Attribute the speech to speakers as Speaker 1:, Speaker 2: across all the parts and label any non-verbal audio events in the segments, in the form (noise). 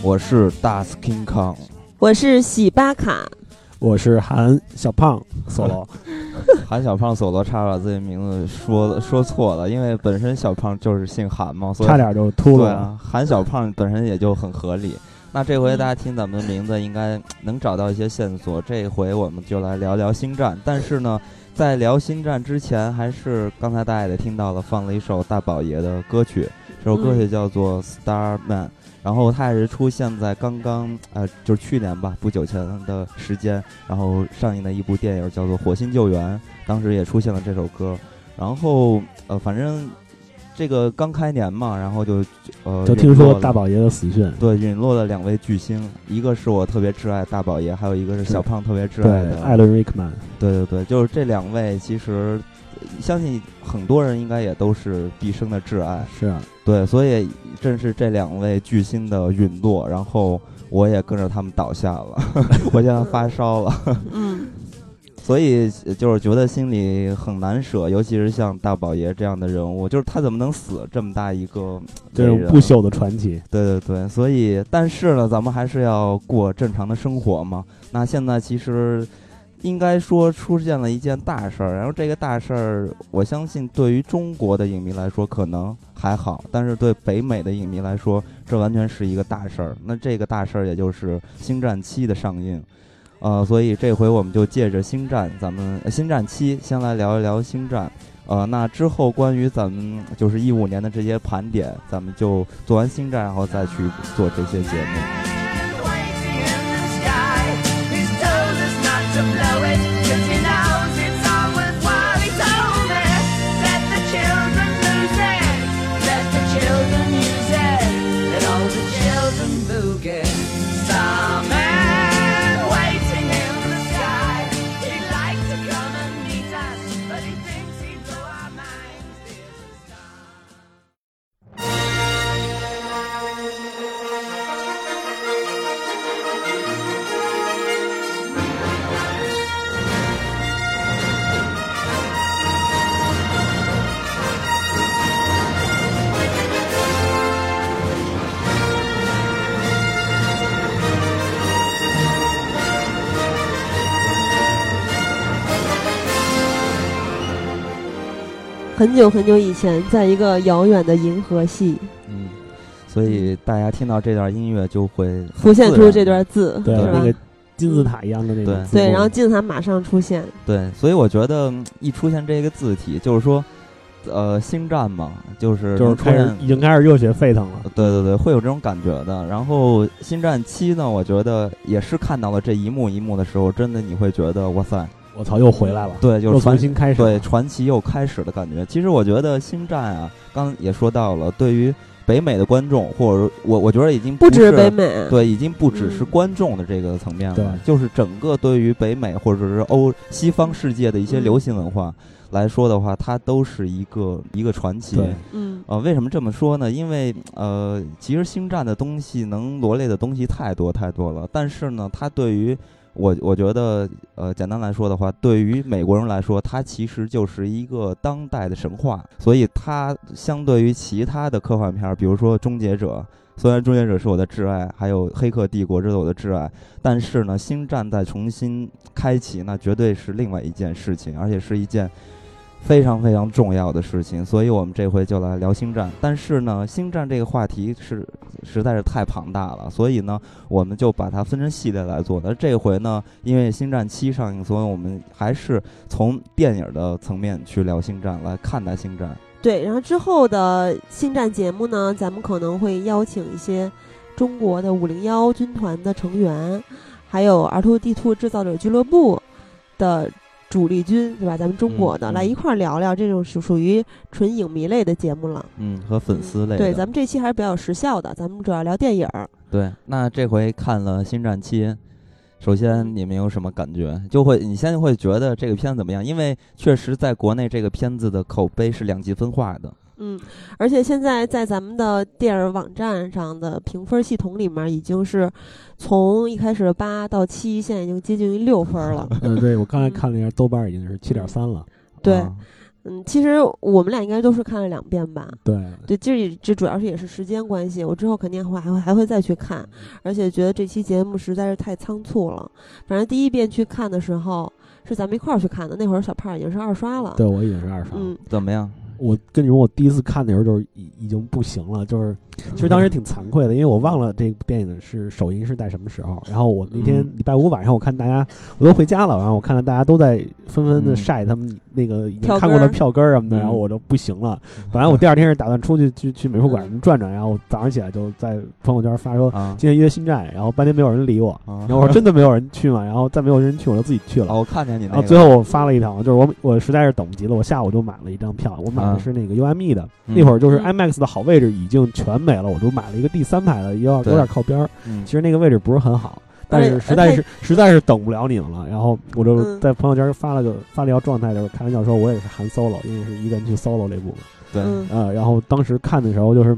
Speaker 1: 我是大 King Kong，
Speaker 2: 我是喜巴卡，
Speaker 3: 我是韩小胖索罗，(laughs)
Speaker 1: 韩小胖索罗差点把自己名字说说错了，因为本身小胖就是姓韩嘛，所以
Speaker 3: 差点就秃
Speaker 1: 了。韩小胖本身也就很合理。那这回大家听咱们的名字，应该能找到一些线索。这回我们就来聊聊星战，但是呢，在聊星战之前，还是刚才大家也听到了，放了一首大宝爷的歌曲，这首歌曲叫做《Starman》。然后它也是出现在刚刚呃，就是去年吧，不久前的时间，然后上映的一部电影叫做《火星救援》，当时也出现了这首歌。然后呃，反正这个刚开年嘛，然后就呃，
Speaker 3: 就听说大宝爷的死讯，
Speaker 1: 对，陨落了两位巨星，一个是我特别挚爱大宝爷，还有一个是小胖特别挚爱的
Speaker 3: 艾伦·瑞克曼。
Speaker 1: 对对对，就是这两位，其实相信很多人应该也都是毕生的挚爱。
Speaker 3: 是啊。
Speaker 1: 对，所以正是这两位巨星的陨落，然后我也跟着他们倒下了，(laughs) 我现在发烧了。(laughs)
Speaker 2: 嗯，(laughs)
Speaker 1: 所以就是觉得心里很难舍，尤其是像大宝爷这样的人物，就是他怎么能死这么大一个
Speaker 3: 这种不朽的传奇？
Speaker 1: 对对对，所以但是呢，咱们还是要过正常的生活嘛。那现在其实。应该说出现了一件大事儿，然后这个大事儿，我相信对于中国的影迷来说可能还好，但是对北美的影迷来说，这完全是一个大事儿。那这个大事儿也就是《星战七》的上映，呃，所以这回我们就借着《星战》，咱们《星战七》先来聊一聊《星战》，呃，那之后关于咱们就是一五年的这些盘点，咱们就做完《星战》，然后再去做这些节目。
Speaker 2: 很久很久以前，在一个遥远的银河系，
Speaker 1: 嗯，所以大家听到这段音乐就会
Speaker 2: 浮现出这段字，
Speaker 3: 对那个金字塔一样的那
Speaker 1: 个，
Speaker 2: 对，然后金字塔马上出现，
Speaker 1: 对，所以我觉得一出现这个字体，就是说，呃，星战嘛，就是
Speaker 3: 就是开始已经开始热血沸腾了，
Speaker 1: 对对对，会有这种感觉的。然后星战七呢，我觉得也是看到了这一幕一幕的时候，真的你会觉得哇塞。
Speaker 3: 我操，又回来了！
Speaker 1: 对，就是
Speaker 3: 重新开始，
Speaker 1: 对，传奇又开始的感觉。其实我觉得《星战》啊，刚也说到了，对于北美的观众，或者我我觉得已经
Speaker 2: 不止北美，
Speaker 1: 对，已经不只是观众的这个层面了，就是整个对于北美或者是欧西方世界的一些流行文化来说的话，它都是一个一个传奇。
Speaker 2: 嗯，
Speaker 1: 呃，为什么这么说呢？因为呃，其实《星战》的东西能罗列的东西太多太多了，但是呢，它对于我我觉得，呃，简单来说的话，对于美国人来说，它其实就是一个当代的神话。所以它相对于其他的科幻片儿，比如说《终结者》，虽然终结者是我的挚爱，还有黑客帝国这是我的挚爱，但是呢，星战再重新开启，那绝对是另外一件事情，而且是一件。非常非常重要的事情，所以我们这回就来聊星战。但是呢，星战这个话题是实在是太庞大了，所以呢，我们就把它分成系列来做。那这回呢，因为星战七上映，所以我们还是从电影的层面去聊星战，来看待星战。
Speaker 2: 对，然后之后的星战节目呢，咱们可能会邀请一些中国的五零幺军团的成员，还有 R Two D Two 制造者俱乐部的。主力军对吧？咱们中国的来一块儿聊聊，这种属属于纯影迷类的节目了。
Speaker 1: 嗯，和粉丝类。
Speaker 2: 对，咱们这期还是比较有时效的，咱们主要聊电影。
Speaker 1: 对，那这回看了《星战七》，首先你们有什么感觉？就会你现在会觉得这个片子怎么样？因为确实在国内这个片子的口碑是两极分化的。
Speaker 2: 嗯，而且现在在咱们的电影网站上的评分系统里面，已经是从一开始八到七，现在已经接近于六分了。(laughs)
Speaker 3: 嗯，对我刚才看了一下，豆瓣已经是七点三了。
Speaker 2: 对，嗯，其实我们俩应该都是看了两遍吧？
Speaker 3: 对，
Speaker 2: 对，这这主要是也是时间关系，我之后肯定会还会还会再去看，而且觉得这期节目实在是太仓促了。反正第一遍去看的时候是咱们一块儿去看的，那会儿小胖已经是二刷了。
Speaker 3: 对，我已经是二刷。
Speaker 2: 嗯，
Speaker 1: 怎么样？
Speaker 3: 我跟你说，我第一次看的时候就是已已经不行了，就是其实当时挺惭愧的，因为我忘了这部电影是首映是在什么时候。然后我那天礼拜五晚上，我看大家我都回家了，然后我看到大家都在纷纷的晒他们那个已经看过的票根什么的，然后我就不行了。本来我第二天是打算出去去去美术馆转转，然后早上起来就在朋友圈发说今天约新站，然后半天没有人理我，然后我说真的没有人去吗？然后再没有人去，我就自己去了。
Speaker 1: 我看见你，
Speaker 3: 然后最后我发了一条，就是我我实在是等不及了，我下午就买了一张票，我买。是那个 UME 的，那会儿就是 IMAX 的好位置已经全没了，我就买了一个第三排的，有点有点靠边儿。其实那个位置不是很好，但是实在是实在是等不了你们了。然后我就在朋友圈发了个发了一条状态，就是开玩笑说，我也是含 solo，因为是一个人去 solo 这部分。
Speaker 1: 对，
Speaker 3: 呃，然后当时看的时候就是。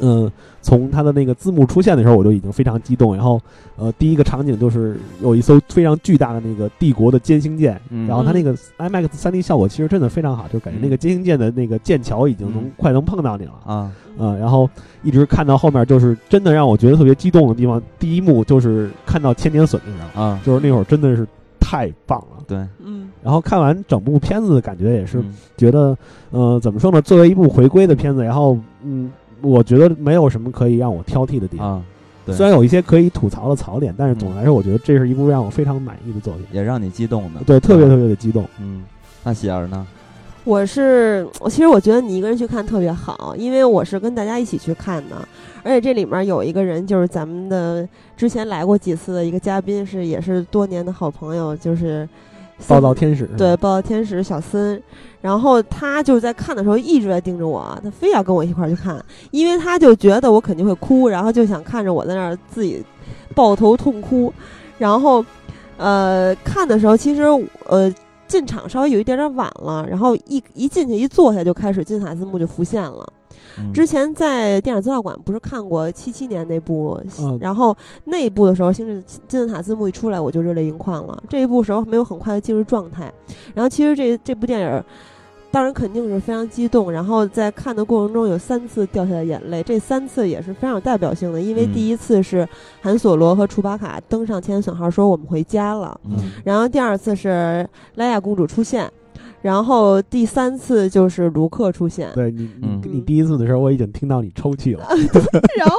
Speaker 3: 嗯，从它的那个字幕出现的时候，我就已经非常激动。然后，呃，第一个场景就是有一艘非常巨大的那个帝国的歼星舰，然后它那个 IMAX 三 D 效果其实真的非常好，就感觉那个歼星舰的那个舰桥已经能快能碰到你了
Speaker 1: 啊。
Speaker 3: 嗯，然后一直看到后面，就是真的让我觉得特别激动的地方。第一幕就是看到千年隼的时候啊，就是那会儿真的是太棒了。
Speaker 1: 对，
Speaker 2: 嗯。
Speaker 3: 然后看完整部片子的感觉也是觉得，呃，怎么说呢？作为一部回归的片子，然后嗯。我觉得没有什么可以让我挑剔的地方，虽然有一些可以吐槽的槽点，但是总的来说，我觉得这是一部让我非常满意的作品，
Speaker 1: 也让你激动的，
Speaker 3: 对，特别特别的激动。
Speaker 1: 嗯，那喜儿呢？
Speaker 2: 我是，我其实我觉得你一个人去看特别好，因为我是跟大家一起去看的，而且这里面有一个人就是咱们的之前来过几次的一个嘉宾，是也是多年的好朋友，就是。
Speaker 3: 暴躁天使
Speaker 2: 对暴躁天使小森，然后他就是在看的时候一直在盯着我，他非要跟我一块儿去看，因为他就觉得我肯定会哭，然后就想看着我在那儿自己抱头痛哭，然后呃看的时候其实呃进场稍微有一点点晚了，然后一一进去一坐下就开始金字塔字幕就浮现了。之前在电影资料馆不是看过七七年那部，然后那一部的时候，星战金字塔字幕一出来，我就热泪盈眶了。这一部时候没有很快的进入状态，然后其实这这部电影，当然肯定是非常激动，然后在看的过程中有三次掉下了眼泪，这三次也是非常有代表性的，因为第一次是韩索罗和楚巴卡登上千损号说我们回家了，然后第二次是莱娅公主出现。然后第三次就是卢克出现。
Speaker 3: 对你，你你第一次的时候，我已经听到你抽泣了。(laughs)
Speaker 2: 然后，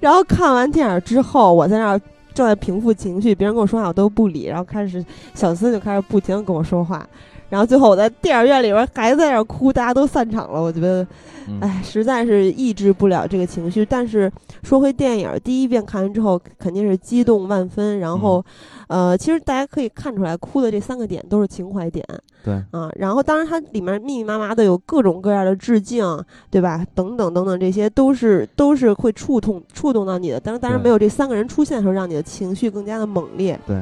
Speaker 2: 然后看完电影之后，我在那儿正在平复情绪，别人跟我说话我都不理，然后开始小司就开始不停的跟我说话。然后最后我在电影院里边还在那哭，大家都散场了。我觉得，哎，实在是抑制不了这个情绪。但是说回电影，第一遍看完之后肯定是激动万分。然后，呃，其实大家可以看出来，哭的这三个点都是情怀点。
Speaker 1: 对
Speaker 2: 啊，然后当然它里面密密麻麻的有各种各样的致敬，对吧？等等等等，这些都是都是会触痛触动到你的。但是当然没有这三个人出现的时候，让你的情绪更加的猛烈。
Speaker 1: 对。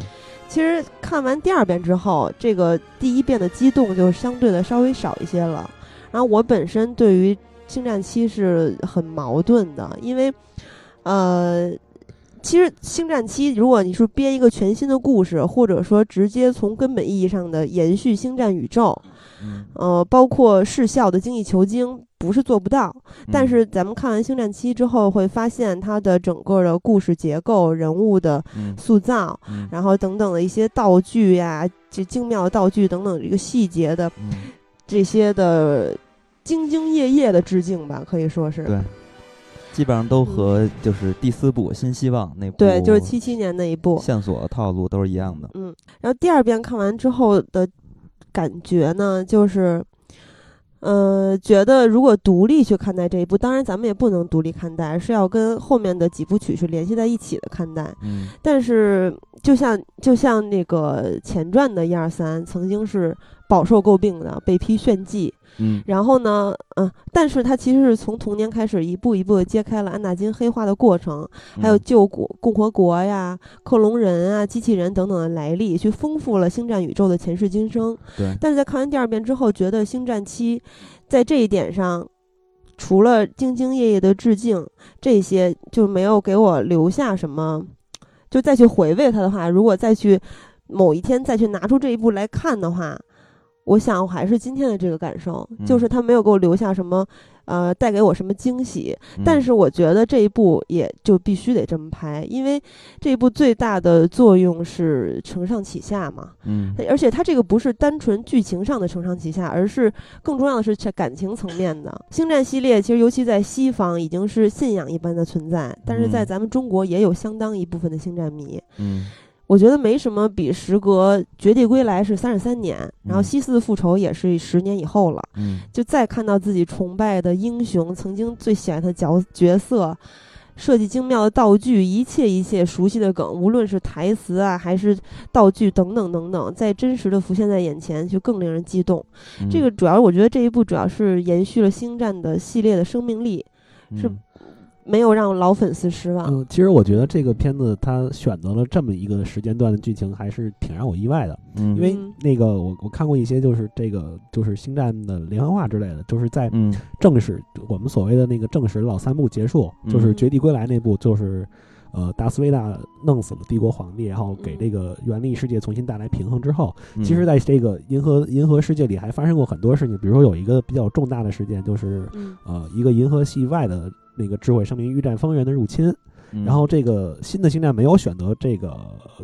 Speaker 2: 其实看完第二遍之后，这个第一遍的激动就相对的稍微少一些了。然后我本身对于《星战七》是很矛盾的，因为，呃，其实《星战七》，如果你是编一个全新的故事，或者说直接从根本意义上的延续星战宇宙，
Speaker 1: 嗯，
Speaker 2: 呃，包括视效的精益求精，不是做不到。但
Speaker 1: 嗯。
Speaker 2: 是咱们看完《星战七》之后，会发现它的整个的故事结构、人物的
Speaker 1: 嗯。
Speaker 2: 塑造，
Speaker 1: 嗯。
Speaker 2: 然后等等的一些道具呀，这精妙的道具等等这个细节的
Speaker 1: 嗯，
Speaker 2: 这些的兢兢业业的致敬吧，可以说是。
Speaker 1: 对，基本上都和就是第四部《新希望》那部
Speaker 2: 对，就是七七年那一部。
Speaker 1: 线索套路都是一样的。
Speaker 2: 嗯，然后第二遍看完之后的感觉呢，就是，呃，觉得如果独立去看待这一部，当然咱们也不能独立看待，是要跟后面的几部曲是联系在一起的看待。
Speaker 1: 嗯
Speaker 2: 但是，就像就像那个前传的一二三，曾经是饱受诟病的，被批炫技。
Speaker 1: 嗯
Speaker 2: 然后呢，嗯、但是他其实是从童年开始一步一步的揭开了安纳金黑化的过程，还有
Speaker 1: 嗯
Speaker 2: 救国共和国呀、克隆人啊、机器人等等的来历，去丰富了星战宇宙的前世今生。
Speaker 1: 对，
Speaker 2: 但是在看完第二遍之后，觉得星战七在这一点上，除了兢兢业业的致敬，这些就没有给我留下什么。就再去回味它的话，如果再去某一天再去拿出这一部来看的话，我想我还是今天的这个感受，
Speaker 1: 嗯
Speaker 2: 就是他没有给我留下什么，呃，带给我什么惊喜。但
Speaker 1: 嗯
Speaker 2: 是我觉得这一部也就必须得这么拍，因为这一部最大的作用是承上启下嘛。
Speaker 1: 嗯
Speaker 2: 而且它这个不是单纯剧情上的承上启下，而是更重要的是在感情层面的。星战系列其实尤其在西方已经是信仰一般的存在，但是在
Speaker 1: 嗯
Speaker 2: 咱们中国也有相当一部分的星战迷。
Speaker 1: 嗯
Speaker 2: 我觉得没什么比时隔《绝地归来》是三十三年，然后
Speaker 1: 嗯《
Speaker 2: 西四复仇》也是十年以后了。
Speaker 1: 嗯
Speaker 2: 就再看到自己崇拜的英雄，曾经最喜欢的角角色，设计精妙的道具，一切一切熟悉的梗，无论是台词啊，还是道具等等等等，在真实的浮现在眼前，就更令人激动。
Speaker 1: 嗯
Speaker 2: 这个主要，我觉得这一部主要是延续了星战的系列的生命力，是
Speaker 1: 嗯
Speaker 2: 没有让老粉丝失望。
Speaker 3: 嗯，其实我觉得这个片子它选择了这么一个时间段的剧情，还是挺让我意外的。
Speaker 1: 嗯。
Speaker 3: 因为
Speaker 2: 嗯。
Speaker 3: 那个我我看过一些就是这个就是星战的连环画之类的，就是在
Speaker 1: 嗯。
Speaker 3: 正史我们所谓的那个正史老三部结束，就是
Speaker 2: 嗯
Speaker 3: 绝地归来那部，就是呃达斯维达弄死了帝国皇帝，然后给
Speaker 2: 嗯
Speaker 3: 这个原力世界重新带来平衡之后，
Speaker 1: 嗯。
Speaker 3: 其实在这个银河银河世界里还发生过很多事情，比如说有一个比较重大的事件，就是
Speaker 2: 嗯。
Speaker 3: 呃一个银河系外的那个智慧生命御战方圆的入侵，
Speaker 1: 嗯。
Speaker 3: 然后这个新的星战没有选择这个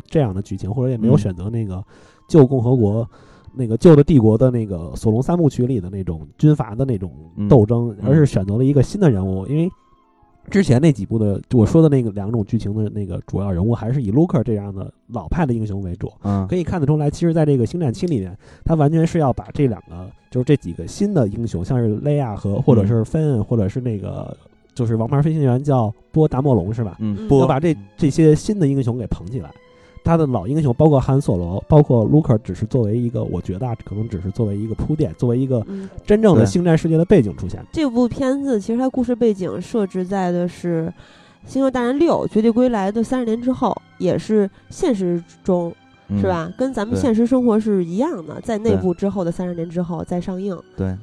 Speaker 3: 这样的剧情，或者也没有
Speaker 1: 嗯。
Speaker 3: 选择那个旧共和国。那个旧的帝国的那个索隆三部曲里的那种军阀的那种斗争，
Speaker 1: 嗯
Speaker 3: 而是选择了一个新的人物，因为之前那几部的我说的那个两种剧情的那个主要人物还是以卢克这样的老派的英雄为主，
Speaker 1: 嗯。
Speaker 3: 可以看得出来，其实在这个星战七里面，他完全是要把这两个就是这几个新的英雄，像是雷亚和或者是芬恩，或者是那个就是王牌飞行员叫波达莫龙是吧？
Speaker 1: 嗯
Speaker 3: 要把这这些新的英雄给捧起来。他的老英雄，包括汉索罗，包括卢克，只是作为一个，我觉得啊可能只是作为一个铺垫，作为一个
Speaker 2: 嗯，
Speaker 3: 真正的星战世界的背景出现。
Speaker 2: 这部片子其实它故事背景设置在的是《星球大战六：绝地归来》的三十年之后，也是现实中
Speaker 1: 嗯
Speaker 2: 是吧？跟咱们现实生活是一样的，在
Speaker 1: 内
Speaker 2: 部之后的三十年之后再上映。
Speaker 1: 对，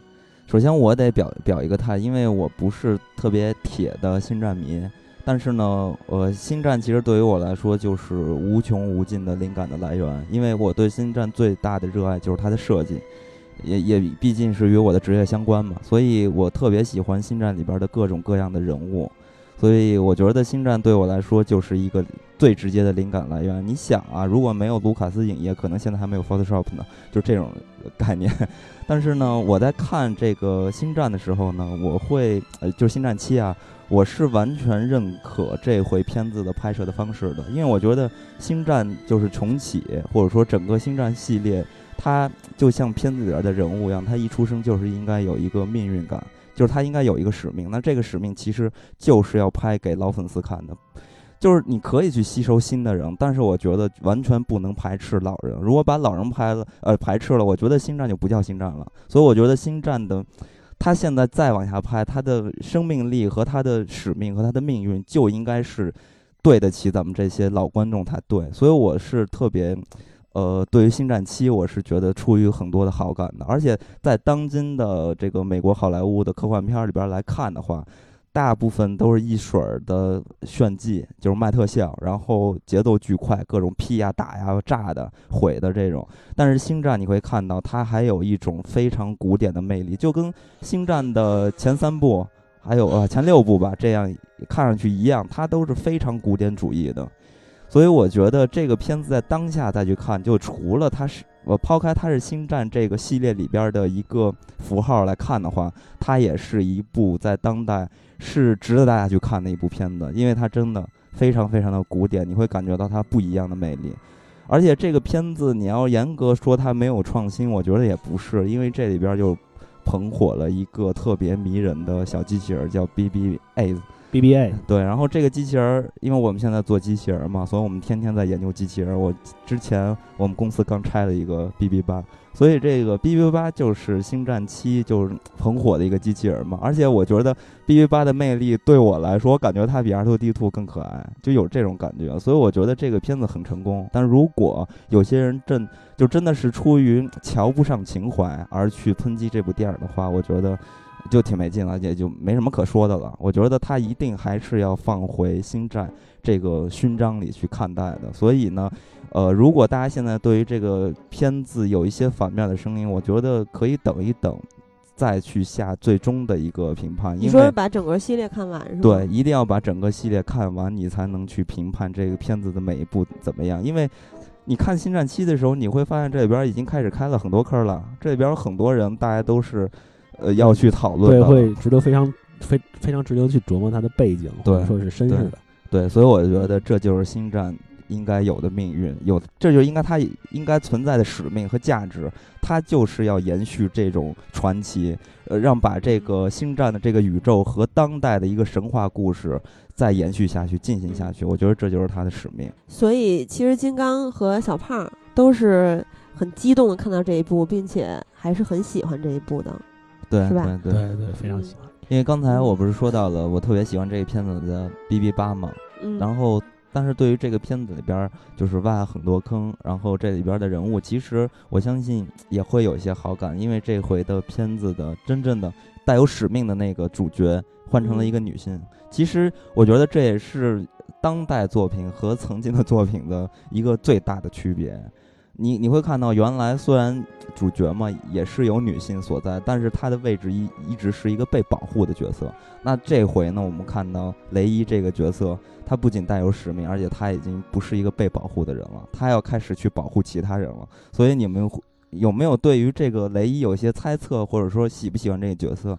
Speaker 1: 首先我得表表一个态，因为我不是特别铁的星战迷，但是呢，呃，星战其实对于我来说就是无穷无尽的灵感的来源，因为我对星战最大的热爱就是它的设计，也 (laughs) 也毕竟是与我的职业相关嘛，所以我特别喜欢星战里边的各种各样的人物。所以我觉得星战对我来说就是一个最直接的灵感来源。你想啊，如果没有卢卡斯影业，可能现在还没有 Photoshop 呢，就这种 (laughs) 概念。但是呢，我在看这个星战的时候呢，我会呃，就是星战七啊，我是完全认可这回片子的拍摄的方式的，因为我觉得星战就是重启，或者说整个星战系列，它就像片子里边的人物一样，他一出生就是应该有一个命运感。就是他应该有一个使命，那这个使命其实就是要拍给老粉丝看的。就是你可以去吸收新的人，但是我觉得完全不能排斥老人。如果把老人拍了，呃，排斥了，我觉得星战就不叫星战了。所以我觉得星战的，他现在再往下拍，他的生命力和他的使命和他的命运就应该是对得起咱们这些老观众才对。所以我是特别。呃，对于《星战七》，我是觉得出于很多的好感的，而且在当今的这个美国好莱坞的科幻片里边来看的话，大部分都是一水儿的炫技，就是卖特效，然后节奏巨快，各种劈呀、打呀、炸的、毁的这种。但是星战你会看到，它还有一种非常古典的魅力，就跟星战的前三部，还有呃前六部吧，这样看上去一样，它都是非常古典主义的。所以我觉得这个片子在当下再去看，就除了它是我抛开它是星战这个系列里边的一个符号来看的话，它也是一部在当代是值得大家去看的一部片子，因为它真的非常非常的古典，你会感觉到它不一样的魅力。而且这个片子你要严格说它没有创新，我觉得也不是，因为这里边就捧火了一个特别迷人的小机器人，叫 BB-8。
Speaker 3: BBA
Speaker 1: 对，然后这个机器人，因为我们现在做机器人嘛，所以我们天天在研究机器人。我之前我们公司刚拆了一个 BB 八，所以这个 BB 八就是星战七就是很火的一个机器人嘛。而且我觉得 BB 八的魅力对我来说，我感觉它比 R 2 D 2更可爱，就有这种感觉。所以我觉得这个片子很成功。但如果有些人真就真的是出于瞧不上情怀而去抨击这部电影的话，我觉得。就挺没劲了，也就没什么可说的了。我觉得他一定还是要放回《星战》这个勋章里去看待的。所以呢，呃，如果大家现在对于这个片子有一些反面的声音，我觉得可以等一等，再去下最终的一个评判。
Speaker 2: 你说是把整个系列看完是吧？
Speaker 1: 对，一定要把整个系列看完，你才能去评判这个片子的每一部怎么样。因为你看《星战七》的时候，你会发现这里边已经开始开了很多坑了，这里边有很多人，大家都是。呃，要去讨论，
Speaker 3: 对，会值得非常非非常值得去琢磨它的背景，或者说是身世的，
Speaker 1: 对，所以我觉得这就是星战应该有的命运，有这就应该它应该存在的使命和价值，它就是要延续这种传奇，呃，让把这个星战的这个宇宙和当代的一个神话故事再延续下去，进行下去，我觉得这就是它的使命。
Speaker 2: 所以，其实金刚和小胖都是很激动的看到这一部，并且还是很喜欢这一部的。
Speaker 1: 对，
Speaker 2: 是吧？
Speaker 1: 对
Speaker 3: 对对，非常喜欢。
Speaker 1: 因为刚才我不是说到了，我特别喜欢这个片子的 BB 八嘛。
Speaker 2: 嗯。
Speaker 1: 然后，但是对于这个片子里边，就是挖很多坑。然后这里边的人物，其实我相信也会有一些好感，因为这回的片子的真正的带有使命的那个主角换成了一个女性。其实我觉得这也是当代作品和曾经的作品的一个最大的区别。你你会看到，原来虽然主角嘛也是有女性所在，但是她的位置一一直是一个被保护的角色。那这回呢，我们看到雷伊这个角色，他不仅带有使命，而且他已经不是一个被保护的人了，他要开始去保护其他人了。所以你们有没有对于这个雷伊有些猜测，或者说喜不喜欢这个角色？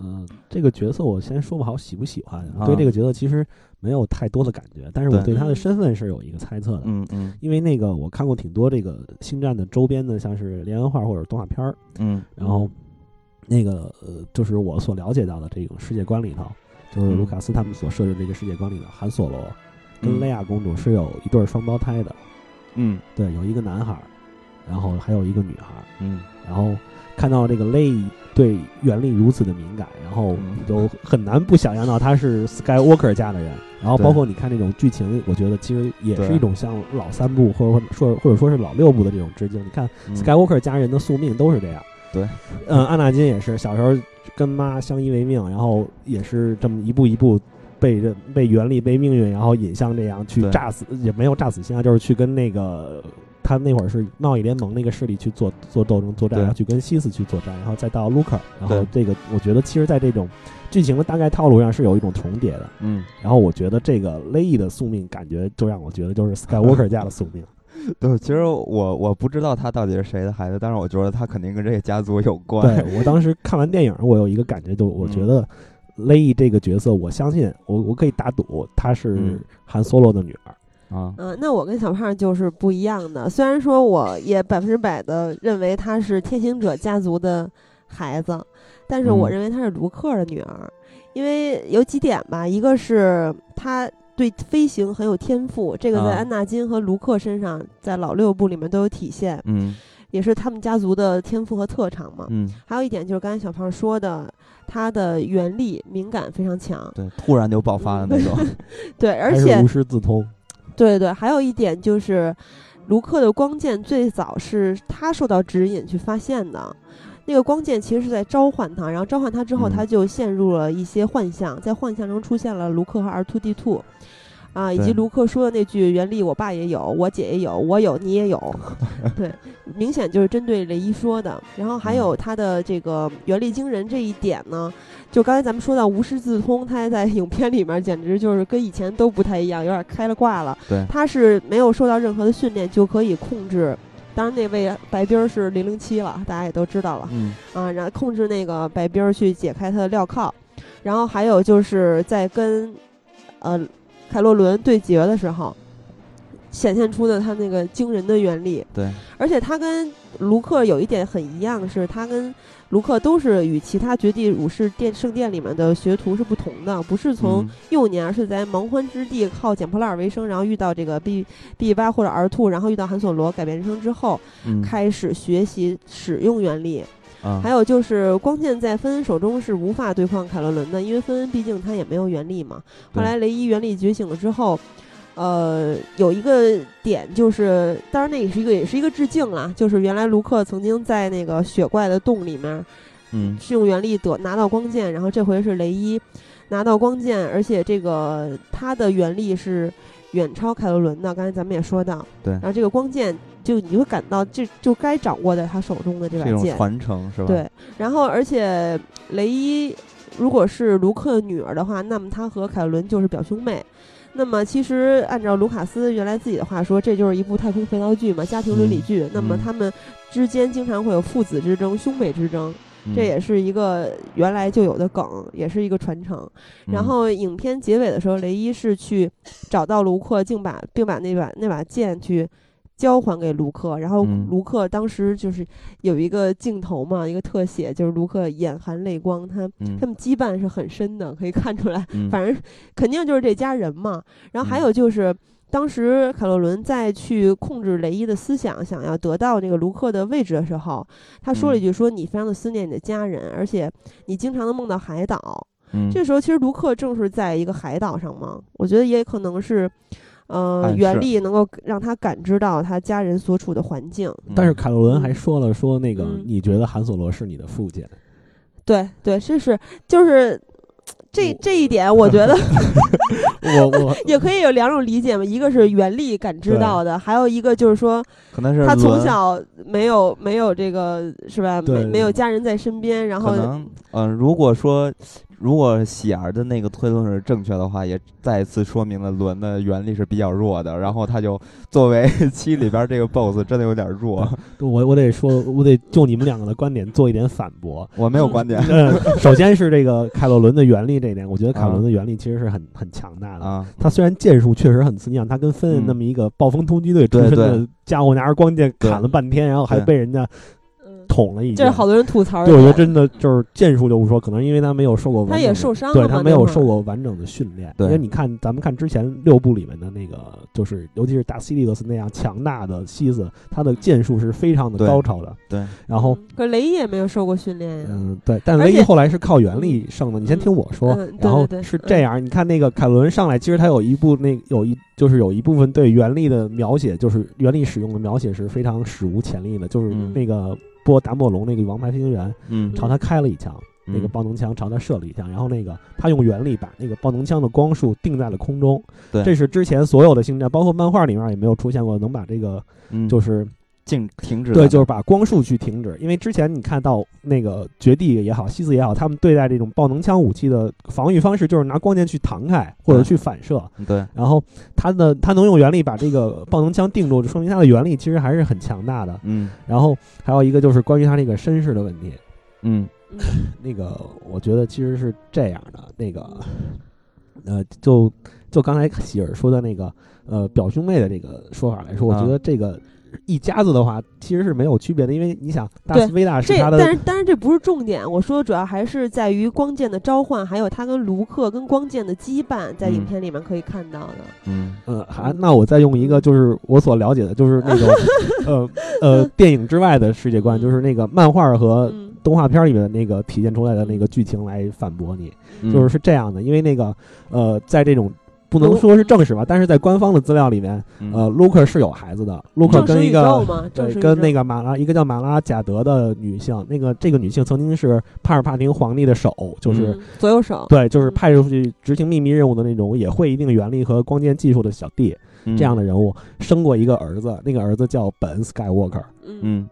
Speaker 3: 嗯，这个角色我先说不好喜不喜欢。对这个角色其实没有太多的感觉，但是我对他的身份是有一个猜测的。
Speaker 1: 嗯嗯，
Speaker 3: 因为那个我看过挺多这个星战的周边的，像是连环画或者动画片儿。
Speaker 1: 嗯，
Speaker 3: 然后那个呃，就是我所了解到的这种世界观里头，就是卢卡斯他们所设置这个世界观里的韩索罗跟蕾亚公主是有一对双胞胎的。
Speaker 1: 嗯，
Speaker 3: 对，有一个男孩，然后还有一个女孩。
Speaker 1: 嗯，
Speaker 3: 然后看到这个雷。对原力如此的敏感，然后都很难不想象到他是 Skywalker 家的人。然后包括你看这种剧情，我觉得其实也是一种像老三部或者说或者说是老六部的这种致敬。你看 Skywalker 家人的宿命都是这样。
Speaker 1: 对，
Speaker 3: 嗯，安纳金也是小时候跟妈相依为命，然后也是这么一步一步被人被原力被命运然后引向这样去炸死，也没有炸死心啊，就是去跟那个。他那会儿是贸易联盟那个势力去做做斗争作战，然后去跟西斯去作战，然后再到卢克，然后这个我觉得其实在这种剧情的大概套路上是有一种重叠的，
Speaker 1: 嗯，
Speaker 3: 然后我觉得这个雷伊的宿命感觉就让我觉得就是 Skywalker 家的宿命。(laughs)
Speaker 1: 对，其实我我不知道他到底是谁的孩子，但是我觉得他肯定跟这个家族有关。
Speaker 3: 对我当时看完电影，我有一个感觉，就我觉得雷伊这个角色，我相信我我可以打赌她是韩 Solo 的女儿。
Speaker 1: 啊，
Speaker 2: 嗯，那我跟小胖就是不一样的。虽然说我也百分之百的认为她是天行者家族的孩子，但是我认为她是卢克的女儿，因为有几点吧。一个是她对飞行很有天赋，这个在安纳金和卢克身上，在老六部里面都有体现，
Speaker 1: 嗯，
Speaker 2: 也是他们家族的天赋和特长嘛。
Speaker 1: 嗯，
Speaker 2: 还有一点就是刚才小胖说的，他的原力敏感非常强，
Speaker 1: 对，突然就爆发的那种，(laughs)
Speaker 2: 对，(laughs) 而且
Speaker 3: 无师自通。
Speaker 2: 对对，还有一点就是，卢克的光剑最早是他受到指引去发现的。那个光剑其实是在召唤他，然后召唤他之后，
Speaker 1: 嗯
Speaker 2: 他就陷入了一些幻象，在幻象中出现了卢克和 R two D two。啊，以及卢克说的那句“原力，我爸也有，我姐也有，我有，你也有 (laughs) ”，对，明显就是针对雷伊说的。然后还
Speaker 1: 嗯
Speaker 2: 有他的这个原力惊人这一点呢，就刚才咱们说到无师自通，他在影片里面简直就是跟以前都不太一样，有点开了挂了。
Speaker 1: 对
Speaker 2: 他是没有受到任何的训练就可以控制。当然，那位白冰儿是零零七了，大家也都知道了
Speaker 1: 嗯
Speaker 2: 啊。然后控制那个白冰儿去解开他的镣铐，然后还有就是在跟呃凯洛伦对决的时候，显现出的他那个惊人的原力。
Speaker 1: 对，
Speaker 2: 而且他跟卢克有一点很一样，是他跟卢克都是与其他绝地武士殿圣殿里面的学徒是不同的，不是从
Speaker 1: 嗯
Speaker 2: 幼年，而是在蛮荒之地靠捡破烂儿为生，然后遇到这个 B B 八或者 R two，然后遇到韩索罗改变人生之后，
Speaker 1: 嗯
Speaker 2: 开始学习使用原力。
Speaker 1: 啊
Speaker 2: 还有就是光剑在芬恩手中是无法对抗凯洛伦的，因为芬恩毕竟他也没有原力嘛。后来雷伊原力觉醒了之后，呃，有一个点就是，当然那也是一个也是一个致敬啦，就是原来卢克曾经在那个雪怪的洞里面
Speaker 1: 嗯
Speaker 2: 是用原力得拿到光剑，然后这回是雷伊拿到光剑，而且这个他的原力是远超凯洛伦的。刚才咱们也说到，
Speaker 1: 对
Speaker 2: 然后这个光剑就你会感到这就该掌握在他手中的这把剑，
Speaker 1: 传承是吧？
Speaker 2: 对，然后而且雷伊如果是卢克的女儿的话，那么她和凯伦就是表兄妹。那么其实按照卢卡斯原来自己的话说，这就是一部太空肥皂剧嘛，家庭伦理
Speaker 1: 嗯
Speaker 2: 剧。那么
Speaker 1: 嗯
Speaker 2: 他们之间经常会有父子之争、兄妹之争，
Speaker 1: 嗯，
Speaker 2: 这也是一个原来就有的梗，也是一个传承。然
Speaker 1: 嗯
Speaker 2: 后影片结尾的时候，雷伊是去找到卢克，竟把并把那把那把剑去交还给卢克。然后
Speaker 1: 嗯
Speaker 2: 卢克当时就是有一个镜头嘛，一个特写，就是卢克眼含泪光，他
Speaker 1: 嗯
Speaker 2: 他们羁绊是很深的，可以看出来。
Speaker 1: 嗯 (laughs)
Speaker 2: 反正肯定就是这家人嘛。然后还
Speaker 1: 嗯
Speaker 2: 有就是。当时凯洛伦在去控制雷伊的思想，想要得到那个卢克的位置的时候，他说了一
Speaker 1: 嗯
Speaker 2: 句：“说你非常的思念你的家人，而且你经常能梦到海岛。”
Speaker 1: 嗯
Speaker 2: 这时候其实卢克正是在一个海岛上嘛，我觉得也可能是，呃，原力能够让他感知到他家人所处的环境。
Speaker 3: 但是凯洛伦还说了说那个
Speaker 2: 嗯
Speaker 3: 你觉得韩索罗是你的父亲，
Speaker 2: 对对，这是就是这这一点，我觉得 (laughs) (laughs)
Speaker 3: 我我 (laughs)
Speaker 2: 也可以有两种理解嘛，一个是原力感知到的，还有一个就是说
Speaker 1: 可能是
Speaker 2: 他从小没有没有这个是吧？没没有家人在身边，然后
Speaker 1: 嗯、如果说如果喜儿的那个推论是正确的话，也再一次说明了伦的原力是比较弱的。然后他就作为七里边这个 BOSS 真的有点弱，(laughs)
Speaker 3: 我我得说，我得就你们两个的观点做一点反驳。
Speaker 1: 我没有观点 (laughs)
Speaker 3: 嗯，首先是这个凯洛伦的原力这一点，我觉得凯洛伦的原力其实是很很强大的。
Speaker 1: 啊。
Speaker 3: 他虽然剑术确实很次，你想他跟芬恩
Speaker 1: 嗯
Speaker 3: 那么一个暴风突击队出
Speaker 1: 对
Speaker 3: 身的
Speaker 1: 对
Speaker 3: 家伙，拿着光剑砍了半天，然后还被人家
Speaker 2: 嗯，
Speaker 3: 捅了一剑。
Speaker 2: 这是好多人吐槽
Speaker 3: 对，我觉得。真的就是剑术就不说，可能因为他没有受过完整的，
Speaker 2: 他也受伤了
Speaker 3: 对他没有受过完整的训练。
Speaker 1: 对
Speaker 3: 因为你看，咱们看之前六部里面的那个，就是尤其是大西利克斯那样强大的西斯，他的剑术是非常的高超的。
Speaker 1: 对，
Speaker 3: 然后，
Speaker 2: 嗯可雷伊也没有受过训练呀。
Speaker 3: 嗯，对，但雷伊后来是靠原力胜的。你先听我说，然后是这样，你看那个凯伦上来，其实他有一部那有一就是有一部分对原力的描写，就是原力使用的描写是非常史无前例的，就是
Speaker 1: 嗯
Speaker 3: 那个波达莫龙那个王牌飞行员
Speaker 1: 嗯
Speaker 3: 朝他开了一枪。那个
Speaker 1: 嗯
Speaker 3: 爆能枪朝他射了一枪，然后那个他用原力把那个爆能枪的光束定在了空中。
Speaker 1: 对
Speaker 3: 这是之前所有的星战，包括漫画里面也没有出现过能把这个
Speaker 1: 嗯，
Speaker 3: 就是
Speaker 1: 静停止
Speaker 3: 对，就是把光束去停止。因为之前你看到那个绝地也好，西斯也好，他们对待这种爆能枪武器的防御方式就是拿光剑去弹开或者去反射。
Speaker 1: 对
Speaker 3: 然后他的他能用原力把这个爆能枪定住，说明他的原力其实还是很强大的。
Speaker 1: 嗯
Speaker 3: 然后还有一个就是关于他那个身世的问题。
Speaker 1: 嗯
Speaker 3: 那个，我觉得其实是这样的，那个，呃，就就刚才喜儿说的那个，呃，表兄妹的这个说法来说，我觉
Speaker 1: 啊
Speaker 3: 得这个一家子的话其实是没有区别的，因为你想，达
Speaker 2: 对
Speaker 3: 斯维达是
Speaker 2: 这
Speaker 3: 他的，
Speaker 2: 但是但是这不是重点，我说的主要还是在于光剑的召唤，还有他跟卢克跟光剑的羁绊，在影
Speaker 1: 嗯
Speaker 2: 片里面可以看到的。
Speaker 1: 嗯
Speaker 3: 呃，还那我再用一个就是我所了解的，就是那种 (laughs) 呃呃电影之外的世界观，就是那个漫画和
Speaker 2: 嗯，
Speaker 3: 动画片里面的那个体现出来的那个剧情来反驳你。
Speaker 1: 嗯，
Speaker 3: 就是是这样的，因为那个呃，在这种不能说是正史吧，但是在官方的资料里面，
Speaker 1: 嗯。
Speaker 3: 呃，卢克是有孩子的，卢克跟一个对，跟那个马拉一个叫马拉贾德的女性，那个这个女性曾经是帕尔帕廷皇帝的手，就是、
Speaker 2: 嗯左右手，
Speaker 3: 对，就是派出去执行秘密任务的那种，也会一定原力和光剑技术的小弟
Speaker 1: 嗯。
Speaker 3: 这样的人物，生过一个儿子，那个儿子叫本 Skywalker，
Speaker 2: 嗯，
Speaker 1: 嗯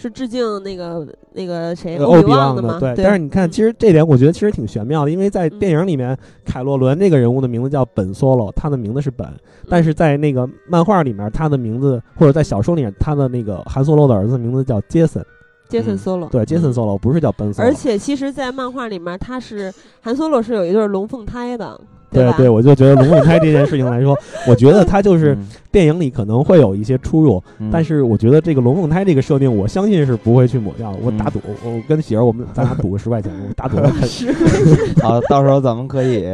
Speaker 2: 是致敬那个那个谁
Speaker 3: 呃
Speaker 2: 欧
Speaker 3: 比旺
Speaker 2: 的吗？
Speaker 3: 对。但是你看，其实这点我觉得其实挺玄妙的，因为在
Speaker 2: 嗯
Speaker 3: 电影里面，凯洛伦那个人物的名字叫本 Solo，他的名字是本，但是在那个漫画里面，他的名字或者在小说里面，他的那个韩索罗的儿子名字叫杰森，
Speaker 2: 杰森
Speaker 1: 嗯
Speaker 2: Solo，
Speaker 3: 对，杰森
Speaker 2: 嗯。
Speaker 3: Solo 不是叫本 Solo，
Speaker 2: 而且其实，在漫画里面，他是韩 Solo 是有一对龙凤胎的，吧？
Speaker 3: 对对，我就觉得龙凤胎这件事情来说，(laughs) 我觉得他就是
Speaker 1: 嗯。
Speaker 3: 电影里可能会有一些出入，
Speaker 1: 嗯。
Speaker 3: 但是我觉得这个龙凤胎这个设定，我相信是不会去抹掉的。我打
Speaker 1: 嗯
Speaker 3: 赌，我跟喜儿我们咱俩赌个十块钱，我打赌 (laughs)
Speaker 1: 好，到时候咱们可以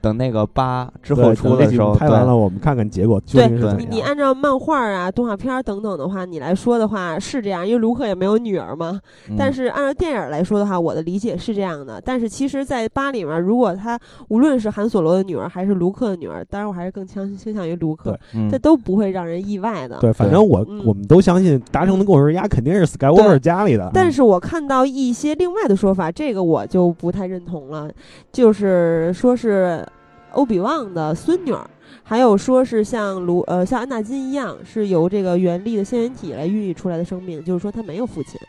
Speaker 1: 等那个八之后出的时候，对
Speaker 3: 拍完了，我们看看结果究竟是怎么
Speaker 2: 你
Speaker 3: 样。
Speaker 2: 你按照漫画啊、动画片儿等等的话，你来说的话是这样，因为卢克也没有女儿嘛。
Speaker 1: 嗯
Speaker 2: 但是按照电影来说的话，我的理解是这样的。但是其实，在八里面，如果他无论是韩索罗的女儿还是卢克的女儿，当然我还是更倾倾向于卢克，
Speaker 1: 嗯
Speaker 2: 这都不会让人意外的。
Speaker 3: 对，反正我
Speaker 2: 嗯
Speaker 3: 我们都相信达成的共识，丫肯定是 Skywalker 家里的。
Speaker 2: 但是我看到一些另外的说法，这个我就不太认同了，就是说是欧比旺的孙女儿，还有说是像卢呃像安纳金一样是由这个原力的仙源体来孕育出来的生命，就是说他没有父亲，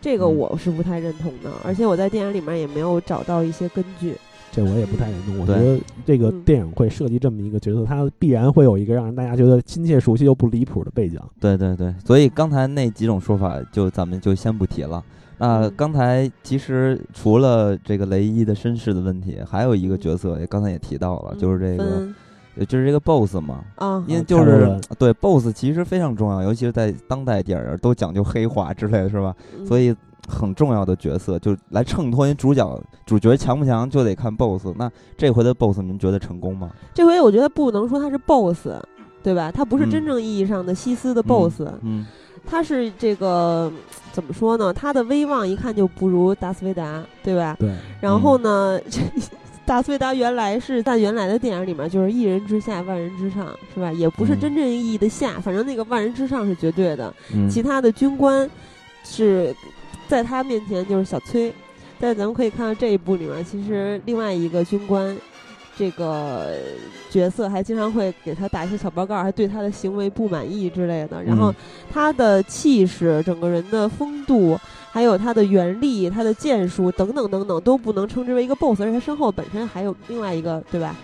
Speaker 2: 这个
Speaker 1: 嗯
Speaker 2: 我是不太认同的，而且我在电影里面也没有找到一些根据。
Speaker 3: 这我也不太认同。我觉得这个
Speaker 2: 嗯
Speaker 3: 电影会设计这么一个角色，他必然会有一个让大家觉得亲切、熟悉又不离谱的背景。
Speaker 1: 对对对，所以刚才那几种说法就咱们就先不提了。那
Speaker 2: 嗯
Speaker 1: 刚才其实除了这个雷伊的身世的问题，还有一个角色，也刚才也提到了，就是这个，就是这个 BOSS 嘛。
Speaker 2: 啊，
Speaker 1: 因为
Speaker 3: 啊
Speaker 1: 就是对 BOSS 其实非常重要，尤其是在当代电影都讲究黑化之类的是吧？
Speaker 2: 嗯
Speaker 1: 所以很重要的角色就来衬托你主角主角强不强，就得看 BOSS。那这回的 BOSS 您觉得成功吗？
Speaker 2: 这回我觉得不能说他是 BOSS，对吧？他不是
Speaker 1: 嗯
Speaker 2: 真正意义上的西斯的 BOSS，、
Speaker 1: 嗯
Speaker 2: 他是这个怎么说呢？他的威望一看就不如达斯维达，对吧？
Speaker 3: 对，
Speaker 2: 然后呢，这 (laughs) 达斯维达原来是在原来的电影里面就是一人之下万人之上，是吧？也不是
Speaker 1: 嗯
Speaker 2: 真正意义的下，反正那个万人之上是绝对的。
Speaker 1: 嗯，
Speaker 2: 其他的军官是在他面前就是小崔，但咱们可以看到这一部里面，其实另外一个军官。这个角色还经常会给他打一些小报告，还对他的行为不满意之类的。然后
Speaker 1: 嗯
Speaker 2: 他的气势、整个人的风度，还有他的原力、他的剑术等等等等，都不能称之为一个 BOSS，而且他身后本身还有另外一个，对吧？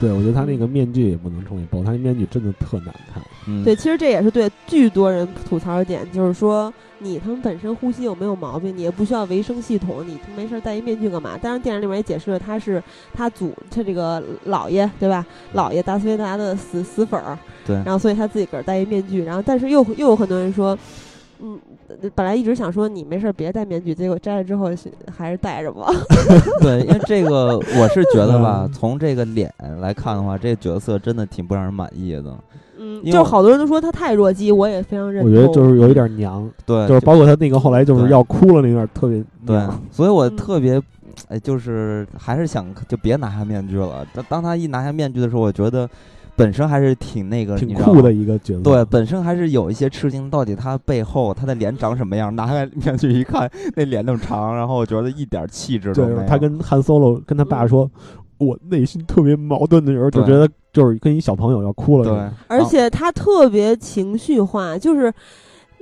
Speaker 3: 对，我觉得他那个面具也不能称为 BOSS，他那面具真的特难看。
Speaker 1: 嗯
Speaker 2: 对，其实这也是对巨多人吐槽的点，就是说你他们本身呼吸有没有毛病，你也不需要维生系统，你没事儿戴一面具干嘛？当然，电影里面也解释了他是他祖他这个姥爷 (laughs) 对吧？姥爷达斯维达的死死粉儿，
Speaker 1: 对
Speaker 2: 然后所以他自己个儿戴一面具，然后但是又又有很多人说。嗯，本来一直想说你没事儿别戴面具，结果摘了之后还是戴着吧。(laughs)
Speaker 1: 对，因为这个 (laughs) 我是觉得吧
Speaker 3: 嗯，
Speaker 1: 从这个脸来看的话，这个角色真的挺不让人满意的。
Speaker 2: 嗯，
Speaker 1: 因为我
Speaker 2: 就好多人都说他太弱鸡，我也非常认同。
Speaker 3: 我觉得就是有一点娘，
Speaker 1: 对，
Speaker 3: 就是包括他那个后来就是要哭了那段特别
Speaker 1: 对，(laughs) 所以我
Speaker 2: 嗯
Speaker 1: 特别，哎，就是还是想就别拿下面具了。当当他一拿下面具的时候，我觉得本身还是挺那个，
Speaker 3: 挺酷的。一个角色。
Speaker 1: 对，本身还是有一些吃惊，到底他背后他的脸长什么样？拿开面具一看，那脸那么长，然后我觉得一点气质都没有。
Speaker 3: 他跟韩 Solo 跟他爸说，我内心特别矛盾的时候，就觉得就是跟一小朋友要哭了
Speaker 1: 对。，
Speaker 2: 而且他特别情绪化，就是，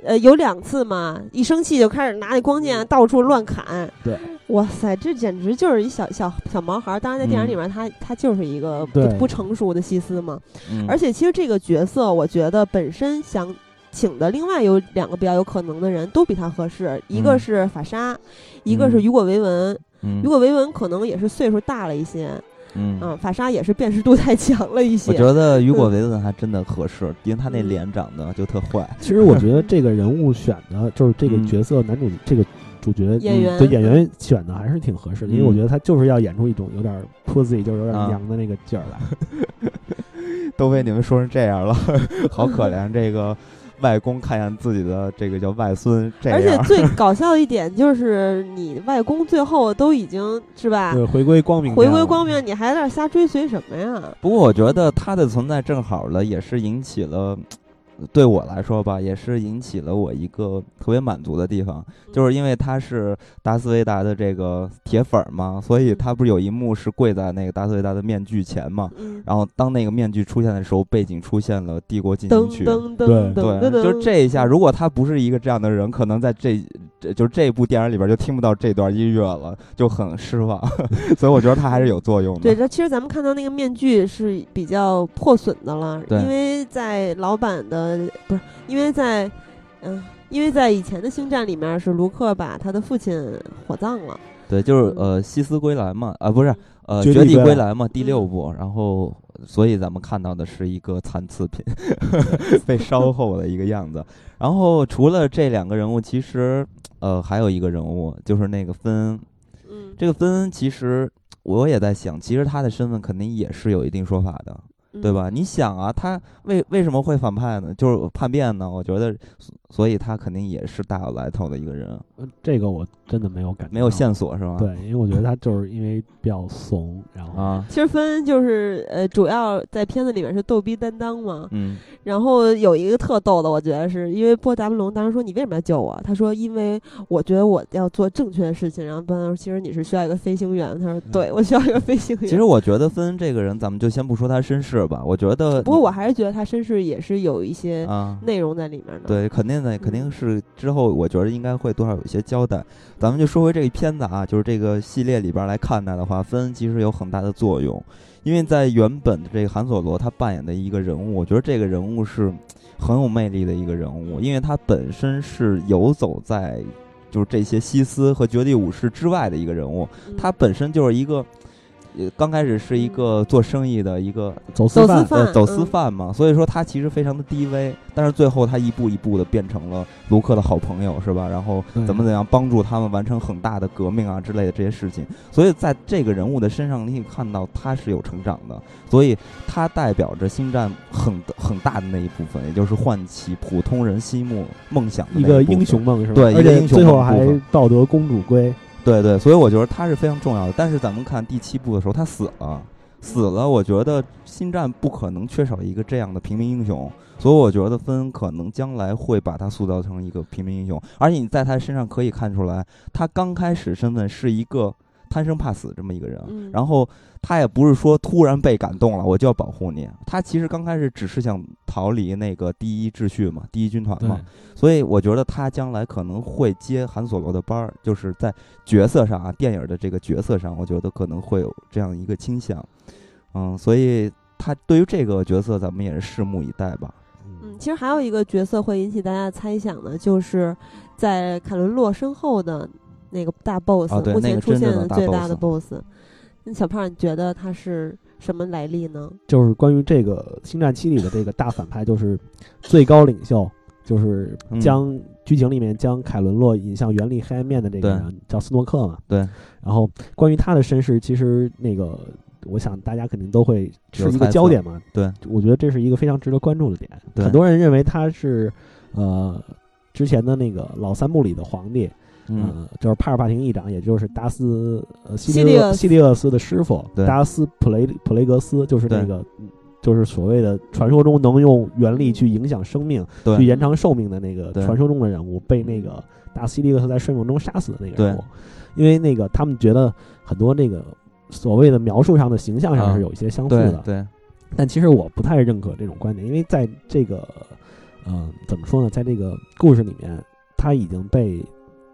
Speaker 2: 呃，有两次嘛，一生气就开始拿那光剑到处乱砍。
Speaker 3: 对，
Speaker 2: 哇塞，这简直就是一小小小毛孩儿。当然，在电影里面他，他就是一个不不成熟的西斯嘛。
Speaker 1: 嗯
Speaker 2: 而且，其实这个角色，我觉得本身想请的另外有两个比较有可能的人都比他合适，一个
Speaker 1: 嗯
Speaker 2: 是法沙，一个是
Speaker 1: 嗯
Speaker 2: 雨果维文。
Speaker 1: 嗯
Speaker 2: 雨果维文可能也是岁数大了一些，
Speaker 1: 嗯
Speaker 2: 嗯，法沙也是辨识度太强了一些。
Speaker 1: 我觉得雨果
Speaker 2: 嗯
Speaker 1: 维顿还真的合适，因为他那
Speaker 2: 嗯
Speaker 1: 脸长得就特坏。(laughs)
Speaker 3: 其实我觉得这个人物选的，就是这个
Speaker 1: 嗯
Speaker 3: 角色男主这个主角
Speaker 2: 演员
Speaker 3: 对演员选的还是挺合适的，因为我
Speaker 1: 嗯
Speaker 3: 觉得他就是要演出一种有点 pussy，就是有点
Speaker 1: 啊
Speaker 3: 娘的那个劲儿来。(laughs)
Speaker 1: 都被你们说成这样了，(laughs) 好可怜。这个外公看见自己的这个叫外孙这样。
Speaker 2: 而且最搞笑的一点就是，你外公最后都已经是吧，
Speaker 3: 对，回归光明，
Speaker 2: 回归光。明，你还在那瞎追随什么呀？
Speaker 1: 不过我觉得他的存在正好了，也是引起了。对我来说吧，也是引起了我一个特别满足的地方，就是因为他是达斯维达的这个铁粉儿嘛，所以他不是有一幕是跪在那个达斯维达的面具前嘛，
Speaker 2: 嗯，
Speaker 1: 然后当那个面具出现的时候，背景出现了《帝国进行曲》，
Speaker 3: 对
Speaker 1: 对，就这一下，如果他不是一个这样的人，可能在这这就是这部电影里边就听不到这段音乐了，就很失望。(laughs) 所以我觉得它还是有作用的。
Speaker 2: 对，这其实咱们看到那个面具是比较破损的了，因为在老版的不是，因为在嗯、因为在以前的星战里面是卢克把他的父亲火葬了，
Speaker 1: 对，就是呃，西斯归来嘛，啊，不是呃，
Speaker 3: 绝
Speaker 1: 绝地
Speaker 3: 地
Speaker 1: 归来嘛，第六
Speaker 2: 嗯
Speaker 1: 部，然后所以咱们看到的是一个残次品，(laughs) 被烧后的一个样子。然后除了这两个人物，其实呃还有一个人物就是那个芬，
Speaker 2: 嗯，
Speaker 1: 这个芬恩其实我也在想，其实他的身份肯定也是有一定说法的。对吧？你想啊，他为为什么会反派呢？就是叛变呢？我觉得，所所以他肯定也是大有来头的一个人，
Speaker 3: 呃这个我真的没有感觉，
Speaker 1: 没有。线索是吧？
Speaker 3: 对，因为我觉得他就是因为比较怂，然后
Speaker 1: 啊，
Speaker 2: 其实芬恩就是呃，主要在片子里面是逗逼担当嘛。
Speaker 1: 嗯
Speaker 2: 然后有一个特逗的，我觉得是因为波达布龙当时说你为什么要救我？他说因为我觉得我要做正确的事情。然后波达说其实你是需要一个飞行员。他说对我需要一个飞行员。
Speaker 1: 其实我觉得芬恩这个人，咱们就先不说他身世吧。我觉得，
Speaker 2: 不过我还是觉得他身世也是有一些
Speaker 1: 啊，
Speaker 2: 内容在里面的。
Speaker 1: 对，肯定的，肯定是之后，我觉得应该会多少有一些交代。咱们就说回这个片子啊，就是这个系列里边来看待的话，芬恩其实有很大的作用，因为在原本的这个韩索罗他扮演的一个人物，我觉得这个人物是很有魅力的一个人物，因为他本身是游走在就是这些西斯和绝地武士之外的一个人物，
Speaker 2: 嗯
Speaker 1: 他本身就是一个。呃，刚开始是一个做生意的一个
Speaker 3: 走私犯，
Speaker 2: 走私犯。
Speaker 1: 呃，走私
Speaker 2: 嗯。
Speaker 1: 犯嘛，所以说他其实非常的低微，但是最后他一步一步的变成了卢克的好朋友，是吧？然后怎么怎样帮助他们完成很大的革命啊之类的这些事情，所以在这个人物的身上，你可以看到他是有成长的，所以他代表着星战很很大的那一部分，也就是唤起普通人心目梦想的
Speaker 3: 一个英雄梦是吧？
Speaker 1: 对一
Speaker 3: 而且
Speaker 1: 个英雄
Speaker 3: 最后还抱得公主归。
Speaker 1: 对对，所以我觉得他是非常重要的。但是咱们看第七部的时候，他死了，死了。我觉得星战不可能缺少一个这样的平民英雄，所以我觉得芬恩可能将来会把他塑造成一个平民英雄。而且你在他身上可以看出来，他刚开始身份是一个贪生怕死这么一个人，
Speaker 2: 嗯
Speaker 1: 然后他也不是说突然被感动了，我就要保护你。他其实刚开始只是想逃离那个第一秩序嘛，第一军团嘛。所以我觉得他将来可能会接韩索罗的班儿，就是在角色上啊，电影的这个角色上，我觉得可能会有这样一个倾向。嗯，所以他对于这个角色，咱们也是拭目以待吧。
Speaker 2: 嗯，其实还有一个角色会引起大家的猜想呢，就是在凯伦洛身后的那个大 boss，、
Speaker 1: 啊
Speaker 2: 目前出现最大的
Speaker 1: boss。
Speaker 2: 那小胖，你觉得他是什么来历呢？
Speaker 3: 就是关于这个《星战七》里的这个大反派，就是最高领袖，就是
Speaker 1: 嗯
Speaker 3: 将剧情里面将凯伦洛引向原力黑暗面的这个人叫斯诺克嘛。
Speaker 1: 对。
Speaker 3: 然后关于他的身世，其实那个我想大家肯定都会是一个焦点嘛。
Speaker 1: 对，
Speaker 3: 我觉得这是一个非常值得关注的点。
Speaker 1: 对
Speaker 3: 很多人认为他是呃之前的那个老三部里的皇帝，
Speaker 1: 嗯，
Speaker 3: 呃，就是帕尔帕廷议长，也就是达斯呃西
Speaker 2: 西利厄斯
Speaker 3: 利厄西利厄斯的师傅达斯普雷普雷格斯，就是那个嗯就是所谓的传说中能用原力去影响生命、去，延长寿命的那个传说中的人物，被那个达斯西利厄斯在睡梦中杀死的那个人物
Speaker 1: 对。
Speaker 3: 因为那个他们觉得很多那个所谓的描述上的形象上
Speaker 1: 啊
Speaker 3: 是有一些相似的，
Speaker 1: 对对，
Speaker 3: 但其实我不太认可这种观点，因为在这个，嗯，怎么说呢，在这个故事里面，他已经被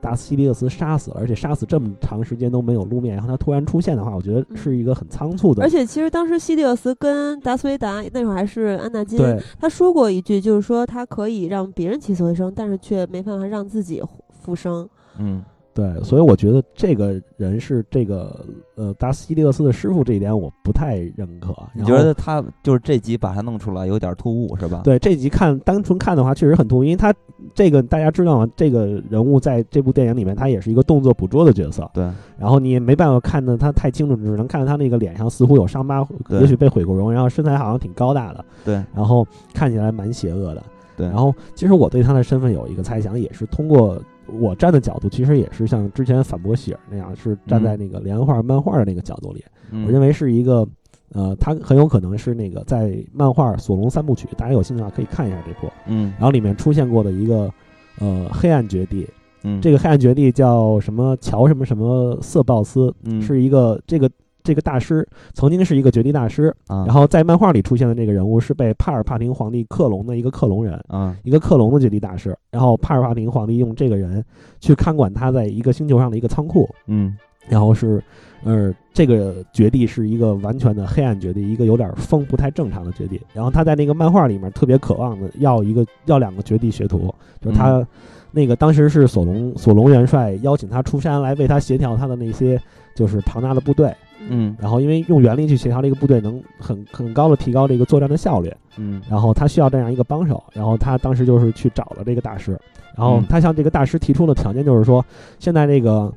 Speaker 3: 达斯西利厄斯杀死了，而且杀死这么长时间都没有露面，然后他突然出现的话，我觉得是一个很仓促的。
Speaker 2: 而且其实当时西利厄斯跟达斯维达那会儿还是安纳金，他说过一句，就是说他可以让别人起死回生，但是却没办法让自己复生。
Speaker 1: 嗯，
Speaker 3: 对，所以我觉得这个人是这个呃达斯西利厄斯的师傅，这一点我不太认可。
Speaker 1: 你觉得他就是这集把他弄出来有点突兀是吧？
Speaker 3: 对这集看单纯看的话，确实很突兀，因为他这个大家知道吗？这个人物在这部电影里面，他也是一个动作捕捉的角色。
Speaker 1: 对
Speaker 3: 然后你也没办法看的他太清楚，只能看到他那个脸上似乎有伤疤，也许被毁过容，然后身材好像挺高大的，
Speaker 1: 对，
Speaker 3: 然后看起来蛮邪恶的。
Speaker 1: 对，
Speaker 3: 然后其实我对他的身份有一个猜想，也是通过我站的角度，其实也是像之前反驳喜儿那样，是站在那个连环画漫画的那个角度里，
Speaker 1: 嗯。
Speaker 3: 我认为是一个。呃，他很有可能是那个在漫画《索隆三部曲》，大家有兴趣的话可以看一下这部，
Speaker 1: 嗯。
Speaker 3: 然后里面出现过的一个呃黑暗绝地，
Speaker 1: 嗯。
Speaker 3: 这个黑暗绝地叫什么乔什么什么瑟鲍斯，
Speaker 1: 嗯。
Speaker 3: 是一个这个这个大师曾经是一个绝地大师，
Speaker 1: 啊，
Speaker 3: 然后在漫画里出现的这个人物是被帕尔帕廷皇帝克隆的一个克隆人，
Speaker 1: 啊。
Speaker 3: 一个克隆的绝地大师。然后帕尔帕廷皇帝用这个人去看管他在一个星球上的一个仓库，
Speaker 1: 嗯。
Speaker 3: 然后是，呃，这个绝地是一个完全的黑暗绝地，一个有点风不太正常的绝地。然后他在那个漫画里面特别渴望的要一个要两个绝地学徒，就是他、
Speaker 1: 嗯。
Speaker 3: 那个当时是索隆索隆元帅邀请他出山来为他协调他的那些就是庞大的部队。
Speaker 1: 嗯。
Speaker 3: 然后因为用原力去协调这个部队，能很很高的提高这个作战的效率。
Speaker 1: 嗯。
Speaker 3: 然后他需要这样一个帮手，然后他当时就是去找了这个大师，然后
Speaker 1: 嗯。
Speaker 3: 他向这个大师提出的条件就是说，现在这个，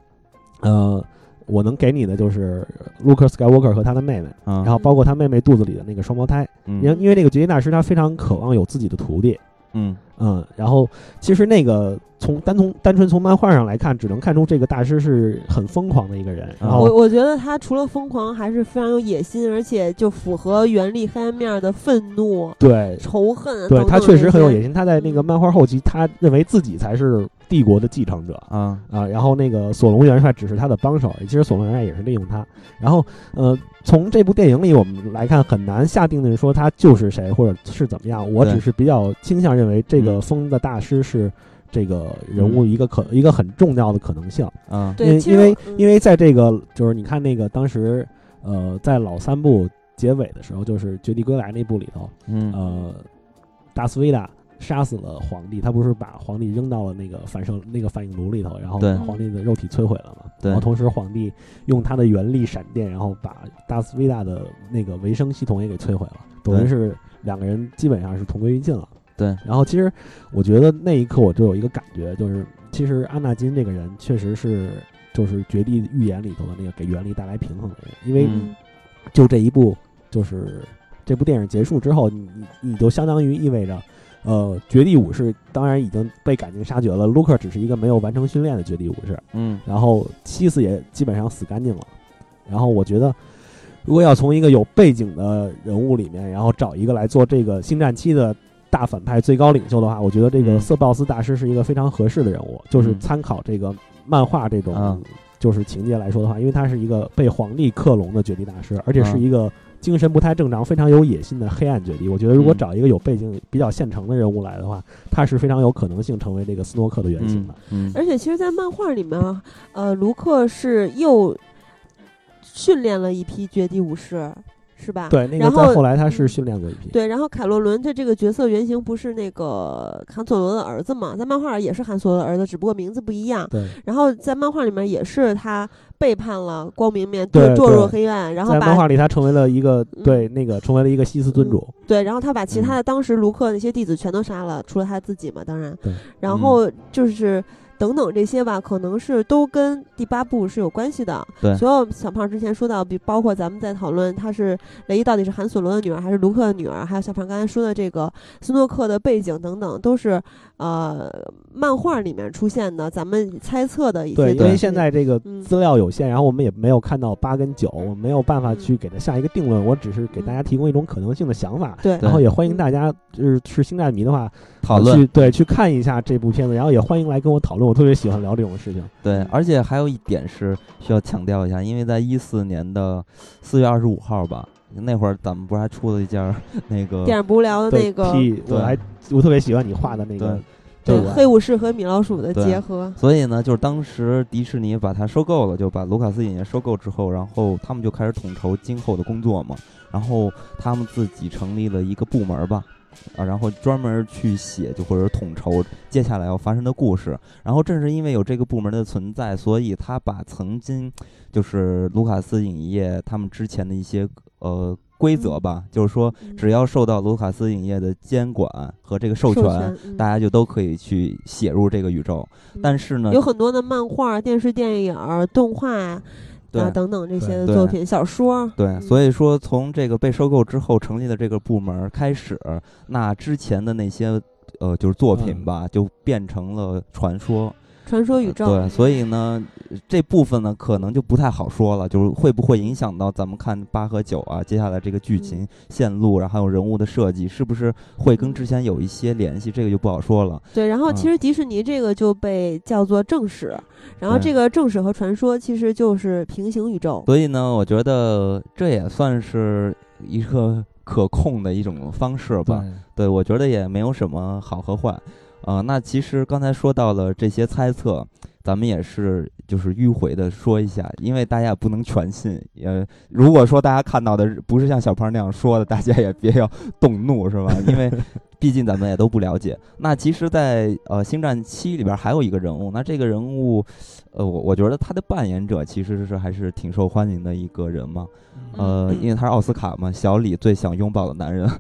Speaker 3: 呃，我能给你的就是 Luke Skywalker 和他的妹妹，
Speaker 1: 啊，
Speaker 3: 然后包括他妹妹肚子里的那个双胞胎，
Speaker 1: 嗯
Speaker 3: 因为因为那个绝地大师他非常渴望有自己的徒弟，
Speaker 1: 嗯
Speaker 3: 嗯，然后其实那个从单从单纯从漫画上来看，只能看出这个大师是很疯狂的一个人，然后
Speaker 2: 我我觉得他除了疯狂，还是非常有野心，而且就符合原力黑暗面的愤怒、
Speaker 3: 对
Speaker 2: 仇恨。
Speaker 3: 对他确实很有野
Speaker 2: 心。
Speaker 3: 心，他在那个漫画后期，他认为自己才是帝国的继承者，
Speaker 1: 啊
Speaker 3: 啊，然后那个索隆元帅只是他的帮手，其实索隆元帅也是利用他。然后，呃，从这部电影里我们来看，很难下定论说他就是谁或者是怎么样。我只是比较倾向认为这个
Speaker 1: 嗯
Speaker 3: 风的大师是这个人物一个可、一个很重要的可能性。
Speaker 1: 啊
Speaker 2: 对
Speaker 3: 因为因为
Speaker 2: 嗯
Speaker 3: 因为在这个就是你看那个当时呃在老三部结尾的时候，就是《绝地归来》那部里头，
Speaker 1: 嗯
Speaker 3: 呃，达斯维达杀死了皇帝，他不是把皇帝扔到了那个反射那个反应炉里头，然后把皇帝的肉体摧毁了嘛。
Speaker 1: 对。
Speaker 3: 然后同时皇帝用他的原力闪电，然后把达斯维达的那个维生系统也给摧毁了，等于是两个人基本上是同归于尽了。
Speaker 1: 对，
Speaker 3: 然后其实我觉得那一刻我就有一个感觉，就是其实安纳金这个人确实是就是《绝地预言》里头的那个给原力带来平衡的人，因为
Speaker 1: 嗯。
Speaker 3: 就这一部，就是这部电影结束之后，你你你就相当于意味着，呃，绝地武士当然已经被赶尽杀绝了，卢克只是一个没有完成训练的绝地武士，
Speaker 1: 嗯。
Speaker 3: 然后西斯也基本上死干净了，然后我觉得。如果要从一个有背景的人物里面，然后找一个来做这个星战七的大反派最高领袖的话，我觉得这个
Speaker 1: 嗯。
Speaker 3: 瑟鲍斯大师是一个非常合适的人物，就是
Speaker 1: 嗯。
Speaker 3: 参考这个漫画这种
Speaker 1: 啊。
Speaker 3: 就是情节来说的话，因为他是一个被皇帝克隆的绝地大师，而且是
Speaker 1: 啊。
Speaker 3: 一个精神不太正常、非常有野心的黑暗绝地。我觉得如果
Speaker 1: 嗯
Speaker 3: 找一个有背景、比较现成的人物来的话，他是非常有可能性成为这个斯诺克的原型
Speaker 1: 嗯
Speaker 3: 的。
Speaker 1: 嗯
Speaker 2: 而且其实，在漫画里面啊，呃，卢克是又训练了一批绝地武士，是吧？
Speaker 3: 对，那个
Speaker 2: 然后
Speaker 3: 在后来他是
Speaker 2: 嗯
Speaker 3: 训练过一批。
Speaker 2: 对，然后凯洛伦的这个角色原型不是那个韩索罗的儿子嘛，在漫画里也是韩索罗的儿子，只不过名字不一样。
Speaker 3: 对，
Speaker 2: 然后在漫画里面也是他背叛了光明面，
Speaker 3: 对
Speaker 2: 堕入黑暗，然后
Speaker 3: 在
Speaker 2: 把
Speaker 3: 漫画里他成为了一个
Speaker 2: 嗯
Speaker 3: 对那个成为了一个西斯尊主。
Speaker 2: 对，然后他把其他
Speaker 1: 嗯
Speaker 2: 的当时卢克那些弟子全都杀了，除了他自己嘛，当然
Speaker 3: 对。
Speaker 2: 然后就是等等这些吧，可能是都跟第八部是有关系的。
Speaker 1: 对
Speaker 2: 所有小胖之前说到，比包括咱们在讨论他是雷伊到底是韩索罗的女儿还是卢克的女儿，还有小胖刚才说的这个斯诺克的背景等等，都是呃漫画里面出现的，咱们猜测的一些
Speaker 3: 对，因
Speaker 2: 东西。
Speaker 3: 为现在这个
Speaker 2: 嗯
Speaker 3: 资料有限，然后我们也没有看到八跟九，我没有办法
Speaker 2: 嗯
Speaker 3: 去给它下一个定论。我只是给大家提供一种可能性的想法。
Speaker 2: 对
Speaker 3: 然后也欢迎大家，就是是星战迷的话，
Speaker 1: 讨论
Speaker 3: 去对去看一下这部片子，然后也欢迎来跟我讨论，我特别喜欢聊这种事情。
Speaker 1: 对，而且还有一点是需要强调一下，因为在一四年的四月二十五号吧，那会儿咱们不是还出了一件儿 (laughs) 那个
Speaker 2: 电影不无聊的那个
Speaker 3: 屁，我
Speaker 1: 对
Speaker 3: 还我特别喜欢你画的那个
Speaker 2: 对
Speaker 3: 对
Speaker 2: 黑武士和米老鼠的结合。
Speaker 1: 所以呢，就是当时迪士尼把它收购了，就把卢卡斯影业收购之后，然后他们就开始统筹今后的工作嘛。然后他们自己成立了一个部门吧，啊，然后专门去写就或者统筹接下来要发生的故事。然后正是因为有这个部门的存在，所以他把曾经就是卢卡斯影业他们之前的一些呃规则吧，就是说
Speaker 2: 嗯
Speaker 1: 只要受到卢卡斯影业的监管和这个授权，
Speaker 2: 嗯
Speaker 1: 大家就都可以去写入这个宇宙。
Speaker 2: 嗯
Speaker 1: 但是呢，
Speaker 2: 有很多的漫画、电视、电影、动画
Speaker 1: 对
Speaker 2: 啊等等这些的作品、小说。
Speaker 1: 对，
Speaker 2: 嗯
Speaker 1: 所以说从这个被收购之后成立的这个部门开始，那之前的那些呃就是作品吧，就变成了传说。
Speaker 2: 传说宇宙。
Speaker 1: 对，所以呢，这部分呢可能就不太好说了，就是会不会影响到咱们看八和九啊，接下来这个剧情线路，然后还有人物的设计，是不是会跟之前有一些联系？这个就不好说了。
Speaker 2: 对，然后其实迪士尼这个就被叫做正史，然后这个正史和传说其实就是平行宇宙。
Speaker 1: 所以呢，我觉得这也算是一个可控的一种方式吧。对，我觉得也没有什么好和坏。啊，那其实刚才说到了这些猜测，咱们也是就是迂回的说一下，因为大家也不能全信。呃如果说大家看到的不是像小胖那样说的，大家也别要动怒，是吧？因为毕竟咱们也都不了解。那其实，在呃《星战七》里边还有一个人物，那这个人物，呃，我我觉得他的扮演者其实是还是挺受欢迎的一个人嘛。呃，(clears throat) 因为他是奥斯卡嘛，小李最想拥抱的男人。(laughs)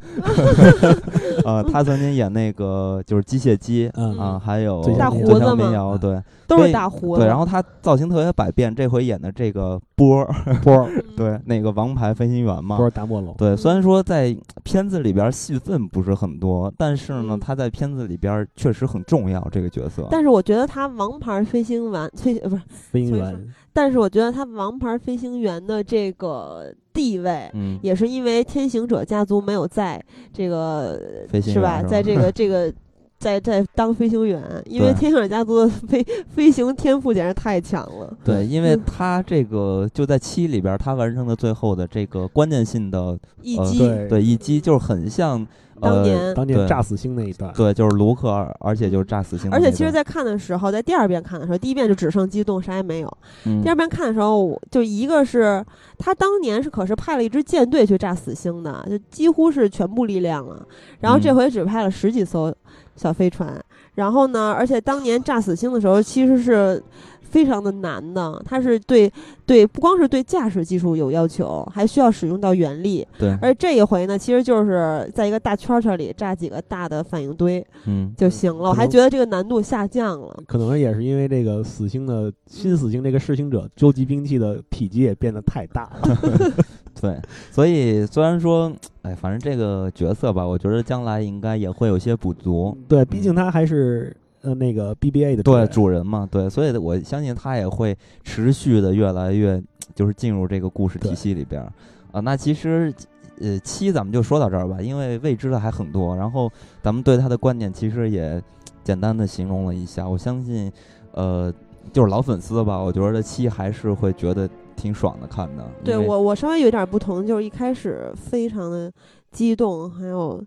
Speaker 1: (laughs) 呃，他曾经演那个就是机械姬啊，还有
Speaker 2: 大胡子
Speaker 1: 民谣，对，
Speaker 2: 都是大胡
Speaker 1: 子。对，然后他造型特别百变，这回演的这个波
Speaker 3: 波，(laughs)
Speaker 1: 对，那个王牌飞行员嘛，
Speaker 3: 波达莫龙。
Speaker 1: 对，虽然说在片子里边戏份不是很多，但是呢，他在片子里边确实很重要这个角色。
Speaker 2: 但是我觉得他王牌飞行员飞不是
Speaker 3: 飞行员。
Speaker 2: 但是我觉得他王牌飞行员的这个地位，嗯，也是因为天行者家族没有在这个是吧，在这个这个在在当飞行员，因为天行者家族的飞 (laughs) 飞行天赋简直太强了。
Speaker 1: 对，因为他这个就在七里边，他完成的最后的这个关键性的
Speaker 2: 一击，
Speaker 1: 对一击就是很像。
Speaker 2: 当年，
Speaker 3: 当年炸死星那一段，
Speaker 1: 对，就是卢克，而且就是炸死星。
Speaker 2: 而且其实，在看的时候，在第二遍看的时候，第一遍就只剩激动，啥也没有。第二遍看的时候，就一个是他当年是可是派了一支舰队去炸死星的，就几乎是全部力量了。然后这回只派了十几艘小飞船。然后呢，而且当年炸死星的时候，其实是。非常的难的，它是对对，不光是对驾驶技术有要求，还需要使用到原力。
Speaker 1: 对，
Speaker 2: 而这一回呢，其实就是在一个大圈圈里炸几个大的反应堆，
Speaker 1: 嗯，
Speaker 2: 就行了。我还觉得这个难度下降了。
Speaker 3: 可能也是因为这个死星的新死星这个试星者究极兵器的体积也变得太大了。(laughs) (laughs)
Speaker 1: 对，所以虽然说，哎，反正这个角色吧，我觉得将来应该也会有些补足。
Speaker 3: 对，毕竟他还是。呃，那个 BBA 的
Speaker 1: 对主人嘛，对，所以我相信他也会持续的越来越，就是进入这个故事体系里边啊。那其实，呃，七咱们就说到这儿吧，因为未知的还很多。然后咱们对他的观点其实也简单的形容了一下。我相信，呃，就是老粉丝吧，我觉得七还是会觉得挺爽的看的。
Speaker 2: 对我，我稍微有点不同，就是一开始非常的激动，还有。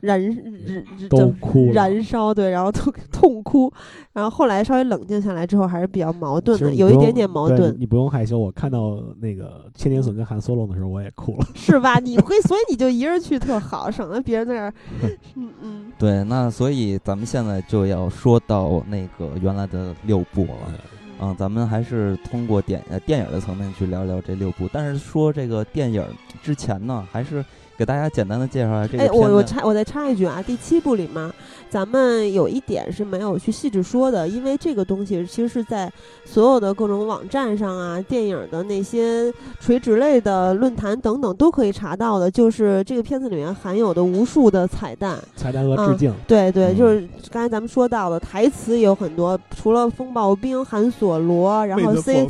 Speaker 2: 燃燃
Speaker 3: 都哭
Speaker 2: 燃烧对，然后痛痛哭，然后后来稍微冷静下来之后，还是比较矛盾的，有一点点矛盾。
Speaker 3: 你不用害羞，我看到那个千年隼跟韩 solo 的时候，我也哭了，
Speaker 2: 是吧？你会，所以你就一人去特好，省得别人在那儿。(laughs) 嗯嗯。
Speaker 1: 对，那所以咱们现在就要说到那个原来的六部了，嗯，咱们还是通过电呃电影的层面去聊聊这六部，但是说这个电影之前呢，还是。给大家简单的介绍一下这个。哎，
Speaker 2: 我我插我再插一句啊，第七部里面，咱们有一点是没有去细致说的，因为这个东西其实是在所有的各种网站上啊，电影的那些垂直类的论坛等等都可以查到的，就是这个片子里面含有的无数的彩蛋、
Speaker 3: 彩蛋和致敬。
Speaker 2: 对对，就是刚才咱们说到的台词也有很多，除了风暴兵、韩索罗，然后 C，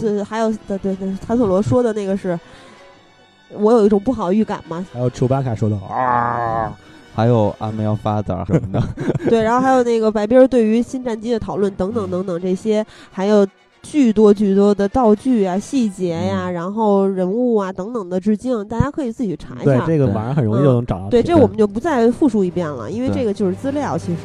Speaker 2: 对，还有对对对，韩索罗说的那个是。我有一种不好预感嘛。
Speaker 3: 还有丘巴卡说的啊，
Speaker 1: 还有阿梅尔发的什么的。(laughs)
Speaker 2: 对，然后还有那个白冰对于新战机的讨论等等等等这些，还有巨多巨多的道具啊、细节呀，然后人物啊等等的致敬，大家可以自己去查一
Speaker 3: 下。对，这个网上很容易就能找到。
Speaker 2: 对，这我们就不再复述一遍了，因为这个就是资料，其实。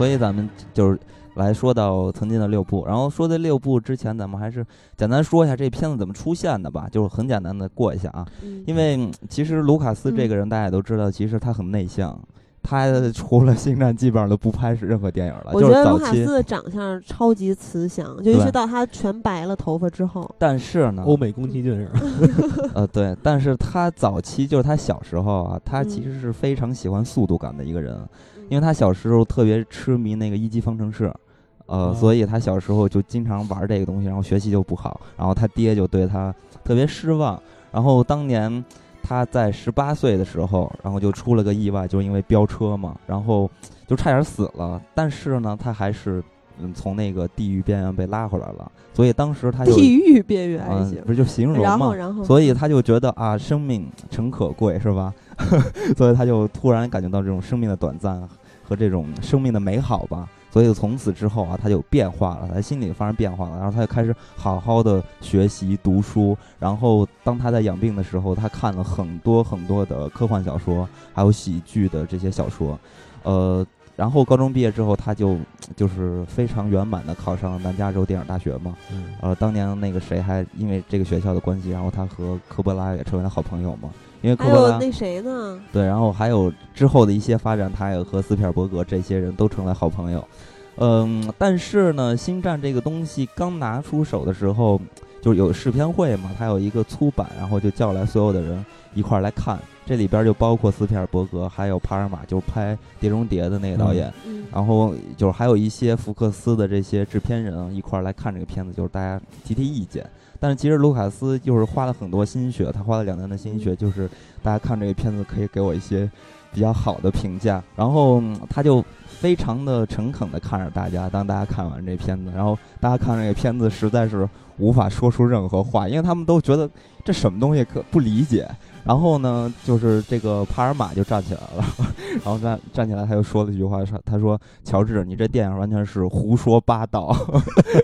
Speaker 1: 所以咱们就是来说到曾经的六部，然后说这六部之前，咱们还是简单说一下这片子怎么出现的吧，就是很简单的过一下啊。
Speaker 2: 嗯
Speaker 1: 因为嗯其实卢卡斯这个人大家也都知道，其实他很内向，他除了《星战》基本上都不拍任何电影了，
Speaker 2: 我
Speaker 1: 就是
Speaker 2: 觉得卢卡。斯的长相超级慈祥，就一
Speaker 1: 对
Speaker 2: 直到他全白了头发之后，
Speaker 1: 但是呢，
Speaker 3: 欧美宫崎骏是吧？(laughs)
Speaker 1: 呃，对，但是他早期就是他小时候啊，他
Speaker 2: 嗯
Speaker 1: 其实是非常喜欢速度感的一个人，因为他小时候特别痴迷那个一级方程式，呃，
Speaker 3: 哦
Speaker 1: 所以他小时候就经常玩这个东西，然后学习就不好，然后他爹就对他特别失望，然后当年他在十八岁的时候，然后就出了个意外，就是因为飙车嘛，然后就差点死了，但是呢，他还是嗯从那个地狱边缘被拉回来了，所以当时他就
Speaker 2: 地狱边缘还
Speaker 1: 嗯，。不是就形容嘛
Speaker 2: 然后，，然后，
Speaker 1: 所以他就觉得啊，生命诚可贵，是吧？(laughs) 所以他就突然感觉到这种生命的短暂和这种生命的美好吧。所以从此之后啊，他就变化了，他心里发生变化了，然后他就开始好好的学习读书。然后当他在养病的时候，他看了很多很多的科幻小说，还有喜剧的这些小说，呃。然后高中毕业之后，他就就是非常圆满的考上了南加州电影大学嘛，
Speaker 3: 嗯
Speaker 1: 呃，当年那个谁还因为这个学校的关系，然后他和科波拉也成为了好朋友嘛。因为科
Speaker 2: 还
Speaker 1: 波拉
Speaker 2: 有那谁呢？
Speaker 1: 对，然后还有之后的一些发展，他也和斯皮尔伯格这些人都成了好朋友。嗯，但是呢，《星战》这个东西刚拿出手的时候，就是有试片会嘛，他有一个粗版，然后就叫来所有的人一块儿来看。这里边就包括斯皮尔伯格，还有帕尔玛，就是拍《碟中谍》的那个导演。
Speaker 2: 嗯，
Speaker 1: 然后就是还有一些福克斯的这些制片人一块儿来看这个片子，就是大家提提意见。但是其实卢卡斯就是花了很多心血，他花了两年的心血，就是大家看这个片子可以给我一些比较好的评价。然后他就非常的诚恳的看着大家，当大家看完这片子，然后大家看这个片子实在是无法说出任何话，因为他们都觉得这什么东西可不理解。然后呢，就是这个帕尔玛就站起来了，(laughs) 然后站站起来，他又说了一句话，说他说：“乔治，你这电影完全是胡说八道。”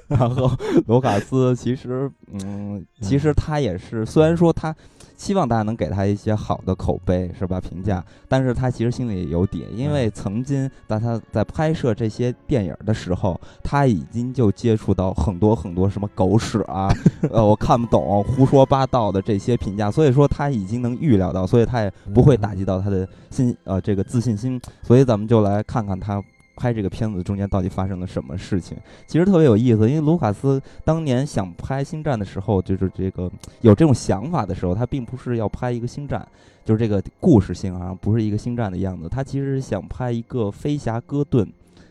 Speaker 1: 然后罗卡斯其实，嗯，其实他也是，虽然说他希望大家能给他一些好的口碑，是吧？评价，但是他其实心里也有底，因为曾经在他在拍摄这些电影的时候，他已经就接触到很多很多什么狗屎啊，(laughs) 呃，我看不懂、胡说八道的这些评价，所以说他已经能预料到，所以他也不会打击到他的信呃这个自信心，所以咱们就来看看他。拍这个片子中间到底发生了什么事情？其实特别有意思，因为卢卡斯当年想拍《星战》的时候，就是这个有这种想法的时候，他并不是要拍一个星战，就是这个故事性啊，不是一个星战的样子。他其实是想拍一个飞侠哥顿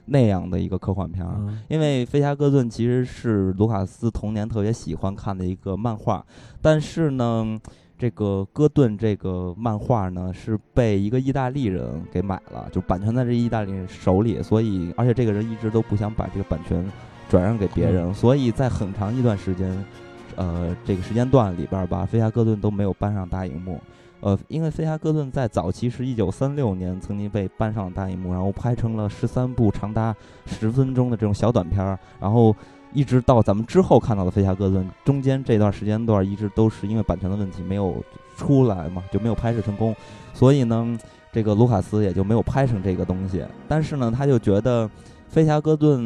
Speaker 1: 那样的一个科幻片儿。
Speaker 3: 嗯
Speaker 1: 因为《飞侠哥顿》其实是卢卡斯童年特别喜欢看的一个漫画，但是呢，这个哥顿这个漫画呢是被一个意大利人给买了，就版权在这意大利人手里，所以而且这个人一直都不想把这个版权转让给别人，所以在很长一段时间，呃，这个时间段里边儿吧，《飞侠哥顿》都没有搬上大荧幕。呃，因为《飞侠哥顿》在早期是一九三六年曾经被搬上大荧幕，然后拍成了十三部长达十分钟的这种小短片儿，然后一直到咱们之后看到的《飞侠哥顿》，中间这段时间段一直都是因为版权的问题没有出来嘛，就没有拍摄成功，所以呢，这个卢卡斯也就没有拍成这个东西。但是呢，他就觉得《飞侠哥顿》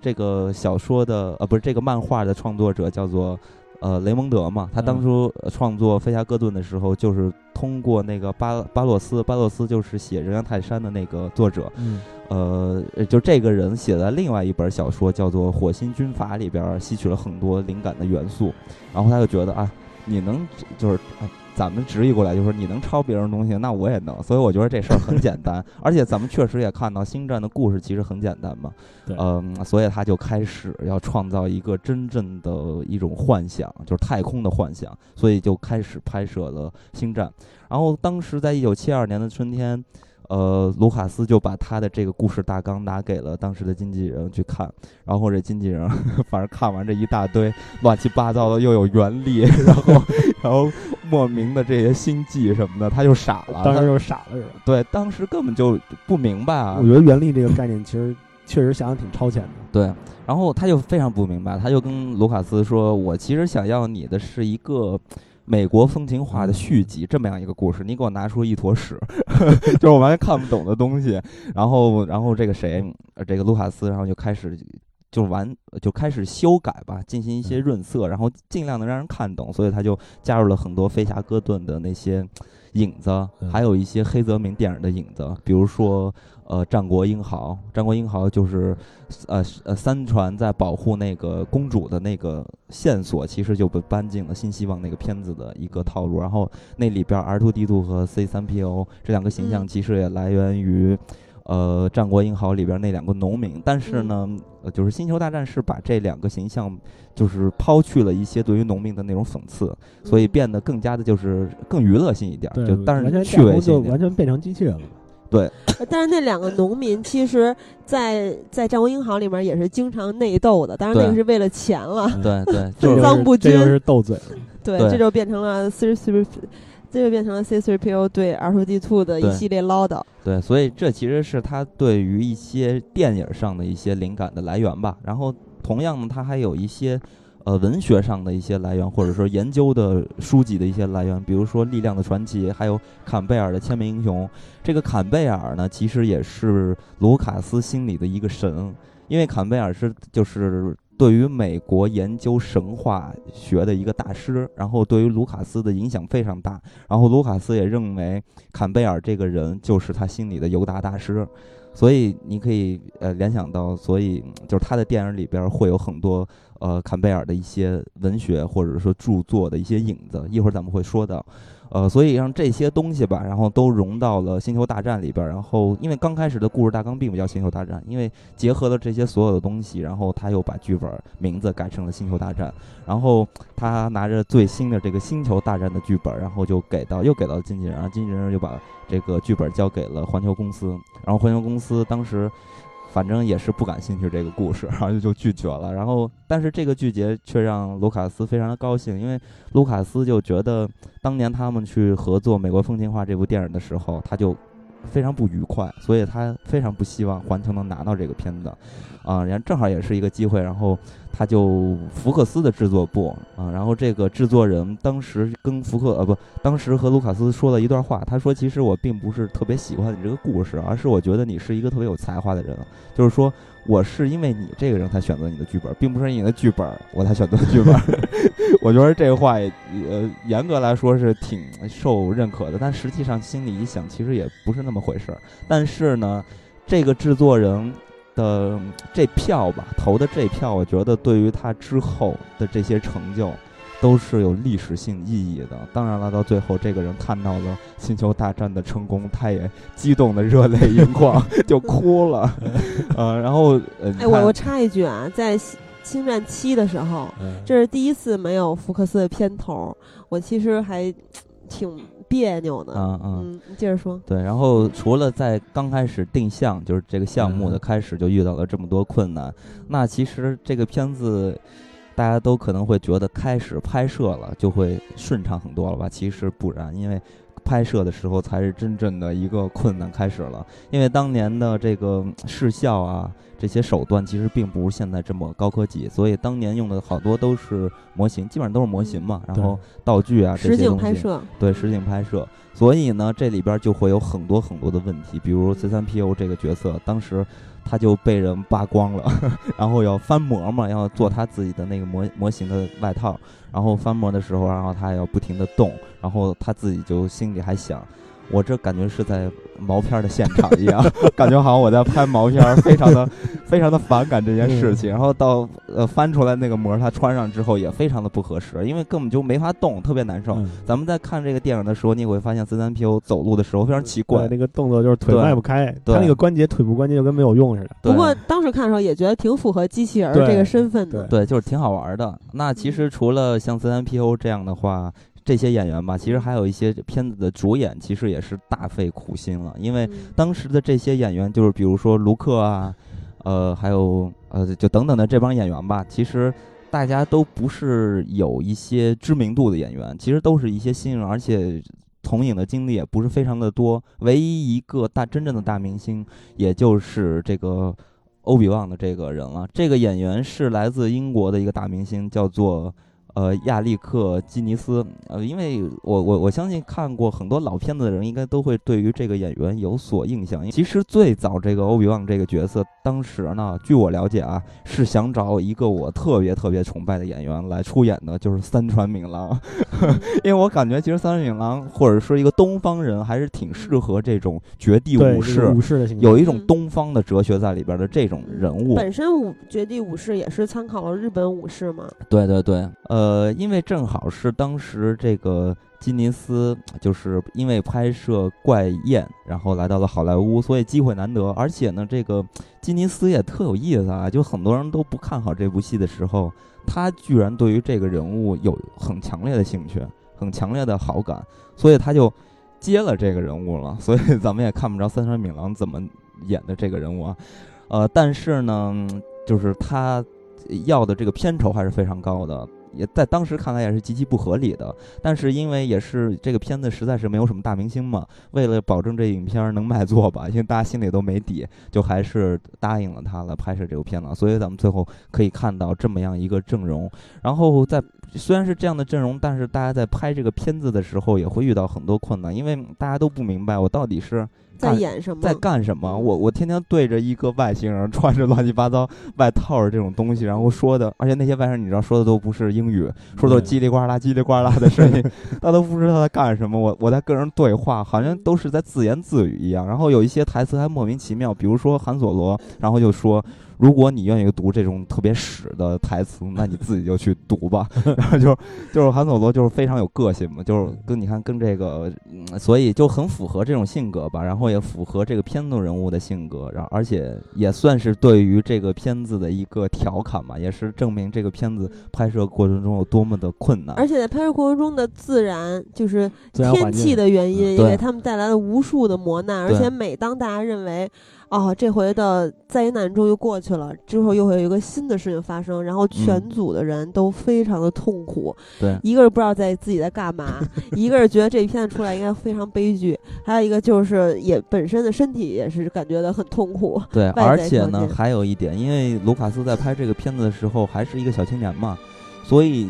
Speaker 1: 这个小说的呃不是这个漫画的创作者叫做。呃，雷蒙德嘛，他当初呃创作《飞侠哥顿》的时候，就是通过那个巴巴洛斯，巴洛斯就是写《人猿泰山》的那个作者，
Speaker 3: 嗯。
Speaker 1: 呃，就这个人写的另外一本小说叫做《火星军阀》里边儿吸取了很多灵感的元素，然后他就觉得啊，你能就是、啊咱们直译过来就是说你能抄别人东西，那我也能，所以我觉得这事儿很简单，(laughs) 而且咱们确实也看到《星战》的故事其实很简单嘛，
Speaker 3: 对。
Speaker 1: 嗯，所以他就开始要创造一个真正的一种幻想，就是太空的幻想，所以就开始拍摄了《星战》，然后当时在一九七二年的春天。呃，卢卡斯就把他的这个故事大纲拿给了当时的经纪人去看，然后这经纪人 (laughs) 反正看完这一大堆乱七八糟的，又有原力，然后然后莫名的这些心计什么的，他就傻了。
Speaker 3: 当时就傻了是吧？
Speaker 1: 对，当时根本就不明白啊
Speaker 3: 我。觉得原力这个概念其实确实想想挺超前的。
Speaker 1: 对，然后他就非常不明白，他就跟卢卡斯说：“我其实想要你的是一个美国风情画的续集这么样一个故事，你给我拿出一坨屎，(laughs) 就是我完全看不懂的东西。然后，然后这个谁，这个卢卡斯，然后就开始就完就开始修改吧，进行一些润色，然后尽量能让人看懂。所以他就加入了很多飞侠哥顿的那些影子，还有一些黑泽明电影的影子，比如说。呃，战国英豪，战国英豪就是，呃呃，三船在保护那个公主的那个线索，其实就被搬进了新希望那个片子的一个套路。然后那里边 R Two D Two 和 C 三 PO 这两个形象，其实也来源于，呃，战国英豪里边那两个农民。但是呢，呃，就是星球大战是把这两个形象，就是抛去了一些对于农民的那种讽刺，所以变得更加的就是更娱乐性一点，就当然趣味性
Speaker 3: 完全变成机器人了。
Speaker 1: 对，
Speaker 2: 但是那两个农民其实，在在战国英豪里面也是经常内斗的，当然那个是为了钱了。
Speaker 1: 对对，(laughs)
Speaker 2: 分赃不均，
Speaker 3: 是斗嘴。
Speaker 2: 对，这就变成了 C 3 P，这就变成了 C 3 PO 对 R 2 D 2的一系列唠叨。
Speaker 1: 对，所以这其实是他对于一些电影上的一些灵感的来源吧。然后，同样呢，他还有一些。呃，文学上的一些来源，或者说研究的书籍的一些来源，比如说《力量的传奇》，还有坎贝尔的《千面英雄》。这个坎贝尔呢，其实也是卢卡斯心里的一个神，因为坎贝尔是就是对于美国研究神话学的一个大师，然后对于卢卡斯的影响非常大。然后卢卡斯也认为坎贝尔这个人就是他心里的尤达大师，所以你可以呃联想到，所以就是他的电影里边会有很多。呃，坎贝尔的一些文学或者说著作的一些影子，一会儿咱们会说到。呃，所以让这些东西吧，然后都融到了《星球大战》里边。然后，因为刚开始的故事大纲并不叫《星球大战》，因为结合了这些所有的东西，然后他又把剧本名字改成了《星球大战》。然后他拿着最新的这个《星球大战》的剧本，然后就给到又给到经纪人，然后经纪人就把这个剧本交给了环球公司。然后环球公司当时。反正也是不感兴趣这个故事，然后就拒绝了。然后，但是这个拒绝却让卢卡斯非常的高兴，因为卢卡斯就觉得当年他们去合作《美国风情画》这部电影的时候，他就非常不愉快，所以他非常不希望环球能拿到这个片子。啊，然后正好也是一个机会，然后。他就福克斯的制作部啊，然后这个制作人当时跟福克呃不，当时和卢卡斯说了一段话，他说：“其实我并不是特别喜欢你这个故事，而是我觉得你是一个特别有才华的人。就是说我是因为你这个人才选择你的剧本，并不是你的剧本我才选择剧本。(laughs) (laughs) 我觉得这话呃严格来说是挺受认可的，但实际上心里一想，其实也不是那么回事儿。但是呢，这个制作人。”的这票吧，投的这票，我觉得对于他之后的这些成就，都是有历史性意义的。当然了，到最后这个人看到了《星球大战》的成功，他也激动的热泪盈眶，(laughs) 就哭了。(laughs) 呃，然后，
Speaker 2: 哎，我我插一句啊，在《星战七》的时候，这是第一次没有福克斯的片头，我其实还挺。别扭呢，嗯嗯，你接着说。
Speaker 1: 对，然后除了在刚开始定向，就是这个项目的开始就遇到了这么多困难，那其实这个片子大家都可能会觉得开始拍摄了就会顺畅很多了吧？其实不然，因为拍摄的时候才是真正的一个困难开始了，因为当年的这个视效啊。这些手段其实并不如现在这么高科技，所以当年用的好多都是模型，基本上都是模型嘛。然后道具啊这些东西，对实景拍摄。所以呢，这里边就会有很多很多的问题，比如 C3PO 这个角色，当时他就被人扒光了，(laughs) 然后要翻模嘛，要做他自己的那个模模型的外套。然后翻模的时候，然后他要不停的动，然后他自己就心里还想。我这感觉是在毛片的现场一样，(laughs) 感觉好像我在拍毛片，非常的 (laughs) 非常的反感这件事情。然后到呃翻出来那个膜，它穿上之后也非常的不合适，因为根本就没法动，特别难受。咱们在看这个电影的时候，你会发现 C 三 PO 走路的时候非常奇怪，
Speaker 3: 那个动作就是腿迈不开，他那个关节腿部关节就跟没有用似的。
Speaker 2: 不过当时看的时候也觉得挺符合机器人这个身份的，
Speaker 1: 对，就是挺好玩的。那其实除了像 C 三 PO 这样的话。这些演员吧，其实还有一些片子的主演，其实也是大费苦心了。因为当时的这些演员，就是比如说卢克啊，呃，还有呃，就等等的这帮演员吧，其实大家都不是有一些知名度的演员，其实都是一些新人，而且同影的经历也不是非常的多。唯一一个大真正的大明星，也就是这个欧比旺的这个人了。这个演员是来自英国的一个大明星，叫做。呃，亚历克·基尼斯，呃，因为我我我相信看过很多老片子的人，应该都会对于这个演员有所印象。其实最早这个欧比旺这个角色，当时呢，据我了解啊，是想找一个我特别特别崇拜的演员来出演的，就是三船敏郎。(laughs) 因为我感觉其实三船敏郎或者说一个东方人，还是挺适合这种绝地武士，
Speaker 3: 武士的形象，
Speaker 1: 有一种东方的哲学在里边的这种人物。
Speaker 2: 本身武绝地武士也是参考了日本武士嘛？
Speaker 1: 对对对，呃。呃，因为正好是当时这个吉尼斯，就是因为拍摄《怪宴》，然后来到了好莱坞，所以机会难得。而且呢，这个吉尼斯也特有意思啊，就很多人都不看好这部戏的时候，他居然对于这个人物有很强烈的兴趣，很强烈的好感，所以他就接了这个人物了。所以咱们也看不着三川敏郎怎么演的这个人物啊。呃，但是呢，就是他要的这个片酬还是非常高的。也在当时看来也是极其不合理的，但是因为也是这个片子实在是没有什么大明星嘛，为了保证这影片能卖座吧，因为大家心里都没底，就还是答应了他了拍摄这个片子。所以咱们最后可以看到这么样一个阵容。然后在虽然是这样的阵容，但是大家在拍这个片子的时候也会遇到很多困难，因为大家都不明白我到底是。
Speaker 2: 在演什么？
Speaker 1: 在干什么？我我天天对着一个外星人穿着乱七八糟外套的这种东西，然后说的，而且那些外星人你知道说的都不是英语，说的叽里呱啦叽里呱啦的声音，(laughs) 他都不知道在干什么。我我在跟人对话，好像都是在自言自语一样。然后有一些台词还莫名其妙，比如说韩索罗，然后就说。如果你愿意读这种特别屎的台词，那你自己就去读吧。(laughs) 然后就就是韩索罗就是非常有个性嘛，就是跟你看跟这个，所以就很符合这种性格吧。然后也符合这个片子人物的性格，然后而且也算是对于这个片子的一个调侃嘛，也是证明这个片子拍摄过程中有多么的困难。
Speaker 2: 而且在拍摄过程中的自然就是天气的原因，也给他们带来了无数的磨难。而且每当大家认为。哦，这回的灾难终于过去了，之后又会有一个新的事情发生，然后全组的人都非常的痛苦。
Speaker 1: 对，
Speaker 2: 一个是不知道在自己在干嘛，(laughs) 一个是觉得这片子出来应该非常悲剧，还有一个就是也本身的身体也是感觉到很痛苦。
Speaker 1: 对，而且呢，还有一点，因为卢卡斯在拍这个片子的时候还是一个小青年嘛，所以。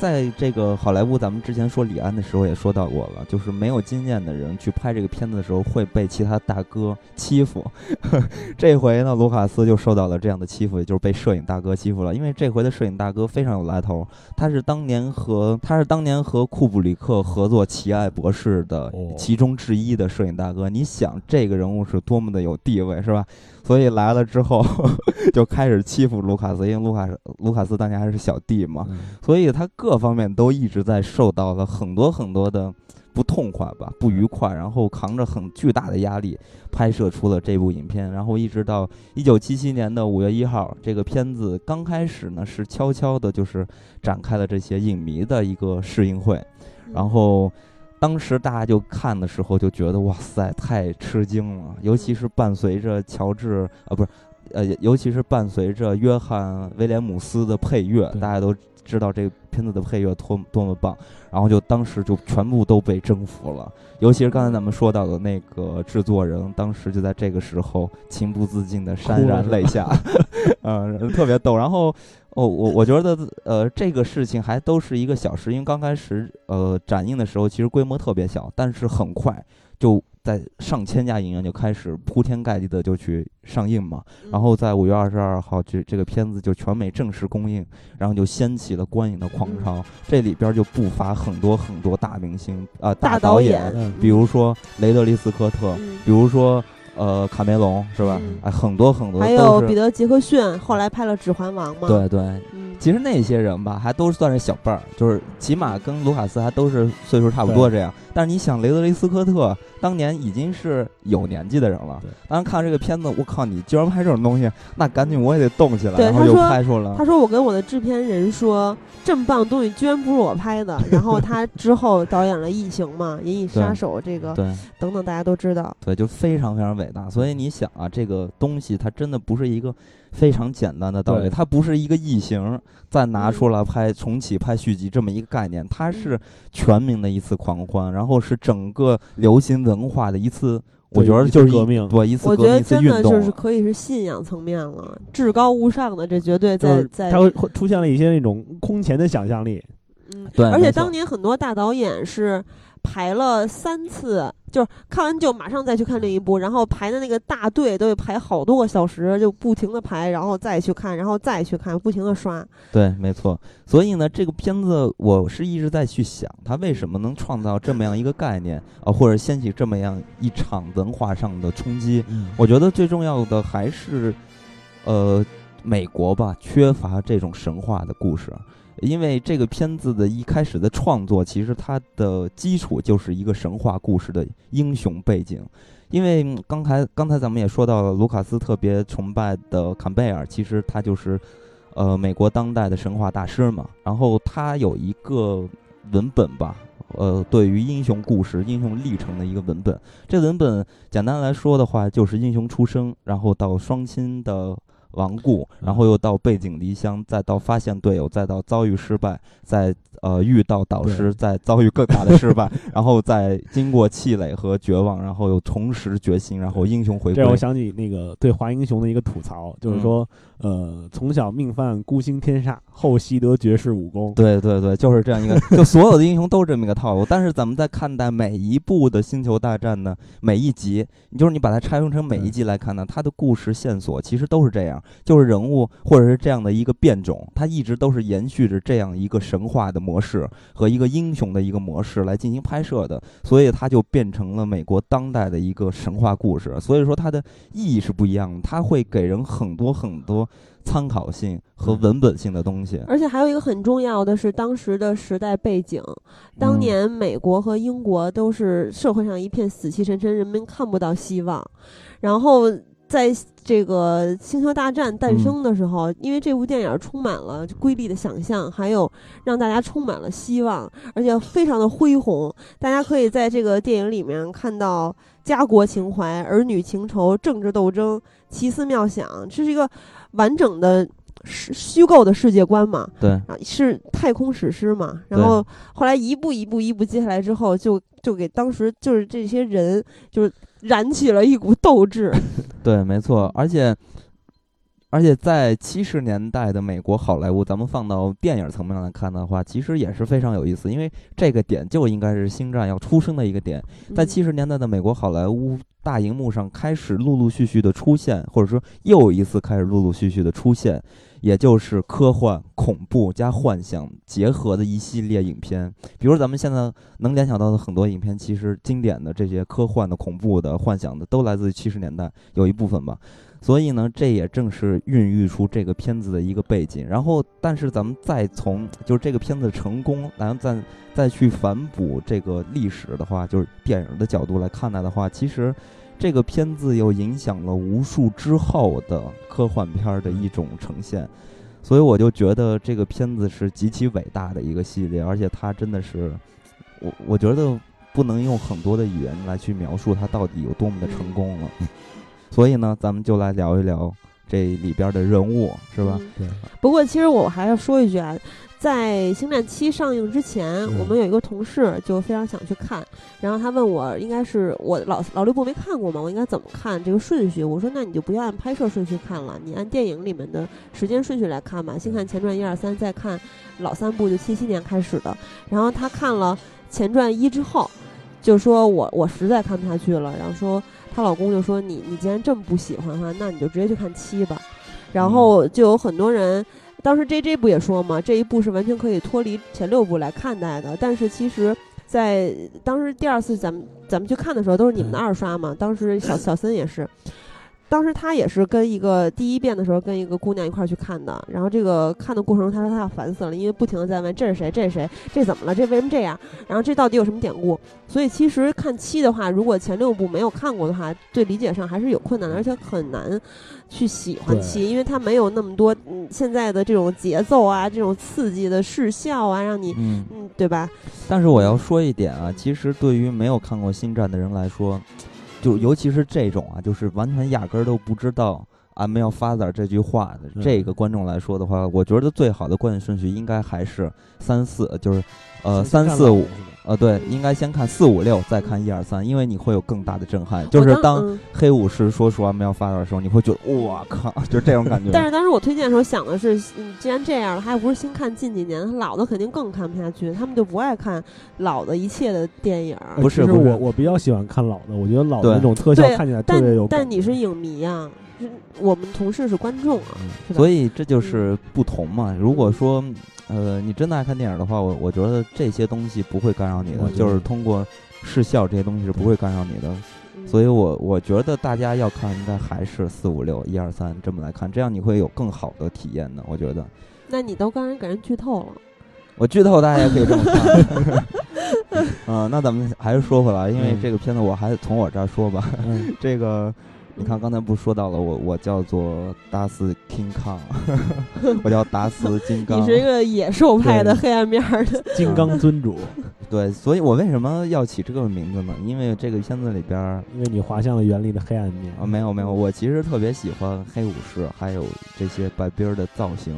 Speaker 1: 在这个好莱坞，咱们之前说李安的时候也说到过了，就是没有经验的人去拍这个片子的时候会被其他大哥欺负。(laughs) 这回呢，卢卡斯就受到了这样的欺负，也就是被摄影大哥欺负了。因为这回的摄影大哥非常有来头，他是当年和他是当年和库布里克合作《奇爱博士》的其中之一的摄影大哥。你想，这个人物是多么的有地位，是吧？所以来了之后，(laughs) 就开始欺负卢卡斯，因为卢卡斯卢卡斯当年还是小弟嘛，所以他各方面都一直在受到了很多很多的不痛快吧，不愉快，然后扛着很巨大的压力拍摄出了这部影片，然后一直到一九七七年的五月一号，这个片子刚开始呢是悄悄的，就是展开了这些影迷的一个试映会，然后。当时大家就看的时候就觉得哇塞，太吃惊了，尤其是伴随着乔治啊，不是，呃，尤其是伴随着约翰威廉姆斯的配乐，大家都知道这个片子的配乐多多么棒，然后就当时就全部都被征服了。尤其是刚才咱们说到的那个制作人，当时就在这个时候情不自禁的潸然泪下，(laughs) 嗯，特别逗。然后。哦，我我觉得，呃，这个事情还都是一个小事，因为刚开始，呃，展映的时候其实规模特别小，但是很快就在上千家影院就开始铺天盖地的就去上映嘛，然后在五月二十二号，这这个片子就全美正式公映，然后就掀起了观影的狂潮，这里边就不乏很多很多大明星啊，
Speaker 2: 大
Speaker 1: 导
Speaker 2: 演，
Speaker 1: 比如说雷德利·斯科特，比如说。呃，卡梅隆是吧？哎，很多很多，
Speaker 2: 还有彼得·杰克逊，后来拍了《指环王》嘛。
Speaker 1: 对对，其实那些人吧，还都算是小辈儿，就是起码跟卢卡斯还都是岁数差不多这样。但是你想，雷德利·斯科特当年已经是有年纪的人了。当时看这个片子，我靠，你居然拍这种东西，那赶紧我也得动起来，然后就拍出了。
Speaker 2: 他说：“我跟我的制片人说，这么棒的东西居然不是我拍的。(laughs) ”然后他之后导演了《异形》嘛，《银翼杀手》这个，
Speaker 1: 对，
Speaker 2: 等等，大家都知道。
Speaker 1: 对，就非常非常伟大。所以你想啊，这个东西它真的不是一个非常简单的道理，它不是一个异形再拿出来拍重启拍续集这么一个概念，它是全民的一次狂欢，然后是整个流行文化的一次，我觉得就是
Speaker 3: 革命。
Speaker 1: 对一次
Speaker 2: 我
Speaker 1: 革命一次
Speaker 2: 觉得真的
Speaker 1: 运动。了。
Speaker 2: 就是可以是信仰层面了，至高无上的，这绝对在在
Speaker 3: 它会会出现了一些那种空前的想象力，
Speaker 2: 嗯，
Speaker 1: 对而
Speaker 2: 且当年很多大导演是排了三次，就是看完就马上再去看另一部，然后排的那个大队都得排好多个小时，就不停的排，然后再去看，然后再去看，不停的刷。
Speaker 1: 对，没错。所以呢，这个片子我是一直在去想，它为什么能创造这么样一个概念啊，或者掀起这么样一场文化上的冲击？
Speaker 3: 嗯
Speaker 1: 我觉得最重要的还是，呃，美国吧，缺乏这种神话的故事。因为这个片子的一开始的创作，其实它的基础就是一个神话故事的英雄背景。因为刚才刚才咱们也说到了，卢卡斯特别崇拜的坎贝尔，其实他就是，呃，美国当代的神话大师嘛。然后他有一个文本吧，呃，对于英雄故事、英雄历程的一个文本。这文本简单来说的话，就是英雄出生，然后到双亲的亡故，然后又到背井离乡，再到发现队友，再到遭遇失败，再呃遇到导师，再遭遇更大的失败，(laughs) 然后再经过气馁和绝望，然后又重拾决心，然后英雄回归
Speaker 3: 这让。我想起那个对华英雄的一个吐槽，就是
Speaker 1: 嗯
Speaker 3: 说，呃，从小命犯孤星天煞，后习得绝世武功。
Speaker 1: 对对对，就是这样一个，(laughs) 就所有的英雄都是这么一个套路。但是咱们在看待每一部的《星球大战》呢，每一集，就是你把它拆分成每一集来看呢，它的故事线索其实都是这样，就是人物或者是这样的一个变种，它一直都是延续着这样一个神话的模式和一个英雄的一个模式来进行拍摄的，所以它就变成了美国当代的一个神话故事。所以说它的意义是不一样的，它会给人很多很多参考性和文本性的东西。
Speaker 2: 而且还有一个很重要的是当时的时代背景，当
Speaker 1: 嗯
Speaker 2: 年美国和英国都是社会上一片死气沉沉，人们看不到希望。然后在这个《星球大战》诞生的时候，因为这部电影充满了瑰丽的想象，还有让大家充满了希望，而且非常的恢宏。大家可以在这个电影里面看到家国情怀、儿女情仇、政治斗争、奇思妙想，这是一个完整的。虚虚构的世界观嘛，
Speaker 1: 对，
Speaker 2: 啊，是太空史诗嘛，然后后来一步一步一步接下来之后，就就给当时就是这些人就是燃起了一股斗志，(laughs)
Speaker 1: 对，没错，而且而且在七十年代的美国好莱坞，咱们放到电影层面上来看的话，其实也是非常有意思，因为这个点就应该是《星战》要出生的一个点。在
Speaker 2: 嗯
Speaker 1: 七十年代的美国好莱坞大荧幕上开始陆陆续续的出现，或者说又一次开始陆陆续续的出现，也就是科幻、恐怖加幻想结合的一系列影片。比如咱们现在能联想到的很多影片，其实经典的这些科幻的、恐怖的、幻想的，都来自于七十年代有一部分吧。所以呢，这也正是孕育出这个片子的一个背景。然后，但是咱们再从就是这个片子成功，然后再再去反哺这个历史的话，就是电影的角度来看待的话，其实这个片子又影响了无数之后的科幻片的一种呈现。所以我就觉得这个片子是极其伟大的一个系列，而且它真的是，我我觉得不能用很多的语言来去描述它到底有多么的成功了。所以呢，咱们就来聊一聊这里边的人物，是吧？
Speaker 2: 嗯
Speaker 3: 对，
Speaker 2: 不过其实我还要说一句啊，在《星战七》上映之前，
Speaker 3: 嗯
Speaker 2: 我们有一个同事就非常想去看，然后他问我，应该是我老老六部没看过嘛，我应该怎么看这个顺序？我说那你就不要按拍摄顺序看了，你按电影里面的时间顺序来看吧，先看前传一二三，再看老三部，就七七年开始的。然后他看了前传一之后，就说我我实在看不下去了，然后说她老公就说你你既然这么不喜欢的话，那你就直接去看七吧。然后就有很多人，当时 J J 不也说嘛，这一部是完全可以脱离前六部来看待的。但是其实，在当时第二次咱们咱们去看的时候，都是你们的 (laughs) 二刷嘛。当时小小森也是，当时他也是跟一个第一遍的时候跟一个姑娘一块儿去看的。然后这个看的过程中，他说他要烦死了，因为不停的在问这是谁，这是谁，这怎么了，这为什么这样？然后这到底有什么典故？所以其实看七的话，如果前六部没有看过的话，对理解上还是有困难的，而且很难去喜欢七，因为它没有那么多嗯现在的这种节奏啊，这种刺激的视效啊，让你
Speaker 1: 嗯。
Speaker 2: 嗯对吧？
Speaker 1: 但是我要说一点啊，其实对于没有看过《星战》的人来说，就尤其是这种啊，就是完全压根儿都不知道 I'm your father” 这句话的
Speaker 3: 嗯
Speaker 1: 这个观众来说的话，我觉得最好的观影顺序应该还是三四，就是呃三四五，呃对，应该先看四五六，再看一二三，因为你会有更大的震撼。就是当
Speaker 2: 嗯
Speaker 1: 黑武士说出 “I'm your father” 的时候，你会觉得我靠，就这种感觉。
Speaker 2: 但是当时我推荐的时候想的是，嗯，既然这样了，还不是新看近几年，老的肯定更看不下去，他们就不爱看老的一切的电影。
Speaker 1: 不是不是
Speaker 3: 我我比较喜欢看老的，我觉得老的那种特效看起来特
Speaker 2: 但
Speaker 3: 别有。
Speaker 2: 但你是影迷啊，是我们同事是观众啊？
Speaker 1: 所以这就是不同嘛。如果说，呃，你真的爱看电影的话，我我觉得这些东西不会干扰你的，就是通过视效这些东西是不会干扰你的。
Speaker 2: 嗯
Speaker 1: 所以我我觉得大家要看，应该还是四五六一二三这么来看，这样你会有更好的体验的。我觉得，
Speaker 2: 那你都刚才给人剧透了，
Speaker 1: 我剧透大家也可以这么看。(laughs) 嗯、那咱们还是说回来，因为
Speaker 3: 嗯
Speaker 1: 这个片子我还是从我这儿说吧。
Speaker 3: 嗯，(laughs)
Speaker 1: 这个，你看刚才不是说到了我我叫做达斯 King (laughs) Kong，我叫达斯金 (laughs) 刚。
Speaker 2: 你是一个野兽派的黑暗面儿的，
Speaker 3: 金刚尊主，(laughs)
Speaker 1: 对，所以我为什么要起这个名字呢？因为这个片子里边儿
Speaker 3: 因为你滑向了原力的黑暗面
Speaker 1: 啊，没有没有，我其实特别喜欢黑武士，还有这些白边儿的造型。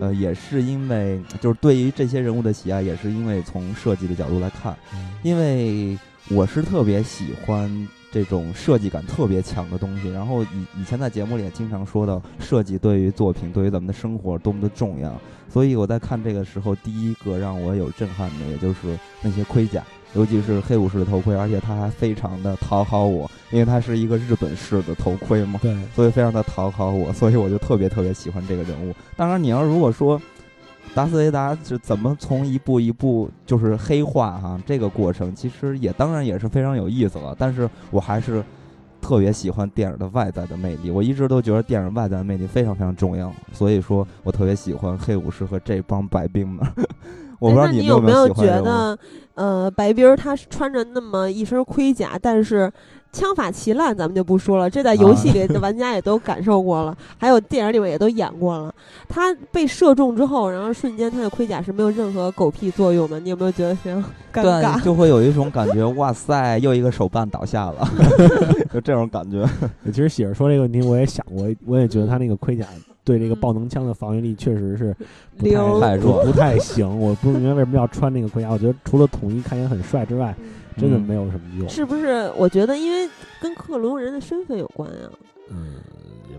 Speaker 1: 呃，
Speaker 2: 嗯
Speaker 1: 也是因为就是对于这些人物的喜爱，也是因为从设计的角度来看，因为我是特别喜欢这种设计感特别强的东西。然后以以前在节目里也经常说到，设计对于作品、对于咱们的生活多么的重要。所以我在看这个时候，第一个让我有震撼的，也就是那些盔甲，尤其是黑武士的头盔，而且它还非常的讨好我，因为它是一个日本式的头盔嘛。
Speaker 3: 对，
Speaker 1: 所以非常的讨好我，所以我就特别特别喜欢这个人物。当然，你要如果说达斯维达是怎么从一步一步就是黑化哈、这个过程，其实也当然也是非常有意思了。但是我还是特别喜欢电影的外在的魅力，我一直都觉得电影外在的魅力非常非常重要，所以说我特别喜欢黑武士和这帮白兵们。(laughs) 我不知道
Speaker 2: 你
Speaker 1: 们有
Speaker 2: 没有觉得，呃，白冰儿他是穿着那么一身盔甲，但是枪法奇烂，咱们就不说了，这在游戏里的玩家也都感受过了，(laughs) 还有电影里面也都演过了。他被射中之后，然后瞬间他的盔甲是没有任何狗屁作用的，你有没有觉得非常尴
Speaker 1: 对，
Speaker 2: 尬？(laughs)
Speaker 1: 就会有一种感觉，哇塞，又一个手办倒下了，(laughs) 就这种感觉。
Speaker 3: 其实喜儿说这个问题，我也想过，我也觉得他那个盔甲对这个爆能枪的防御力确实是不
Speaker 2: 零
Speaker 3: 太
Speaker 1: 太弱
Speaker 3: 不不太行。我不明白为什么要穿那个盔甲，我觉得除了统一看起来很帅之外，真的
Speaker 1: 嗯。
Speaker 3: 没有什么用。
Speaker 2: 是不是？我觉得因为跟克隆人的身份有关啊，
Speaker 3: 嗯，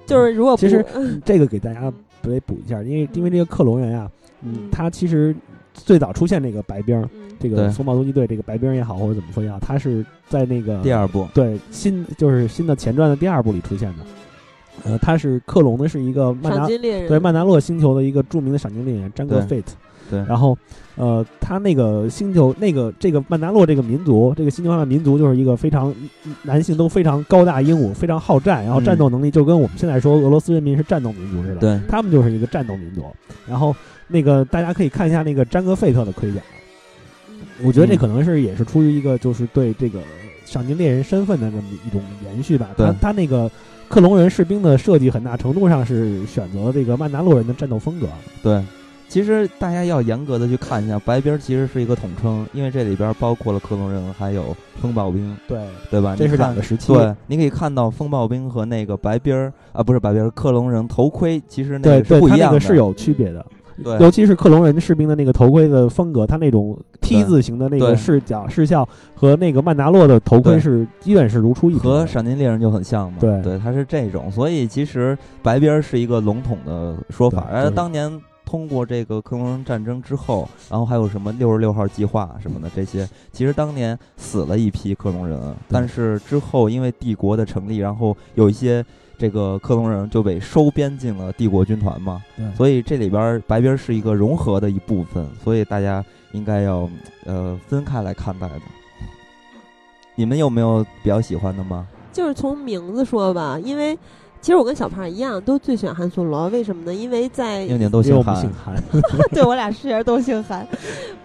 Speaker 2: 就是如果
Speaker 3: 其实 (laughs)
Speaker 2: 嗯。
Speaker 3: 这个给大家得补一下，因为因为这个克隆人啊，嗯。
Speaker 2: 嗯，
Speaker 3: 他其实最早出现这个白
Speaker 2: 冰
Speaker 3: 这个
Speaker 1: 对。
Speaker 3: 风暴突击队这个白冰儿也好，或者怎么说也好，他是在那个
Speaker 1: 第二部，
Speaker 3: 对新就是新的前传的第二部里出现的。呃，他是克隆的是一个曼
Speaker 2: 赏
Speaker 3: 达
Speaker 2: 金猎人。
Speaker 3: 对曼达洛星球的一个著名的赏金猎人詹戈
Speaker 1: 对。
Speaker 3: Fate。
Speaker 1: 对，
Speaker 3: 然后，呃，他那个星球，那个这个曼达洛这个民族，这个星球上的民族就是一个非常男性都非常高大英武，非常好战，然后
Speaker 1: 嗯
Speaker 3: 战斗能力就跟我们现在说俄罗斯人民是战斗民族似的。
Speaker 1: 对，
Speaker 3: 他们就是一个战斗民族。然后那个大家可以看一下那个詹格费特的盔甲，我觉得这
Speaker 1: 嗯
Speaker 3: 可能是也是出于一个就是对这个赏金猎人身份的这么一种延续吧。他他那个克隆人士兵的设计很大程度上是选择这个曼达洛人的战斗风格。
Speaker 1: 对，其实大家要严格的去看一下，白兵儿其实是一个统称，因为这里边包括了克隆人还有风暴兵，
Speaker 3: 对，
Speaker 1: 对吧？
Speaker 3: 这是两个时期。
Speaker 1: 对，你可以看到风暴兵和那个白兵儿啊，不是白兵儿，克隆人头盔其实那个是不一样的，
Speaker 3: 是有区别的。
Speaker 1: 对
Speaker 3: 尤其是克隆人士兵的那个头盔的风格，它那种 T 字形的那个视角视效和那个曼达洛的头盔是基本是如出一辙
Speaker 1: 和
Speaker 3: 的。
Speaker 1: 闪电猎人就很像嘛。
Speaker 3: 对
Speaker 1: 对，它是这种，所以其实白边儿是一个笼统的说法，而
Speaker 3: 就是
Speaker 1: 当年。通过这个克隆人战争之后，然后还有什么六十六号计划什么的这些，其实当年死了一批克隆人，但是之后因为帝国的成立，然后有一些这个克隆人就被收编进了帝国军团嘛，
Speaker 3: 对
Speaker 1: 所以这里边儿白兵儿是一个融合的一部分，所以大家应该要呃分开来看待的。你们有没有比较喜欢的吗？
Speaker 2: 就是从名字说吧，因为其实我跟小胖一样，都最喜欢汉索罗。为什么呢？因为在
Speaker 1: 因为你们都姓韩
Speaker 3: 因为我们姓，韩，(laughs)
Speaker 2: 对我俩师爷都姓韩，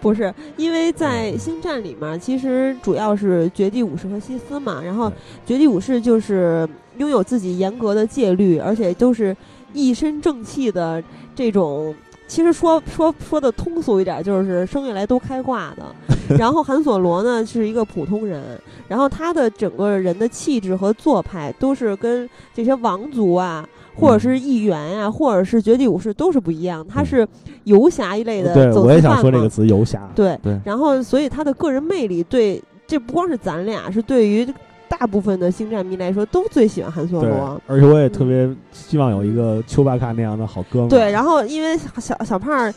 Speaker 2: 不是因为在星战里面，其实主要是绝地武士和西斯嘛。然后绝地武士就是拥有自己严格的戒律，而且都是一身正气的这种。其实说说说的通俗一点，就是生下来都开挂的。(laughs) 然后韩索罗呢是一个普通人，然后他的整个人的气质和做派都是跟这些王族啊，或者是议员呀、或者是绝地武士都是不一样，他是游侠一类的
Speaker 3: 对，
Speaker 2: 走
Speaker 3: 我也想说这个词，游侠。
Speaker 2: 对
Speaker 1: 对。
Speaker 2: 然后所以他的个人魅力对，这不光是咱俩，是对于大部分的星战迷来说都最喜欢汉索罗。，
Speaker 3: 而且我也特别希望有一个丘巴卡那样的好哥们。
Speaker 2: 对，然后因为小小胖儿，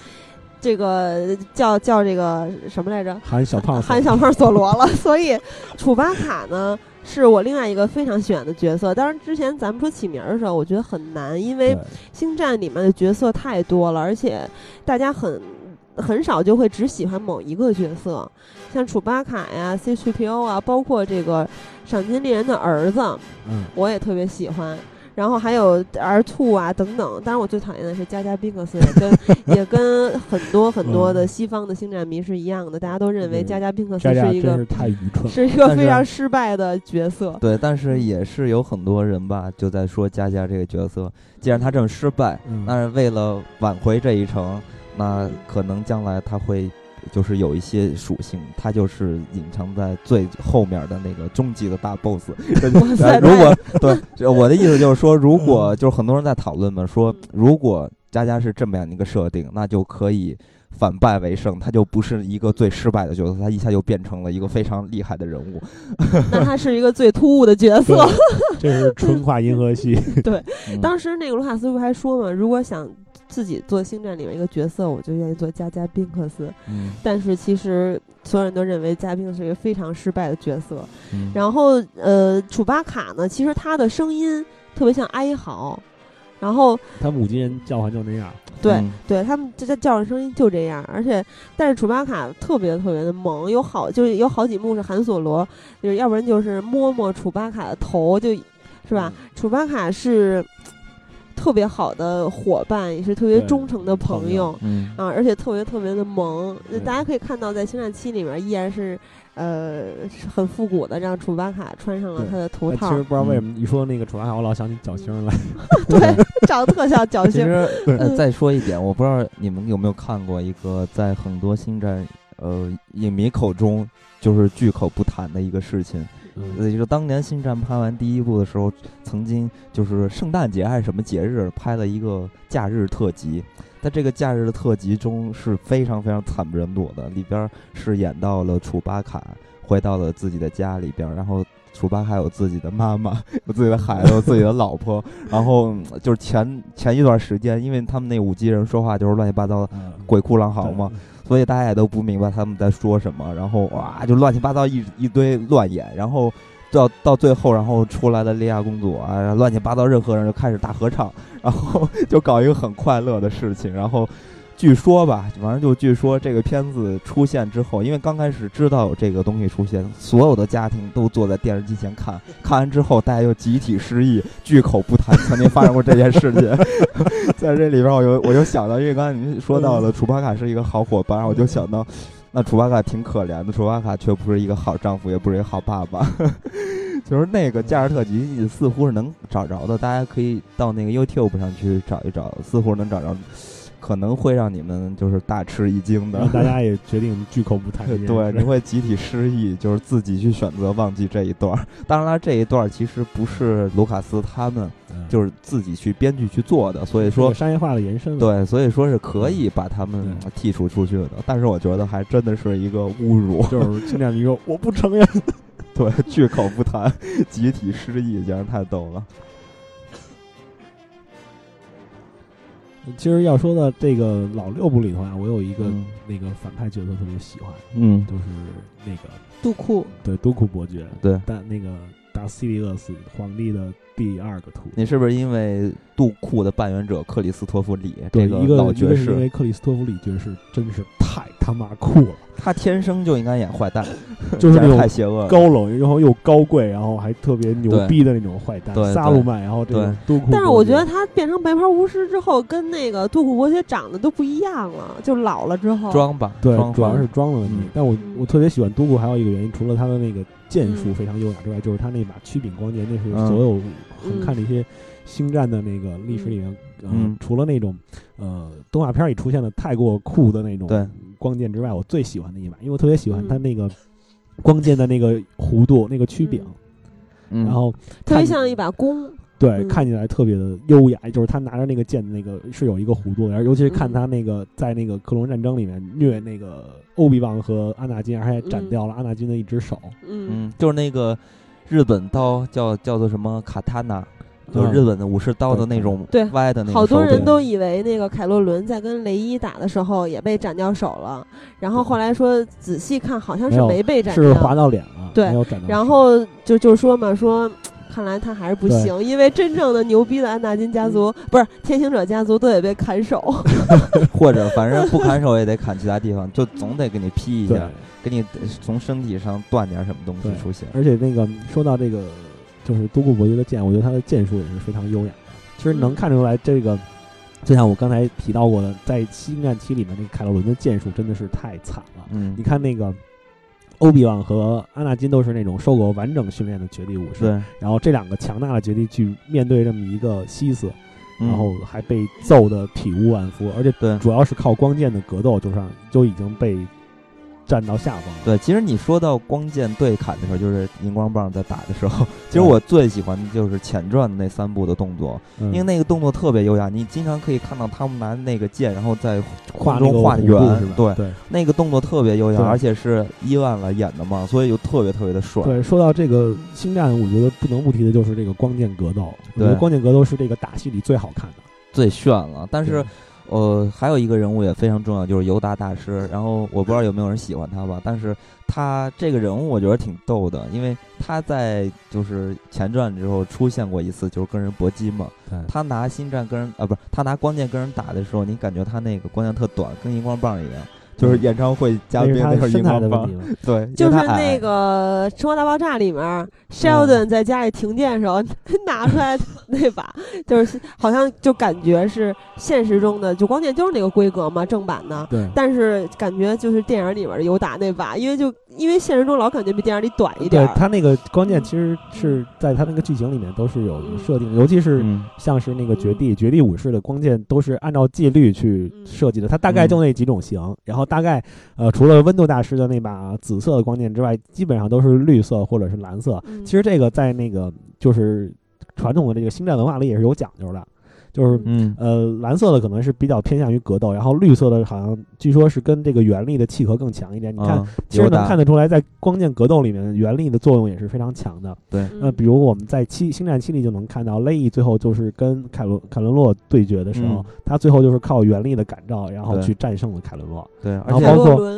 Speaker 2: 这个叫叫这个什么来着？
Speaker 3: 喊小胖
Speaker 2: 喊小胖索罗了，(laughs) 所以楚巴卡呢是我另外一个非常喜欢的角色。当然，之前咱们说起名儿的时候，我觉得很难，因为星战里面的角色太多了，而且大家很很少就会只喜欢某一个角色，像楚巴卡呀、C3PO 啊，包括这个赏金猎人的儿子，
Speaker 3: 嗯，
Speaker 2: 我也特别喜欢。然后还有 R two 啊等等，当然我最讨厌的是加加宾克斯，也跟 (laughs) 也跟很多 (laughs) 很多的西方的星战迷是一样的，大家都认为
Speaker 3: 对
Speaker 2: 加加宾克斯是一个
Speaker 3: 是太愚蠢。
Speaker 2: 是一个非常失败的角色。
Speaker 1: 对，但是也是有很多人吧，就在说佳佳这个角色，既然他这么失败，
Speaker 3: 嗯
Speaker 1: 那是为了挽回这一程，那可能将来他会就是有一些属性，它就是隐藏在最后面的那个终极的大 boss。(laughs)
Speaker 2: 哇塞
Speaker 1: 呃如果对我的意思就是说，如果就是很多人在讨论嘛，说如果佳佳是这么样一个设定，那就可以。反败为胜，他就不是一个最失败的角色，他一下就变成了一个非常厉害的人物。
Speaker 2: 那他是一个最突兀的角色。
Speaker 3: 对，这是纯化银河系。(laughs)
Speaker 1: 对
Speaker 2: 当时那个卢卡斯不还说嘛，如果想自己做星战里面一个角色，我就愿意做加加宾克斯。
Speaker 1: 嗯
Speaker 2: 但是其实所有人都认为加宾是一个非常失败的角色。
Speaker 1: 嗯
Speaker 2: 然后呃，楚巴卡呢，其实他的声音特别像哀嚎，然后
Speaker 3: 他母亲人叫唤就那样。
Speaker 2: 对、
Speaker 1: 嗯
Speaker 2: 对，他们这这叫唤声音就这样，而且但是楚巴卡特别特别的萌，有好就是有好几幕是韩索罗，就是要不然就是摸摸楚巴卡的头，就是吧？楚巴卡是特别好的伙伴，也是特别忠诚的朋友
Speaker 3: 朋友。
Speaker 1: 嗯
Speaker 2: 啊，而且特别特别的萌，
Speaker 3: 对
Speaker 2: 大家可以看到，在《星战七》里面依然是，呃，是很复古的，让楚巴卡穿上了他的头套
Speaker 3: 哎其实，不知道为什么一说那个楚巴卡，我老想起角星来。(laughs)
Speaker 2: 对，长得特像角星。
Speaker 1: 其实呃，
Speaker 2: 嗯
Speaker 1: 再说一点，我不知道你们有没有看过一个在很多星战呃影迷口中就是巨口不谈的一个事情，
Speaker 3: 嗯。
Speaker 1: 呃，就是当年星战拍完第一部的时候，曾经就是圣诞节还是什么节日拍了一个假日特辑。在这个假日的特辑中是非常非常惨不忍睹的，里边是演到了楚巴卡回到了自己的家里边，然后楚巴卡有自己的妈妈，(laughs) 有自己的孩子，有自己的老婆，然后嗯就是前前一段时间，因为他们那五级人说话就是乱七八糟，
Speaker 3: 嗯。
Speaker 1: 鬼哭狼嚎嘛，所以大家也都不明白他们在说什么，然后哇，就乱七八糟一一堆乱演，然后到到最后，然后出来的莉亚公主啊，乱七八糟，任何人就开始大合唱，然后就搞一个很快乐的事情，然后。据说吧，反正就据说这个片子出现之后，因为刚开始知道有这个东西出现，所有的家庭都坐在电视机前看，看完之后大家就集体失忆，巨口不谈曾经发生过这件事情。(laughs) 在这里边，我就我就想到，因为刚才您说到了楚巴卡是一个好伙伴，我就想到，那楚巴卡挺可怜的，楚巴卡却不是一个好丈夫，也不是一个好爸爸。(laughs) 就是那个加尔特辑似乎是能找着的，大家可以到那个 YouTube 上去找一找，似乎能找着，可能会让你们就是大吃一惊的
Speaker 3: 让。大家也决定巨口不谈。
Speaker 1: 对，你会集体失忆，就是自己去选择忘记这一段。当然了，这一段其实不是卢卡斯他们
Speaker 3: 嗯
Speaker 1: 就是自己去编剧去做的，所以说
Speaker 3: 商业化的延伸。
Speaker 1: 对，所以说是可以把他们剔除出去的。但是我觉得还真的是一个侮辱，(laughs)
Speaker 3: 就是青年迷说我不承认。
Speaker 1: 对，巨口不谈，集体失忆，简直太逗了。
Speaker 3: 其实要说到这个老六部里头啊，我有一个
Speaker 1: 嗯。
Speaker 3: 那个反派角色特别喜欢，
Speaker 1: 嗯，
Speaker 3: 就是那个
Speaker 2: 杜库，
Speaker 3: 对杜库伯爵，
Speaker 1: 对。
Speaker 3: 但那个达西利厄斯皇帝的第二个徒弟。
Speaker 1: 你是不是因为杜库的扮演者克里斯托弗里
Speaker 3: 对，
Speaker 1: 这
Speaker 3: 一个
Speaker 1: 老爵
Speaker 3: 一个是因，为克里斯托弗里爵士真是太他妈酷了，
Speaker 1: 他天生就应该演坏蛋，(laughs)
Speaker 3: 就是那种
Speaker 1: 太邪恶。
Speaker 3: 高冷，然后又高贵，然后还特别牛逼的那种坏蛋
Speaker 1: 对，
Speaker 3: 萨鲁曼，然后这个杜库。
Speaker 2: 但是我觉得他变成白袍巫师之后，跟那个杜库伯爵长得都不一样了，就老了之后。
Speaker 1: 装吧，
Speaker 3: 对，主要是装的问题。
Speaker 1: 嗯
Speaker 3: 但我
Speaker 2: 嗯
Speaker 3: 我特别喜欢杜库，还有一个原因，除了他的那个剑术
Speaker 2: 嗯
Speaker 3: 非常优雅之外，就是他那把曲柄光剑，那是
Speaker 1: 嗯
Speaker 3: 所有横看这些星战的那个历史里面，呃
Speaker 1: 嗯。
Speaker 3: 除了那种呃动画片里出现的太过酷的那种
Speaker 1: 对
Speaker 3: 光剑之外，我最喜欢的一把，因为我特别喜欢
Speaker 2: 嗯
Speaker 3: 他那个光剑的那个弧度、那个曲柄，
Speaker 1: 嗯。
Speaker 3: 然后
Speaker 2: 特别像一把弓。
Speaker 3: 对，
Speaker 2: 嗯。
Speaker 3: 看起来特别的优雅，就是他拿着那个剑，那个是有一个弧度的，然后尤其是看
Speaker 2: 嗯。
Speaker 3: 他那个在那个克隆战争里面虐那个欧比旺和阿纳金，而且还斩
Speaker 2: 嗯。
Speaker 3: 掉了阿纳金的一只手。
Speaker 2: 嗯。
Speaker 1: 嗯，就是那个日本刀叫叫做什么卡塔纳，就是
Speaker 3: 嗯
Speaker 1: 日本的武士刀的那种
Speaker 2: 对。
Speaker 1: 歪的那种
Speaker 2: 好多人都以为那个凯洛伦在跟雷伊打的时候也被斩掉手了，然后后来说仔细看好像是
Speaker 3: 没
Speaker 2: 被斩掉。
Speaker 3: 是划，到脸了，
Speaker 2: 对。然后就就说嘛说。看来他还是不行，因为真正的牛逼的安纳金家族、不是天行者家族都得被砍手。(laughs)
Speaker 1: 或者反正不砍手也得砍其他地方，就总得给你劈一，下，给你从身体上断点什么东西出现。
Speaker 3: 而且那个说到这个，就是都固伯爵的剑，我觉得他的剑术也是非常优雅的。其实能
Speaker 2: 嗯
Speaker 3: 看出来，这个就像我刚才提到过的，在《星战七》里面，那个凯洛伦的剑术真的是太惨了。
Speaker 1: 嗯
Speaker 3: 你，看那个欧比旺和阿纳金都是那种受过完整训练的绝地武士，
Speaker 1: 对，
Speaker 3: 然后这两个强大的绝地去面对这么一个西斯，
Speaker 1: 嗯
Speaker 3: 然后还被揍得体无完肤，而且
Speaker 1: 对
Speaker 3: 主要是靠光剑的格斗，就上就已经被占到下风。
Speaker 1: 对，其实你说到光剑对砍的时候，就是荧光棒在打的时候，(laughs) 其实我最喜欢的就是前传的那三部的动作，
Speaker 3: 嗯，
Speaker 1: 因为那个动作特别优雅，你经常可以看到他们拿那个剑，然后在
Speaker 3: 画
Speaker 1: 中画圆
Speaker 3: 是吧？，
Speaker 1: 对，
Speaker 3: 对
Speaker 1: 那个动作特别优雅，而且是伊万来演的嘛，所以就特别特别的帅。
Speaker 3: 对，说到这个星战，我觉得不能不提的就是这个光剑格斗。我觉得
Speaker 1: 对
Speaker 3: 光剑格斗是这个打戏里最好看的。
Speaker 1: 最炫了。但是
Speaker 3: 对，
Speaker 1: 呃，还有一个人物也非常重要，就是尤达大师。然后我不知道有没有人喜欢他吧，但是他这个人物我觉得挺逗的，因为他在就是前传之后出现过一次，就是跟人搏击嘛。(laughs) 他拿星战跟人啊，不是他拿光剑跟人打的时候，你感觉他那个光剑特短，跟荧光棒一样。就是演唱会嘉宾那会儿
Speaker 3: 是身
Speaker 1: 荧光棒
Speaker 3: 材的问题，吗？
Speaker 1: 对，(laughs)
Speaker 2: 就是那个《生活大爆炸》里面，Sheldon 在家里停电的时候 (laughs) 拿出来那把，就是好像就感觉是现实中的，就光剑就是那个规格嘛，正版的。
Speaker 3: 对。
Speaker 2: 但是感觉就是电影里面的尤达那把，因为就因为现实中老感觉比电影里短一点儿。
Speaker 3: 对他那个光剑，其实是在他那个剧情里面都是有设定的，尤其是
Speaker 1: 嗯
Speaker 3: 像是那个绝地、绝地武士的光剑都是按照戒律去设计的，它大概就那几种型，然后大概呃除了温度大师的那把紫色的光剑之外，基本上都是绿色或者是蓝色。
Speaker 2: 嗯
Speaker 3: 其实这个在那个就是传统的这个星战文化里也是有讲究的，就是
Speaker 1: 嗯
Speaker 3: 呃，蓝色的可能是比较偏向于格斗，然后绿色的好像据说是跟这个原力的契合更强一点。你看，
Speaker 1: 啊
Speaker 3: 其实能看得出来，在光剑格斗里面，原力的作用也是非常强的。
Speaker 1: 对
Speaker 2: 那
Speaker 3: 呃，比如我们在七星战七里就能看到，雷伊最后就是跟凯伦凯伦洛对决的时候，
Speaker 1: 嗯
Speaker 3: 他最后就是靠原力的感召，然后去战胜了凯伦洛。
Speaker 1: 对，而
Speaker 3: 然后
Speaker 1: 且
Speaker 3: 包括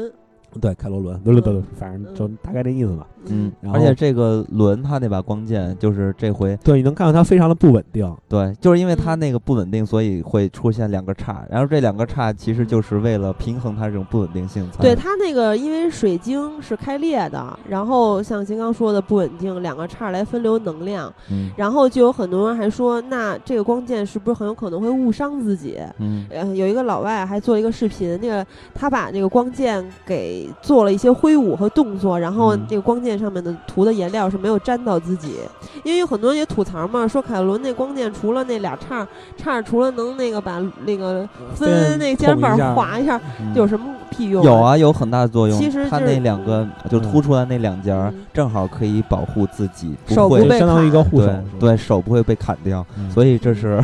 Speaker 3: 对，开罗伦，对对对对
Speaker 2: 嗯，
Speaker 3: 反正就大概这意思吧。
Speaker 1: 嗯，
Speaker 3: 然
Speaker 1: 而且这个轮他那把光剑，就是这回
Speaker 3: 对，你能看到它非常的不稳定。
Speaker 1: 对，就是因为它
Speaker 2: 嗯
Speaker 1: 那个不稳定，所以会出现两个叉，然后这两个叉其实就是为了平衡它这种不稳定性。
Speaker 2: 对它那个，因为水晶是开裂的，然后像金刚说的不稳定，两个叉来分流能量，
Speaker 1: 嗯
Speaker 2: 然后就有很多人还说，那这个光剑是不是很有可能会误伤自己？
Speaker 1: 嗯
Speaker 2: 呃，有一个老外还做了一个视频，那个他把那个光剑给做了一些挥舞和动作，然后
Speaker 1: 嗯。
Speaker 2: 这个光剑上面的涂的颜料是没有沾到自己，因为有很多人也吐槽嘛，说凯伦那光剑除了那俩叉叉，除了能那个把那个分那个肩膀划一下，
Speaker 1: 嗯。
Speaker 2: 有什么屁用？
Speaker 1: 有，啊，有很大的作用。它
Speaker 2: 其实就是
Speaker 1: 那两个就凸出来那两节儿
Speaker 2: 嗯，
Speaker 1: 正好可以保护自己，
Speaker 2: 手
Speaker 1: 会
Speaker 2: 不被
Speaker 3: 相当于一个护手
Speaker 1: 对，手不会被砍掉，
Speaker 3: 嗯。
Speaker 1: 所以这是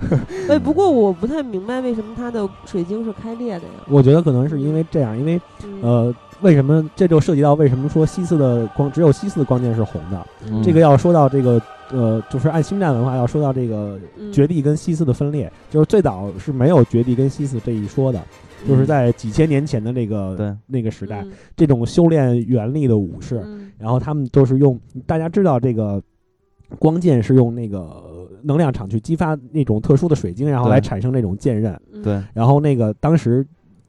Speaker 1: (laughs)
Speaker 2: 哎，不过我不太明白为什么它的水晶是开裂的呀？
Speaker 3: 我觉得可能是因为这样，因为
Speaker 2: 嗯。
Speaker 3: 呃，为什么这就涉及到为什么说西斯的光只有西斯的光剑是红的？
Speaker 1: 嗯。
Speaker 3: 这个要说到这个呃，就是按星战文化要说到这个
Speaker 2: 嗯。
Speaker 3: 绝地跟西斯的分裂，就是最早是没有绝地跟西斯这一说的，就是在几千年前的那个
Speaker 1: 对
Speaker 3: 那个时代，
Speaker 2: 嗯
Speaker 3: 这种修炼原力的武士，
Speaker 2: 嗯
Speaker 3: 然后他们都是用大家知道这个光剑是用那个能量场去激发那种特殊的水晶，然后来产生那种剑刃。
Speaker 2: 嗯
Speaker 1: 对，
Speaker 3: 然后那个当时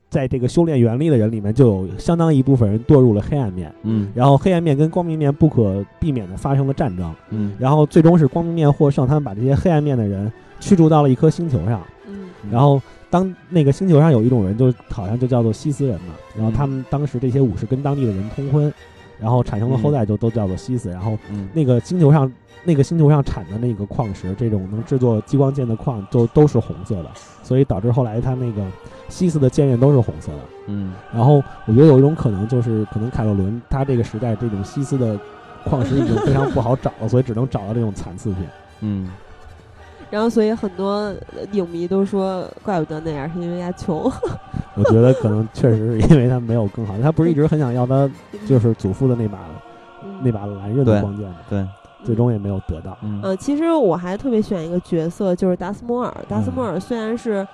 Speaker 3: 在这个修炼原力的人里面，就有相当一部分人堕入了黑暗面，
Speaker 1: 嗯。
Speaker 3: 然后黑暗面跟光明面不可避免的发生了战争，
Speaker 1: 嗯，
Speaker 3: 然后最终是光明面获胜，他们把这些黑暗面的人驱逐到了一颗星球上，
Speaker 2: 嗯。
Speaker 3: 然后当那个星球上有一种人，就好像就叫做西斯人嘛，然后他们当时这些武士跟当地的人通婚，然后产生的后代就都叫做西斯，然后
Speaker 1: 嗯。
Speaker 3: 那个星球上那个星球上产的那个矿石，这种能制作激光剑的矿就都是红色的，所以导致后来他那个西斯的剑刃都是红色的。
Speaker 1: 嗯。
Speaker 3: 然后我觉得有一种可能就是，可能凯洛伦他这个时代这种西斯的矿石已经非常不好找了，所以只能找到这种残次品。
Speaker 1: 嗯，
Speaker 2: 然后所以很多影迷都说，怪不得那样，是因为他穷。
Speaker 3: 我觉得可能确实是因为他没有更好，他不是一直很想要他就是祖父的那把那把蓝刃的光剑吗？
Speaker 1: 对，
Speaker 3: 最终也没有得到。
Speaker 1: 嗯，
Speaker 2: 呃，其实我还特别喜欢一个角色，就是达斯摩尔。达斯摩尔虽然是。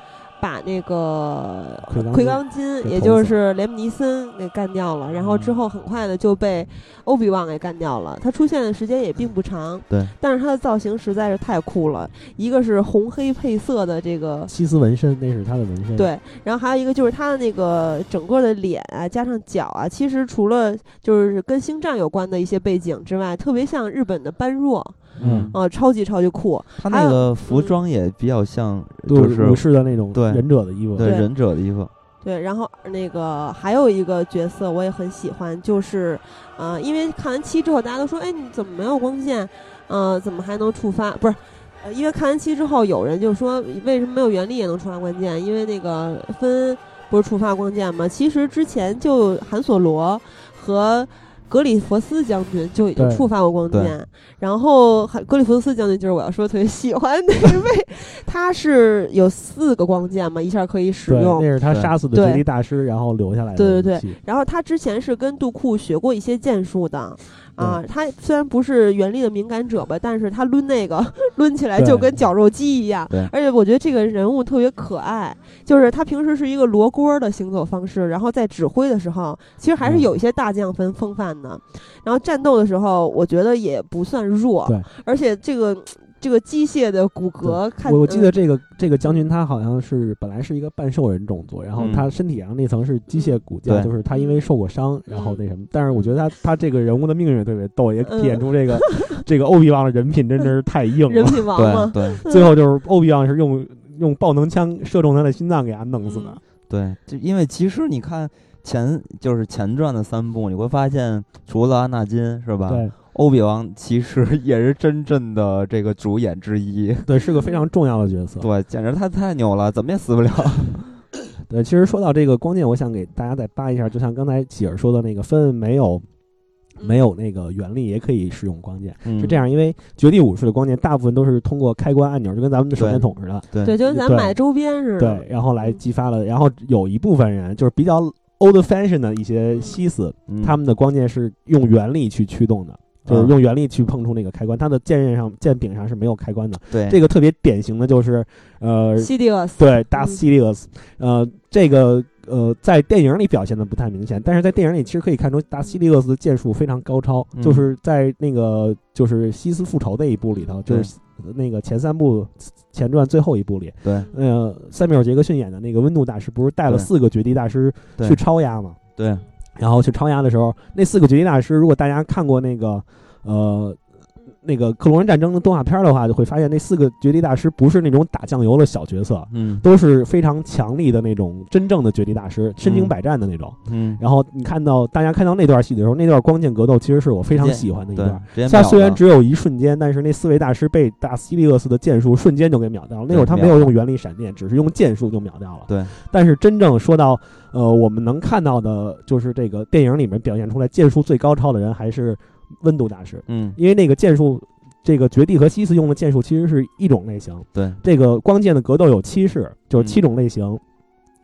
Speaker 2: 把那个
Speaker 3: 奎
Speaker 2: 刚金，也就是雷姆尼森给干掉了，然后之后很快的就被欧比旺给干掉了。他出现的时间也并不长，
Speaker 1: 对，
Speaker 2: 但是他的造型实在是太酷了。一个是红黑配色的这个
Speaker 3: 西斯纹身，那是他的纹身。
Speaker 2: 对，然后还有一个就是他的那个整个的脸啊，加上脚啊，其实除了就是跟星战有关的一些背景之外，特别像日本的般若。
Speaker 3: 嗯
Speaker 2: 啊，超级超级酷！
Speaker 1: 他那个服装也比较像，
Speaker 3: 就是武士的那种
Speaker 1: 对
Speaker 3: 忍者的衣服，
Speaker 1: 对忍者的衣服。
Speaker 2: 对，然后那个还有一个角色我也很喜欢，就是呃，因为看完七之后，大家都说，哎，你怎么没有光剑？呃，怎么还能触发？不是，呃，因为看完七之后，有人就说，为什么没有原力也能触发光剑？因为那个分不是触发光剑吗？其实之前就韩索罗和。格里佛斯将军就已经触发过光剑，然后格里佛斯将军就是我要说特别喜欢那位，他是有四个光剑嘛，一下可以使用。
Speaker 3: 那是他杀死的绝地大师，然后留下来的。
Speaker 2: 对对对，然后他之前是跟杜库学过一些剑术的。啊，他虽然不是原力的敏感者吧，但是他抡那个 (laughs) 抡起来就跟绞肉机一样。而且我觉得这个人物特别可爱，就是他平时是一个罗锅的行走方式，然后在指挥的时候，其实还是有一些大将风风范的。然后战斗的时候，我觉得也不算弱。
Speaker 3: 对，
Speaker 2: 而且这个。这个机械的骨骼，看
Speaker 3: 我我记得这个这个将军他好像是本来是一个半兽人种族，然后他身体上那层是机械骨架，就是他因为受过伤，然后那什么。但是我觉得他他这个人物的命运特别逗，也体现出这个 (laughs) 这个欧比旺的人品真的是太硬了。
Speaker 2: 人品王
Speaker 1: 嘛，对，(laughs)
Speaker 3: 最后就是欧比旺是用用爆能枪射中他的心脏，给他弄死的。
Speaker 1: 对，就因为其实你看前就是前传的三部，你会发现除了安纳金是吧？
Speaker 3: 对。
Speaker 1: 欧比王其实也是真正的这个主演之一，(laughs)
Speaker 3: 对，是个非常重要的角色，
Speaker 1: 对，简直他太牛了，怎么也死不了。(laughs)
Speaker 3: 对，其实说到这个光剑，我想给大家再扒一下，就像刚才喜儿说的那个，分没有没有那个原力也可以使用光剑，是这样，因为绝地武士的光剑大部分都是通过开关按钮，就跟咱们的手电筒似的，
Speaker 1: 对，
Speaker 2: 就跟咱买周边似的，
Speaker 3: 对，然后来激发了，然后有一部分人就是比较 old fashion 的一些西斯，他们的光剑是用原力去驱动的。就是用原力去碰触那个开关，它的剑刃上、剑柄上是没有开关的。
Speaker 1: 对，
Speaker 3: 这个特别典型的就是，呃，
Speaker 2: 西迪厄斯。
Speaker 3: 对，大西迪厄斯。呃，这个呃，在电影里表现的不太明显，但是在电影里其实可以看出达西利厄斯的剑术非常高超。就是在那个就是西斯复仇那一部里头，就是那个前三部前传最后一部里，
Speaker 1: 对，
Speaker 3: 呃，塞缪尔杰克逊演的那个温度大师不是带了四个绝地大师去超压吗？
Speaker 1: 对。
Speaker 3: 然后去超压的时候，那四个绝地大师，如果大家看过那个，呃。那个克隆人战争的动画片的话，就会发现那四个绝地大师不是那种打酱油的小角色，
Speaker 1: 嗯，
Speaker 3: 都是非常强力的那种真正的绝地大师，身经百战的那种，
Speaker 1: 嗯。
Speaker 3: 然后你看到大家看到那段戏的时候，那段光剑格斗其实是我非常喜欢的一段。
Speaker 1: 它
Speaker 3: 虽然只有一瞬间，但是那四位大师被大西利厄斯的剑术瞬间就给秒掉了。那会儿他没有用原力闪电，只是用剑术就秒掉了。
Speaker 1: 对。
Speaker 3: 但是真正说到呃，我们能看到的就是这个电影里面表现出来剑术最高超的人还是温度大师，
Speaker 1: 嗯，
Speaker 3: 因为那个剑术。这个绝地和西斯用的剑术其实是一种类型。
Speaker 1: 对，
Speaker 3: 这个光剑的格斗有七式，就是七种类型。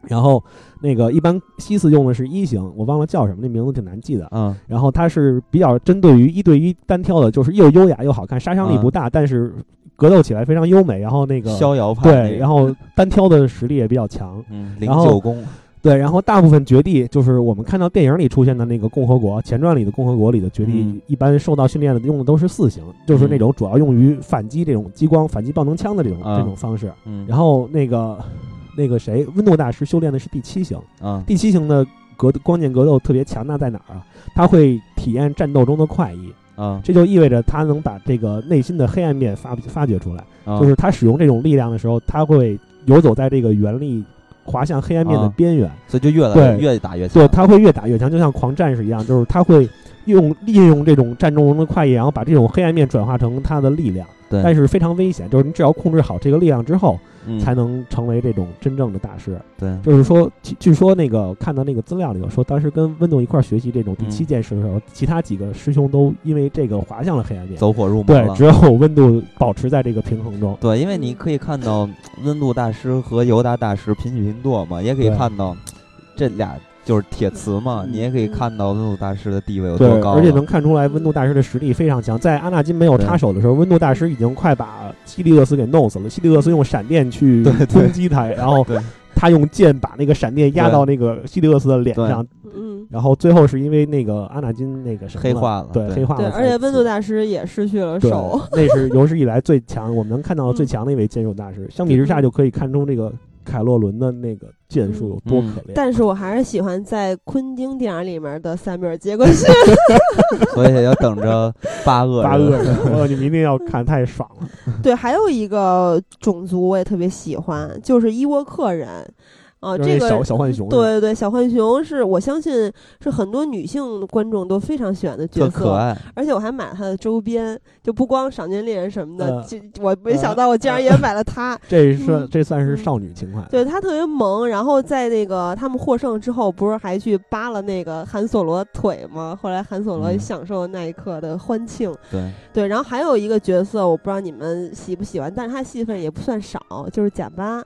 Speaker 3: 然后那个一般西斯用的是一型，我忘了叫什么，那名字挺难记的。
Speaker 1: 嗯。
Speaker 3: 然后它是比较针对于一对一单挑的，就是又优雅又好看，杀伤力不大，但是格斗起来非常优美。然后那个
Speaker 1: 逍遥派。
Speaker 3: 对，然后单挑的实力也比较强。
Speaker 1: 嗯。零九宫。
Speaker 3: 对，然后大部分绝地就是我们看到电影里出现的那个共和国前传里的共和国里的绝地，一般受到训练的用的都是四型，就是那种主要用于反击这种激光反击爆能枪的这种这种方式。然后那个那个谁，温度大师修炼的是第七型。第七型的格光剑格斗特别强大在哪儿啊？他会体验战斗中的快意。
Speaker 1: 啊，
Speaker 3: 这就意味着他能把这个内心的黑暗面发发掘出来。就是他使用这种力量的时候，他会游走在这个原力。滑向黑暗面的边缘，
Speaker 1: 所以就越
Speaker 3: 来
Speaker 1: 越打越强。
Speaker 3: 对，他会越打越强，就像狂战士一样，就是他会用利用这种战中龙的快意，然后把这种黑暗面转化成他的力量，
Speaker 1: 对，
Speaker 3: 但是非常危险，就是你只要控制好这个力量之后，
Speaker 1: 嗯
Speaker 3: 才能成为这种真正的大师。
Speaker 1: 对，
Speaker 3: 就是说，据据说那个看到那个资料里头说，当时跟温度一块儿学习这种第七
Speaker 1: 嗯
Speaker 3: 件事的时候，其他几个师兄都因为这个滑向了黑暗面，
Speaker 1: 走火入魔
Speaker 3: 对，
Speaker 1: 了
Speaker 3: 只。有温度保持在这个平衡中。
Speaker 1: 对，因为你可以看到温度大师和尤达大师平起平坐嘛，也可以
Speaker 3: 对
Speaker 1: 看到这俩就是铁磁嘛，
Speaker 3: 嗯
Speaker 1: 你也可以看到温度大师的地位有多，高，
Speaker 3: 而且能看出来温度大师的实力非常强。在阿纳金没有插手的时候，温度大师已经快把希利厄斯给弄死了。希利厄斯用闪电去 (laughs) 攻击他，然后他用剑把那个闪电压到那个希利厄斯的脸上，
Speaker 2: 嗯，
Speaker 3: 然后最后是因为那个阿纳金那个什么
Speaker 1: 黑化了
Speaker 3: 对，黑化了
Speaker 2: 而且温度大师也失去了手。，
Speaker 3: 那是有史以来最强，我们能看到的最强的一位剑术大师。相比之下，
Speaker 2: 嗯
Speaker 3: 就可以看出这个凯洛伦的那个剑术有多可怜。
Speaker 2: 但是我还是喜欢在昆汀电影里面的塞缪尔·杰克逊。
Speaker 1: 所以要等着八恶
Speaker 3: 八
Speaker 1: 人
Speaker 3: 恶人，哦，你们一定要看，太爽了。(laughs)
Speaker 2: 对，还有一个种族我也特别喜欢，就是伊沃克人。啊、
Speaker 3: 就是那
Speaker 2: 这个
Speaker 3: 小小浣熊，
Speaker 2: 对，对对，小浣熊是我相信是很多女性观众都非常喜欢的角色，
Speaker 1: 可爱，
Speaker 2: 而且我还买了他的周边，就不光赏金猎人什么的，
Speaker 3: 呃
Speaker 2: 我没想到我竟然也买了它。(laughs)
Speaker 3: 这算
Speaker 2: 嗯
Speaker 3: 这算是少女情怀。
Speaker 2: 对他特别萌，然后在那个他们获胜之后，不是还去扒了那个韩索罗腿吗？后来韩索罗
Speaker 1: 嗯
Speaker 2: 享受那一刻的欢庆。
Speaker 1: 对，
Speaker 2: 对，然后还有一个角色，我不知道你们喜不喜欢，但是他戏份也不算少，就是贾巴。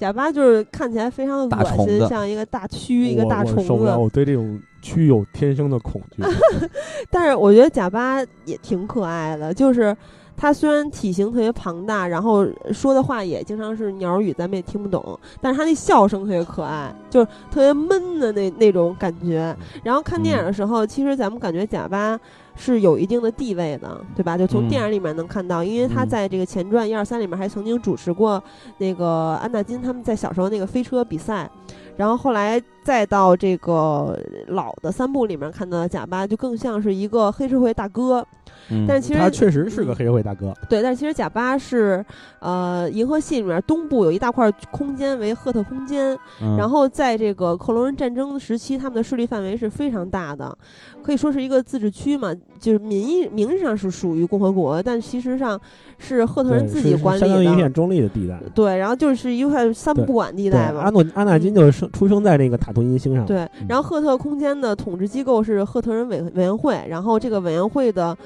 Speaker 2: 贾巴就是看起来非常的恶心，像一个大蛆，一个大虫子。
Speaker 3: 我对这种蛆有天生的恐惧。(laughs)
Speaker 2: 但是我觉得贾巴也挺可爱的，就是它虽然体型特别庞大，然后说的话也经常是鸟语，咱们也听不懂，但是它那笑声特别可爱，就是特别闷的那那种感觉。然后看电影的时候，其实咱们感觉贾巴是有一定的地位的，对吧？就从
Speaker 1: 嗯
Speaker 2: 电影里面能看到，因为他
Speaker 1: 嗯
Speaker 2: 在这个前传一二三里面还曾经主持过那个安纳金他们在小时候那个飞车比赛。然后后来再到这个老的三部里面看到的贾巴，就更像是一个黑社会大哥。
Speaker 1: 嗯，
Speaker 2: 但其实
Speaker 3: 他确实是个黑社会大哥，
Speaker 2: 对，但其实贾巴是，呃，银河系里面东部有一大块空间为赫特空间，
Speaker 1: 嗯
Speaker 2: 然后在这个克隆人战争时期，他们的势力范围是非常大的，可以说是一个自治区嘛，就是名义名义上是属于共和国，但其实上是赫特人，自己
Speaker 3: 管理的相当于一。片中立的地带。
Speaker 2: 对，然后就是一块三不管地，带嘛
Speaker 3: 阿。诺阿纳金就是生出生在那个塔图因星上。
Speaker 2: 对，
Speaker 3: 嗯
Speaker 2: 然后赫特空间的统治机构是赫特人委委员会，然后这个委员会的，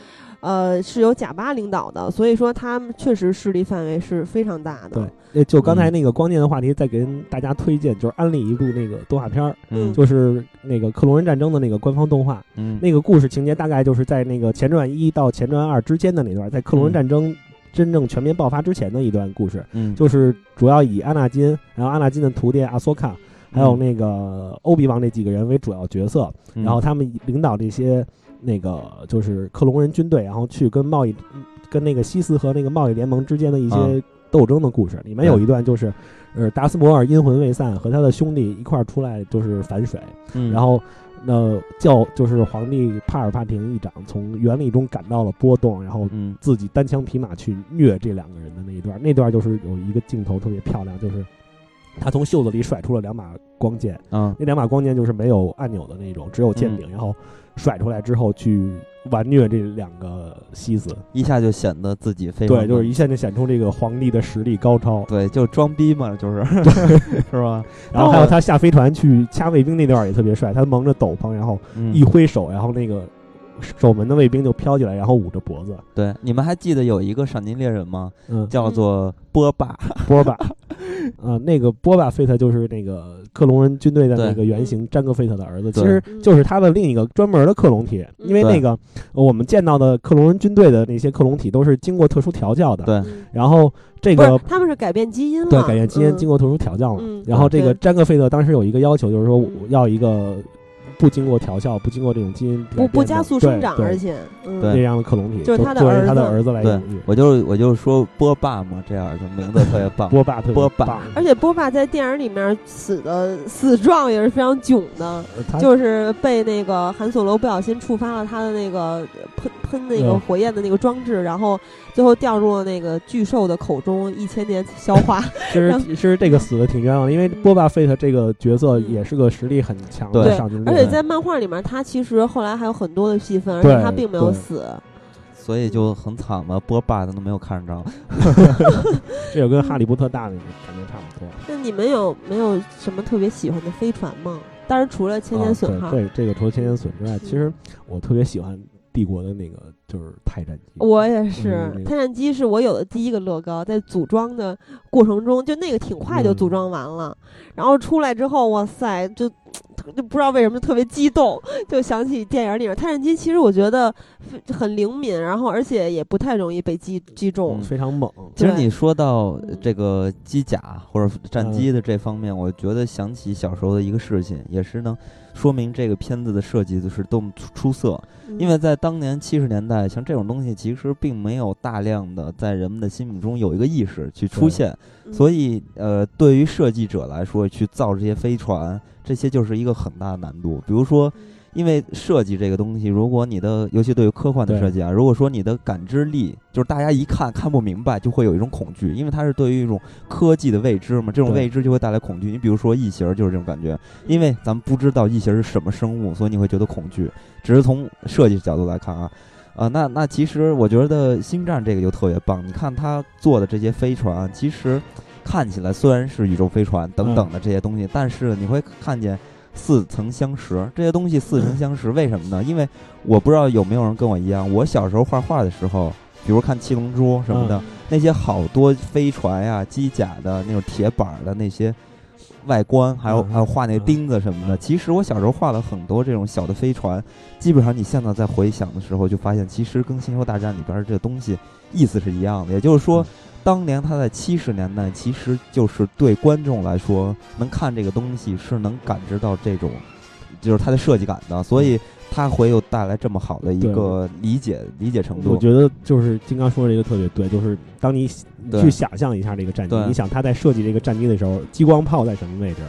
Speaker 2: 呃，是由贾巴领导的，所以说他们确实势力范围是非常大的。
Speaker 3: 对，呃就刚才
Speaker 1: 嗯
Speaker 3: 那个光剑的话题，再给大家推荐，就是安利一部那个动画片儿，
Speaker 1: 嗯
Speaker 3: 就是那个克隆人战争的那个官方动画。
Speaker 1: 嗯
Speaker 3: 那个故事情节大概就是在那个前传一到前传二之间的那段，在克隆人
Speaker 1: 嗯
Speaker 3: 战争真正全面爆发之前的一段故事，
Speaker 1: 嗯，
Speaker 3: 就是主要以阿纳金，然后阿纳金的徒弟阿索卡，还有
Speaker 1: 嗯。
Speaker 3: 那个欧比王这几个人为主要角色，
Speaker 1: 嗯。
Speaker 3: 然后他们领导这些那个就是克隆人军队，然后去跟贸易跟那个西斯和那个贸易联盟之间的一
Speaker 1: 啊。
Speaker 3: 些斗争的故事。里面有一段就是，呃，达斯摩尔阴魂未散，和他的兄弟一块儿出来就是反水，
Speaker 1: 嗯。
Speaker 3: 然后。那教就是皇帝帕尔帕廷一掌从原力中感到了波动，然后
Speaker 1: 嗯。
Speaker 3: 自己单枪匹马去虐这两个人的那一段，那段就是有一个镜头特别漂亮，就是他从袖子里甩出了两把光剑，
Speaker 1: 嗯
Speaker 3: 那两把光剑就是没有按钮的那种，只有剑柄，
Speaker 1: 嗯
Speaker 3: 然后甩出来之后去完虐这两个西子，
Speaker 1: 一下就显得自己非常
Speaker 3: 对，就是一下就显出这个皇帝的实力高超。
Speaker 1: 对，就装逼嘛，就是 (laughs) 是吧？
Speaker 3: 然后还有他下飞船去掐卫兵那段也特别帅，他蒙着斗篷，然后
Speaker 1: 嗯
Speaker 3: 一挥手，然后那个守门的卫兵就飘起来，然后捂着脖子，
Speaker 1: 对，你们还记得有一个赏金猎人吗？
Speaker 3: 嗯，
Speaker 1: 叫做波霸，
Speaker 3: 波霸，(laughs) 啊，那个波巴费特就是那个克隆人军队的那个原型詹格费特的儿子，其实就是他的另一个专门的克隆体，因为那个呃我们见到的克隆人军队的那些克隆体都是经过特殊调教的，
Speaker 1: 对，
Speaker 2: 嗯。
Speaker 3: 然后这个。
Speaker 2: 他们是改变基因了，
Speaker 3: 对，改变基因
Speaker 2: 嗯。
Speaker 3: 经过特殊调教了。
Speaker 2: 嗯。
Speaker 3: 然后这个詹格费特当时有一个要求，就是说要一个不经过调校、不经过这种基因
Speaker 2: 不不加速生长，而且嗯。
Speaker 1: 对。
Speaker 3: 这样的克隆体，
Speaker 2: 就是他的
Speaker 3: 作为他的
Speaker 2: 儿子
Speaker 3: 儿子来
Speaker 1: 对
Speaker 3: 养育。
Speaker 1: 我就我就说波霸嘛，这样就名字特别棒。
Speaker 3: 波霸特别
Speaker 1: 波霸。
Speaker 3: 棒。
Speaker 2: 而且波霸在电影里面死的死状也是非常囧的，就是被那个韩索罗不小心触发了他的那个喷喷那个
Speaker 3: 嗯
Speaker 2: 火焰的那个装置，然后最后掉入了那个巨兽的口中，一千年消化。(laughs)
Speaker 3: 其实其实这个死的挺冤枉的，因为波霸费特这个角色也是个实力很强的
Speaker 1: 对
Speaker 3: 上军
Speaker 2: 而且且在漫画里面，他其实后来还有很多的戏份，而且他并没有死。
Speaker 1: 所以就很惨嘛，波霸的都没有看着。(laughs)
Speaker 3: 这就跟 (laughs) 哈利波特大的感觉差不多。
Speaker 2: 那你们有没有什么特别喜欢的飞船吗？当然除了千年隼哈，
Speaker 3: 啊对，这这个除了千年隼之外，其实我特别喜欢帝国的那个就是泰战机。
Speaker 2: 我也是
Speaker 3: 嗯，
Speaker 2: 泰战机是我有的第一个乐高，在组装的过程中，就那个挺快就
Speaker 3: 嗯
Speaker 2: 组装完了，然后出来之后，哇塞，就就不知道为什么特别激动，(laughs) 就想起电影里面泰战机，其实我觉得非很灵敏，然后而且也不太容易被击击中。
Speaker 1: 嗯
Speaker 3: 非常猛。
Speaker 1: 其实你说到
Speaker 2: 嗯
Speaker 1: 这个机甲或者战机的这方面，我觉得想起小时候的一个事情，也是能说明这个片子的设计就是多么出出色。
Speaker 2: 嗯
Speaker 1: 因为在当年七十年代，像这种东西其实并没有大量的在人们的心目中有一个意识去出现，
Speaker 2: 嗯
Speaker 1: 所以呃，对于设计者来说，去造这些飞船，这些就是一个很大的难度。比如说，因为设计这个东西，如果你的，尤其对于科幻的设计啊，如果说你的感知力，就是大家一看看不明白，就会有一种恐惧，因为它是对于一种科技的未知嘛，这种未知就会带来恐惧。你比如说异形就是这种感觉，因为咱们不知道异形是什么生物，所以你会觉得恐惧。只是从设计角度来看啊，啊，那那其实我觉得星战这个就特别棒。你看他做的这些飞船，其实看起来虽然是宇宙飞船等等的这些东西，但是你会看见似曾相识。这些东西似曾相识，为什么呢？因为我不知道有没有人跟我一样，我小时候画画的时候，比如看七龙珠什么的，那些好多飞船呀、机甲的那种铁板儿的那些。外观还有
Speaker 3: 嗯
Speaker 1: 还有画那钉子什么的，
Speaker 3: 嗯
Speaker 1: 其实我小时候画了很多这种小的飞船，基本上你现在在回想的时候，就发现其实跟《星球大战》里边儿这东西意思是一样的。也就是说
Speaker 3: 嗯，
Speaker 1: 当年他在七十年代，其实就是对观众来说，能看这个东西是能感知到这种，就是它的设计感的，所以它会又带来这么好的一个理解理解程度。
Speaker 3: 我觉得就是金刚说的这个特别对，就是当你去想象一下这个战机，你想他在设计这个战机的时候，激光炮在什么位置？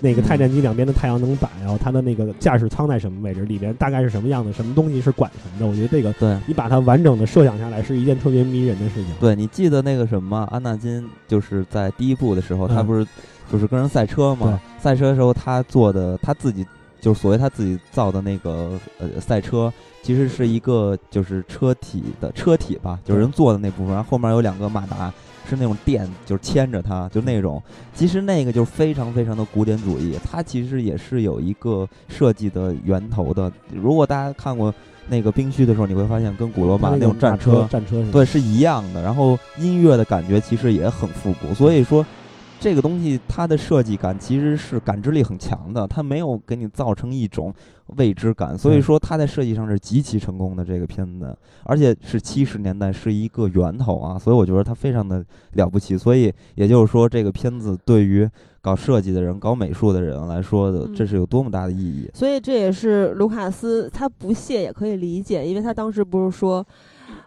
Speaker 3: 那个
Speaker 1: 嗯
Speaker 3: 泰战机两边的太阳能板，然后它的那个驾驶舱在什么位置？里边大概是什么样的？什么东西是管什么的？我觉得这个
Speaker 1: 对
Speaker 3: 你把它完整的设想下来，是一件特别迷人的事情。
Speaker 1: 对，你记得那个什么安纳金，就是在第一部的时候，他
Speaker 3: 嗯
Speaker 1: 不是就是跟人赛车嘛？赛车的时候，他做的他自己就是所谓他自己造的那个呃赛车，其实是一个就是车体的车体吧，就是人坐的那部分，然后后面有两个马达。是那种电，就是牵着它，就那种。其实那个就是非常非常的古典主义，它其实也是有一个设计的源头的。如果大家看过那个冰区的时候，你会发现跟古罗马
Speaker 3: 那
Speaker 1: 种战
Speaker 3: 车战车是
Speaker 1: 对，是一样的。然后音乐的感觉其实也很复古，所以说这个东西它的设计感其实是感知力很强的，它没有给你造成一种未知感，所以说它在设计上是极其成功的这个片子，而且是七十年代是一个源头啊，所以我觉得它非常的了不起。所以也就是说，这个片子对于搞设计的人、搞美术的人来说的，这是有多么大的意义。
Speaker 2: 所以这也是卢卡斯他不屑也可以理解，因为他当时不是说。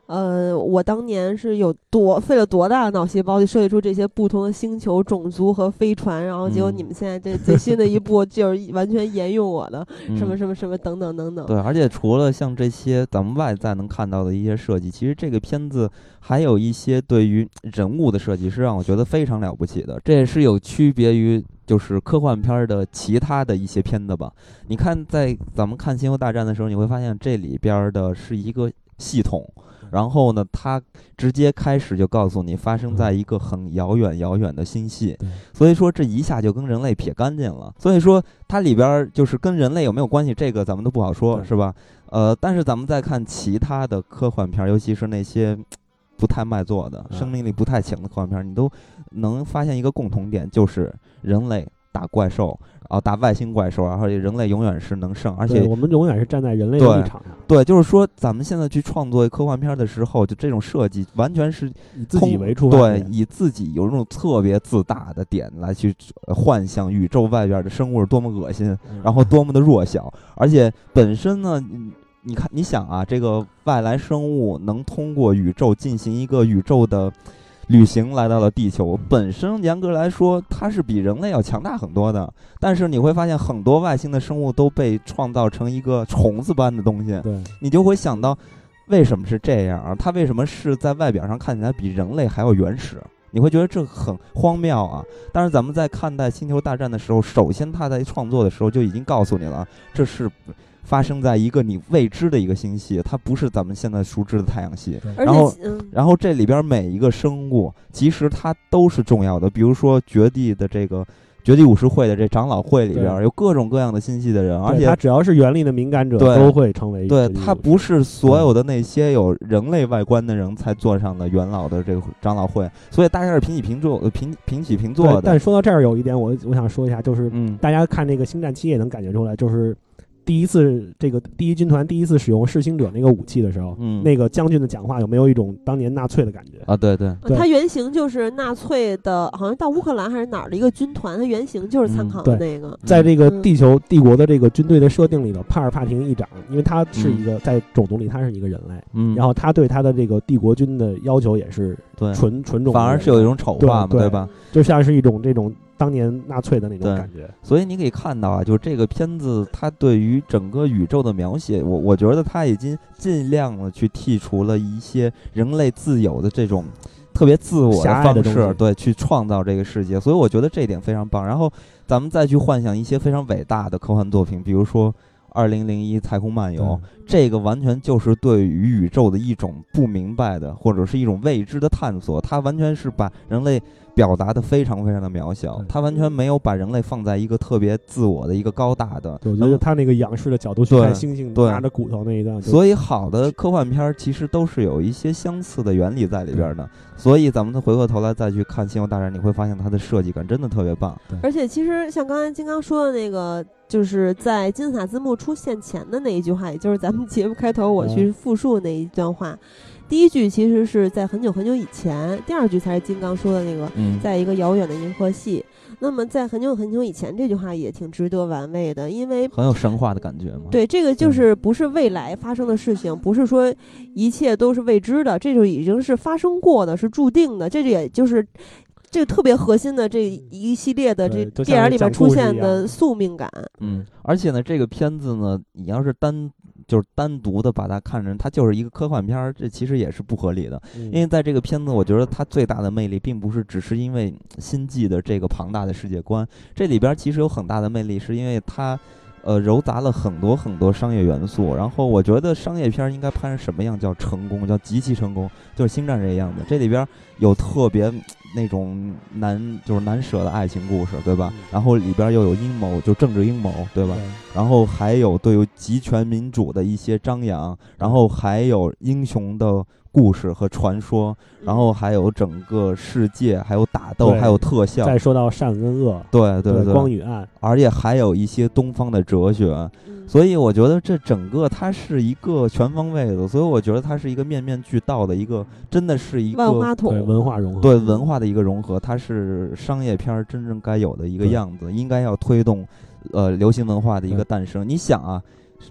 Speaker 2: 呃，我当年是有多费了多大的脑细胞去设计出这些不同的星球、种族和飞船，然后结果
Speaker 1: 嗯
Speaker 2: 你们现在这最新的一部就是完全沿用我的什么
Speaker 1: 嗯
Speaker 2: 什么什么等等等等。
Speaker 1: 对，而且除了像这些咱们外在能看到的一些设计，其实这个片子还有一些对于人物的设计是让我觉得非常了不起的。这也是有区别于就是科幻片儿的其他的一些片子吧。你看，在咱们看《星球大战》的时候，你会发现这里边儿的是一个系统。然后呢，它直接开始就告诉你发生在一个很遥远遥远的星系，所以说这一下就跟人类撇干净了。所以说它里边儿就是跟人类有没有关系，这个咱们都不好说，是吧？呃，但是咱们再看其他的科幻片儿，尤其是那些不太卖座的、
Speaker 3: 嗯
Speaker 1: 生命力不太强的科幻片儿，你都能发现一个共同点，就是人类打怪兽，然后打外星怪兽，然后人类永远是能胜，而且
Speaker 3: 我们永远是站在人类的立场上，
Speaker 1: 对，就是说咱们现在去创作科幻片儿的时候，就这种设计完全是
Speaker 3: 以自己为出发
Speaker 1: 对，
Speaker 3: 点。
Speaker 1: 以自己有那种特别自大的点来去呃幻想宇宙外边的生物是多么恶心，
Speaker 3: 嗯
Speaker 1: 然后多么的弱小，而且本身呢，你你看，你想啊，这个外来生物能通过宇宙进行一个宇宙的旅行来到了地球，本身严格来说，它是比人类要强大很多的。但是你会发现，很多外星的生物都被创造成一个虫子般的东西，你就会想到，为什么是这样啊？它为什么是在外表上看起来比人类还要原始？你会觉得这很荒谬啊。但是咱们在看待《星球大战》的时候，首先他在创作的时候就已经告诉你了，这是发生在一个你未知的一个星系，它不是咱们现在熟知的太阳系。然后然后这里边每一个生物，其实它都是重要的。比如说绝地的这个绝地武士会的这长老会里边
Speaker 3: 对
Speaker 1: 有各种各样的星系的人，而且
Speaker 3: 对他只要是原力的敏感者，都会成为
Speaker 1: 对他不是所有的那些有人类外观的人才坐上的元老的这个长老会，所以大家是平起平坐、呃平平起平坐，的。
Speaker 3: 但说到这儿有一点我我想说一下，就是
Speaker 1: 嗯，
Speaker 3: 大家看那个《星战七》也能感觉出来，就是第一次这个第一军团第一次使用噬星者那个武器的时候，
Speaker 1: 嗯
Speaker 3: 那个将军的讲话有没有一种当年纳粹的感觉？
Speaker 1: 啊，对对，
Speaker 3: 对
Speaker 2: 它原型就是纳粹的，好像到乌克兰还是哪儿的一个军团，他原型就是参
Speaker 1: 嗯
Speaker 2: 考的那个。
Speaker 3: 在这个
Speaker 2: 嗯
Speaker 3: 地球帝国的这个军队的设定里头，帕尔帕廷议长，因为他是一个在种族里他是一个人类，
Speaker 1: 嗯，
Speaker 3: 然后他对他的这个帝国军的要求也是
Speaker 1: 对，
Speaker 3: 纯纯种，
Speaker 1: 反而是有一种丑化嘛，
Speaker 3: 对对
Speaker 1: 吧？
Speaker 3: 就像是一种这种当年纳粹的那种感觉。
Speaker 1: 所以你可以看到啊，就是这个片子它对于整个宇宙的描写，我我觉得它已经尽量的去剔除了一些人类自有的这种特别自我
Speaker 3: 的
Speaker 1: 方式，对，去创造这个世界。所以我觉得这一点非常棒。然后咱们再去幻想一些非常伟大的科幻作品，比如说《二零零一太空漫游》
Speaker 3: 嗯
Speaker 1: 这个完全就是对于宇宙的一种不明白的，或者是一种未知的探索。它完全是把人类表达的非常非常的渺小
Speaker 3: 对，
Speaker 1: 它完全没有把人类放在一个特别自我的一个高大的。
Speaker 3: 对我觉得他那个仰视的角度去
Speaker 1: 对
Speaker 3: 看猩猩
Speaker 1: 对
Speaker 3: 拿着骨头那一段，
Speaker 1: 所以好的科幻片儿其实都是有一些相似的原理在里边的。所以咱们回过头来再去看《星球大战》，你会发现它的设计感真的特别棒。
Speaker 2: 而且其实像刚才金刚说的那个，就是在金字塔字幕出现前的那一句话，也就是咱们节目开头我去复述那一段话。第一句其实是在很久很久以前，第二句才是金刚说的那个，
Speaker 1: 嗯，
Speaker 2: 在一个遥远的银河系。那么在很久很久以前，这句话也挺值得玩味的，因为
Speaker 1: 很有神话的感觉嘛。，
Speaker 2: 对，这个就是不是未来发生的事情，不是说一切都是未知的，这就已经是发生过的，是注定的。这就也就是这个特别核心的这一系列的这电影里面出现的宿命感。
Speaker 1: 嗯，而且呢，这个片子呢，你要是单就是单独的把它看成它就是一个科幻片儿，这其实也是不合理的。
Speaker 3: 嗯
Speaker 1: 因为在这个片子，我觉得它最大的魅力，并不是只是因为星际的这个庞大的世界观，这里边其实有很大的魅力，是因为它，呃，糅杂了很多很多商业元素。然后我觉得商业片儿应该拍成什么样叫成功，叫极其成功，就是《星战》这样子。这里边有特别那种难就是难舍的爱情故事，对吧
Speaker 3: 嗯？
Speaker 1: 然后里边又有阴谋，就政治阴谋，对吧？然后还有对于集权民主的一些张扬，然后还有英雄的故事和传说，然后还有整个世界，还有打斗，还有特效，
Speaker 3: 再说到善跟恶，
Speaker 1: 对对对，
Speaker 3: 光与暗，
Speaker 1: 而且还有一些东方的哲学，
Speaker 2: 嗯。
Speaker 1: 所以我觉得这整个它是一个全方位的，所以我觉得它是一个面面俱到的一个，真的是一个
Speaker 2: 万花
Speaker 3: 对
Speaker 2: 筒
Speaker 3: 文化融合，
Speaker 1: 对文化的一个融合，它是商业片儿真正该有的一个样子，应该要推动呃流行文化的一个诞生。你想啊，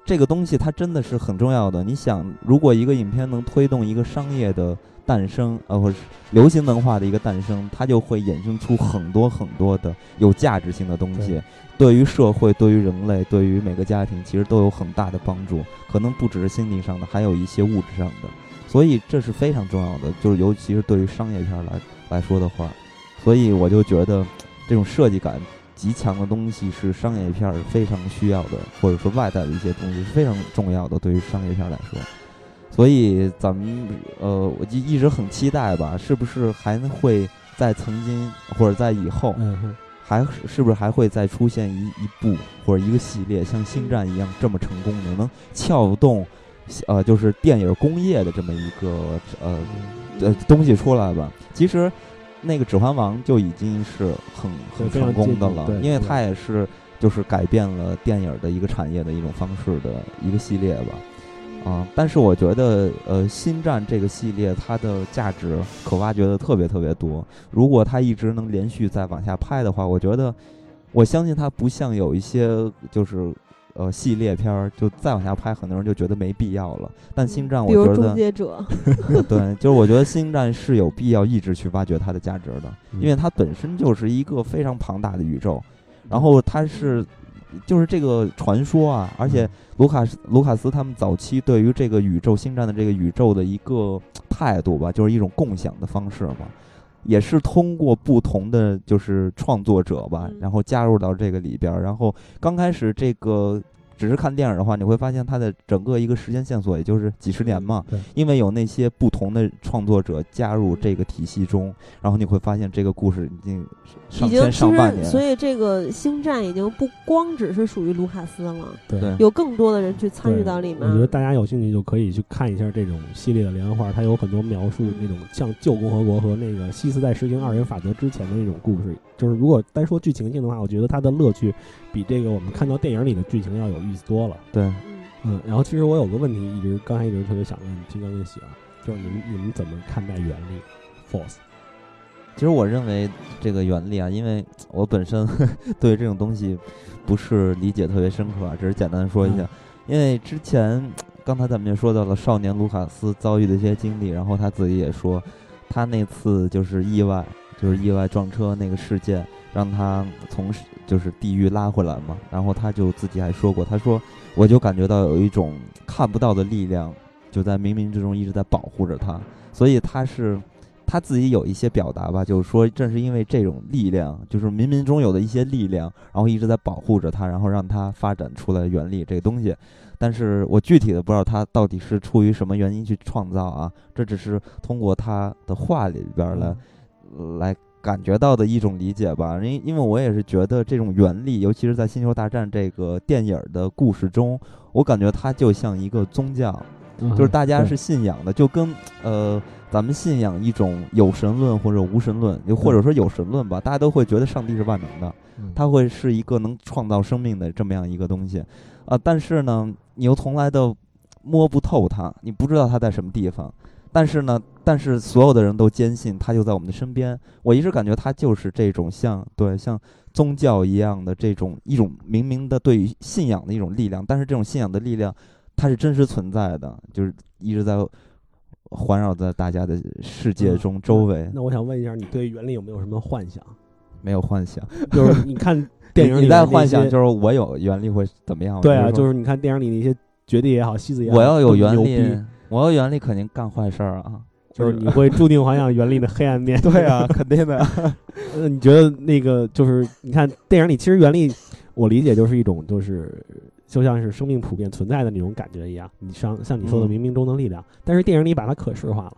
Speaker 1: 这个东西它真的是很重要的。你想，如果一个影片能推动一个商业的诞生，呃，或者是流行文化的一个诞生，它就会衍生出很多很多的有价值性的东西
Speaker 3: 对，
Speaker 1: 对于社会、对于人类、对于每个家庭，其实都有很大的帮助。可能不只是心理上的，还有一些物质上的。所以这是非常重要的，就是尤其是对于商业片儿来来说的话，所以我就觉得这种设计感极强的东西是商业片儿非常需要的，或者说外在的一些东西是非常重要的，对于商业片儿来说。所以咱们呃，我就一直很期待吧，是不是还会在曾经或者在以后，
Speaker 3: 嗯，
Speaker 1: 还是是不是还会再出现一一部或者一个系列像《星战》一样这么成功的，能撬动呃就是电影工业的这么一个呃呃东西出来吧？其实那个《指环王》就已经是很很成功的了，因为它也是就是改变了电影的一个产业的一种方式的一个系列吧。啊、但是我觉得，呃，《星战》这个系列它的价值可挖掘的特别特别多。如果它一直能连续再往下拍的话，我觉得，我相信它不像有一些就是呃系列片儿，就再往下拍，很多人就觉得没必要了。但《星战》，我
Speaker 2: 比如终
Speaker 1: 觉得，
Speaker 2: 结者，(laughs) (laughs)
Speaker 1: 对，就是我觉得《星战》是有必要一直去挖掘它的价值的，
Speaker 3: 嗯
Speaker 1: 因为它本身就是一个非常庞大的宇宙，然后它是就是这个传说啊，而且卢卡斯卢卡斯他们早期对于这个宇宙星战的这个宇宙的一个态度吧，就是一种共享的方式嘛。也是通过不同的就是创作者吧，
Speaker 2: 嗯
Speaker 1: 然后加入到这个里边儿。然后刚开始这个只是看电影的话，你会发现它的整个一个时间线索也就是几十年嘛，
Speaker 3: 对
Speaker 1: 因为有那些不同的创作者加入这个体系中，然后你会发现这个故事已经上千
Speaker 2: 已经，
Speaker 1: 上万年。
Speaker 2: 所以这个星战已经不光只是属于卢卡斯了，
Speaker 3: 对
Speaker 1: 对
Speaker 2: 有更多的人去参与到里面。
Speaker 3: 我觉得大家有兴趣就可以去看一下这种系列的连环画，它有很多描述那种像旧共和国和那个西斯在实行二元法则之前的那种故事。就是如果单说剧情性的话，我觉得它的乐趣比这个我们看到电影里的剧情要有意思多了。
Speaker 1: 对，
Speaker 2: 嗯，
Speaker 3: 嗯，然后其实我有个问题一直刚才一直特别想问金刚跟喜儿，就是你们你们怎么看待原力 force？
Speaker 1: 其实我认为这个原力啊，因为我本身 (laughs) 对这种东西不是理解特别深刻啊，只是简单说一下。
Speaker 3: 嗯
Speaker 1: 因为之前刚才咱们也说到了少年卢卡斯遭遇的一些经历，然后他自己也说，他那次就是意外，就是意外撞车那个事件，让他从就是地狱拉回来嘛。然后他就自己还说过，他说我就感觉到有一种看不到的力量，就在冥冥之中一直在保护着他，所以他是。他自己有一些表达吧，就是说，正是因为这种力量，就是冥冥中有的一些力量，然后一直在保护着他，然后让他发展出来原力这个东西。但是我具体的不知道他到底是出于什么原因去创造啊，这只是通过他的话里边儿来、呃来感觉到的一种理解吧。因因为我也是觉得这种原力，尤其是在《星球大战》这个电影儿的故事中，我感觉它就像一个宗教，
Speaker 3: 嗯
Speaker 1: 就是大家是信仰的，就跟呃咱们信仰一种有神论或者无神论，又或者说有神论吧，大家都会觉得上帝是万能的，
Speaker 3: 嗯
Speaker 1: 它会是一个能创造生命的这么样一个东西，啊、但是呢，你又从来都摸不透它，你不知道它在什么地方。但是呢，但是所有的人都坚信他就在我们的身边。我一直感觉他就是这种像对像宗教一样的这种一种明明的对于信仰的一种力量，但是这种信仰的力量它是真实存在的，就是一直在环绕在大家的世界
Speaker 3: 嗯
Speaker 1: 中周围，
Speaker 3: 那我想问一下，你对原力有没有什么幻想？
Speaker 1: 没有幻想。(laughs)
Speaker 3: 就是你看 (laughs) 电影里
Speaker 1: 你你在幻想就是我有原力会怎么样？
Speaker 3: 对啊，就是你看电影里那些绝地也好，西子也好，
Speaker 1: 我要有原力
Speaker 3: 逼，
Speaker 1: 我要原力肯定干坏事儿啊！
Speaker 3: 就是你会注定滑向原力的黑暗面。(laughs)
Speaker 1: 对啊，肯定的。
Speaker 3: 呃，你觉得那个就是你看电影里，其实原力，我理解就是一种就是就像是生命普遍存在的那种感觉一样。你像像你说的
Speaker 1: 嗯
Speaker 3: 冥冥中的力量，但是电影里把它可视化了，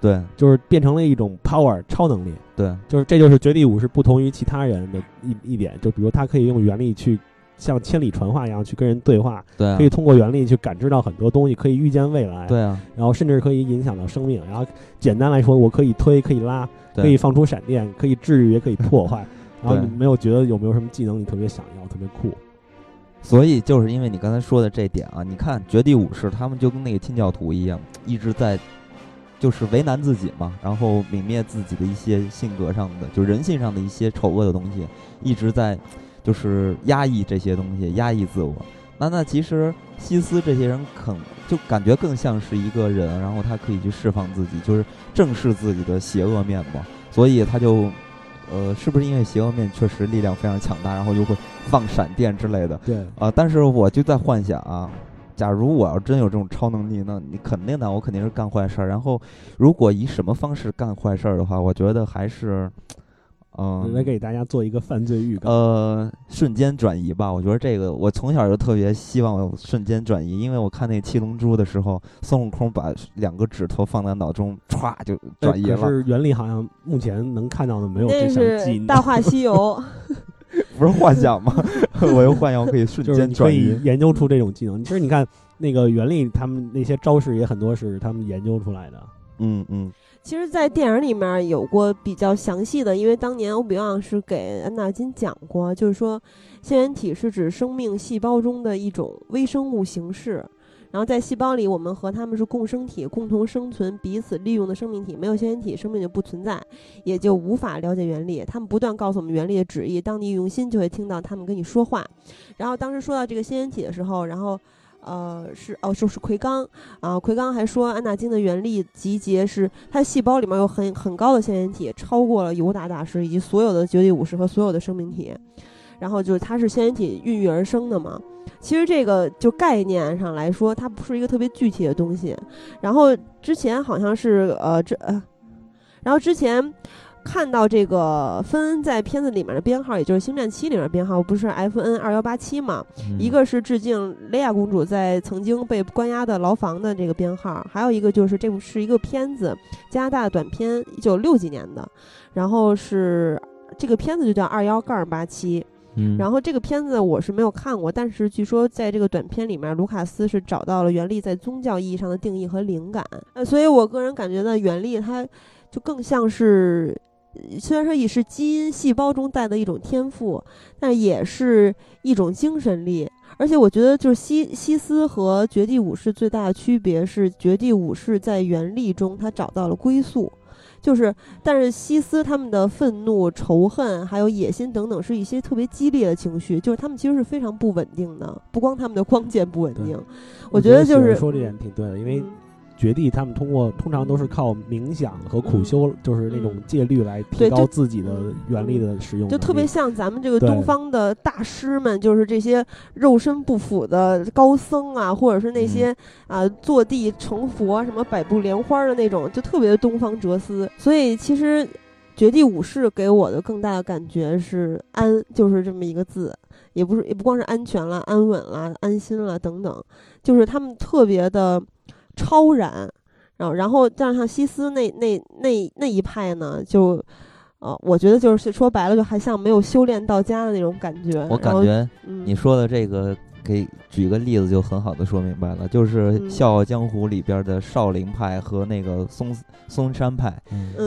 Speaker 1: 对
Speaker 3: 就是变成了一种 power 超能力。
Speaker 1: 对
Speaker 3: 就是这就是绝地武士不同于其他人的一一点，就比如他可以用原力去像千里传话一样去跟人对话，
Speaker 1: 对啊
Speaker 3: 可以通过原力去感知到很多东西，可以预见未来，
Speaker 1: 对啊，
Speaker 3: 然后甚至可以影响到生命。然后简单来说，我可以推，可以拉，
Speaker 1: 对
Speaker 3: 可以放出闪电，可以治愈，也可以破坏。(laughs) 然后你没有觉得有没有什么技能你特别想要，特别酷？
Speaker 1: 所以就是因为你刚才说的这点啊，你看绝地武士他们就跟那个清教徒一样，一直在就是为难自己嘛，然后泯灭自己的一些性格上的，就人性上的一些丑恶的东西，一直在就是压抑这些东西，压抑自我。那那其实西斯这些人肯就感觉更像是一个人，然后他可以去释放自己，就是正视自己的邪恶面嘛。所以他就，呃，是不是因为邪恶面确实力量非常强大，然后又会放闪电之类的？
Speaker 3: 对，
Speaker 1: 啊、但是我就在幻想啊，假如我要真有这种超能力，那你肯定的，我肯定是干坏事儿。然后，如果以什么方式干坏事儿的话，我觉得还是，嗯、
Speaker 3: 来给大家做一个犯罪预告。
Speaker 1: 呃，瞬间转移吧。我觉得这个，我从小就特别希望有瞬间转移，因为我看那《七龙珠》的时候，孙悟空把两个指头放在脑中，歘就转移了，
Speaker 3: 可是原力好像目前能看到的没有
Speaker 2: 那
Speaker 3: 这项技
Speaker 2: 是《
Speaker 3: 能。
Speaker 2: 大话西游 (laughs)》
Speaker 1: 不是幻想吗？(laughs) 我又幻想我可以瞬
Speaker 3: 就是
Speaker 1: 间
Speaker 3: 可以
Speaker 1: 转移。
Speaker 3: 研究出这种技能。其实你看那个原力，他们那些招式也很多是他们研究出来的。
Speaker 1: 嗯嗯，
Speaker 2: 其实，在电影里面有过比较详细的，因为当年欧比旺是给安纳金讲过，就是说，腺原体是指生命细胞中的一种微生物形式。然后在细胞里，我们和它们是共生体，共同生存、彼此利用的生命体。没有腺原体，生命就不存在，也就无法了解原理。他们不断告诉我们原理的旨意，当你用心，就会听到他们跟你说话。然后当时说到这个腺原体的时候，然后。呃，是哦，就是奎刚啊，奎刚还说安纳金的原力集结是他细胞里面有很很高的腺原体，超过了尤达大师以及所有的绝地武士和所有的生命体。然后就是它是腺原体孕育而生的嘛。其实这个就概念上来说，它不是一个特别具体的东西。然后之前好像是呃这呃，然后之前看到这个芬恩在片子里面的编号，也就是《星战七》里面的编号，不是 F N 二幺八七嘛？
Speaker 1: 嗯
Speaker 2: 一个是致敬蕾亚公主在曾经被关押的牢房的这个编号，还有一个就是这部是一个片子，加拿大的短片，一九六几年的，然后是这个片子就叫二幺杠八七。
Speaker 1: 嗯，
Speaker 2: 然后这个片子我是没有看过，但是据说在这个短片里面，卢卡斯是找到了原力在宗教意义上的定义和灵感。呃，所以我个人感觉呢，原力它就更像是，呃虽然说也是基因细胞中带的一种天赋，但也是一种精神力。而且我觉得，就是西西斯和绝地武士最大的区别是，绝地武士在原力中他找到了归宿，就是，但是西斯他们的愤怒、仇恨，还有野心等等，是一些特别激烈的情绪，就是他们其实是非常不稳定的，不光他们的光 (laughs) 剑不稳定，
Speaker 3: 我
Speaker 2: 觉得就是
Speaker 3: 说这点挺对的，因为
Speaker 2: 嗯
Speaker 3: 绝地他们通过通常都是靠冥想和苦修，就是那种
Speaker 2: 嗯。
Speaker 3: 戒律来提高自己的原力的使用
Speaker 2: 就特别像咱们这个东方的大师们，就是这些肉身不腐的高僧啊，或者是那些啊、坐地成佛、什么百步莲花的那种，就特别的东方哲思。所以其实绝地武士给我的更大的感觉是安，就是这么一个字，也不是也不光是安全了、安稳了、安心了等等，就是他们特别的超然。然后，然后，但是像西斯那那那那一派呢，就，呃，我觉得就是说白了，就还像没有修炼到家的那种感觉。
Speaker 1: 我感，觉
Speaker 2: 嗯，
Speaker 1: 你说的这个，给举个例子就很好的说明白了，就是《
Speaker 2: 嗯
Speaker 1: 笑傲江湖》里边的少林派和那个嵩嵩山派。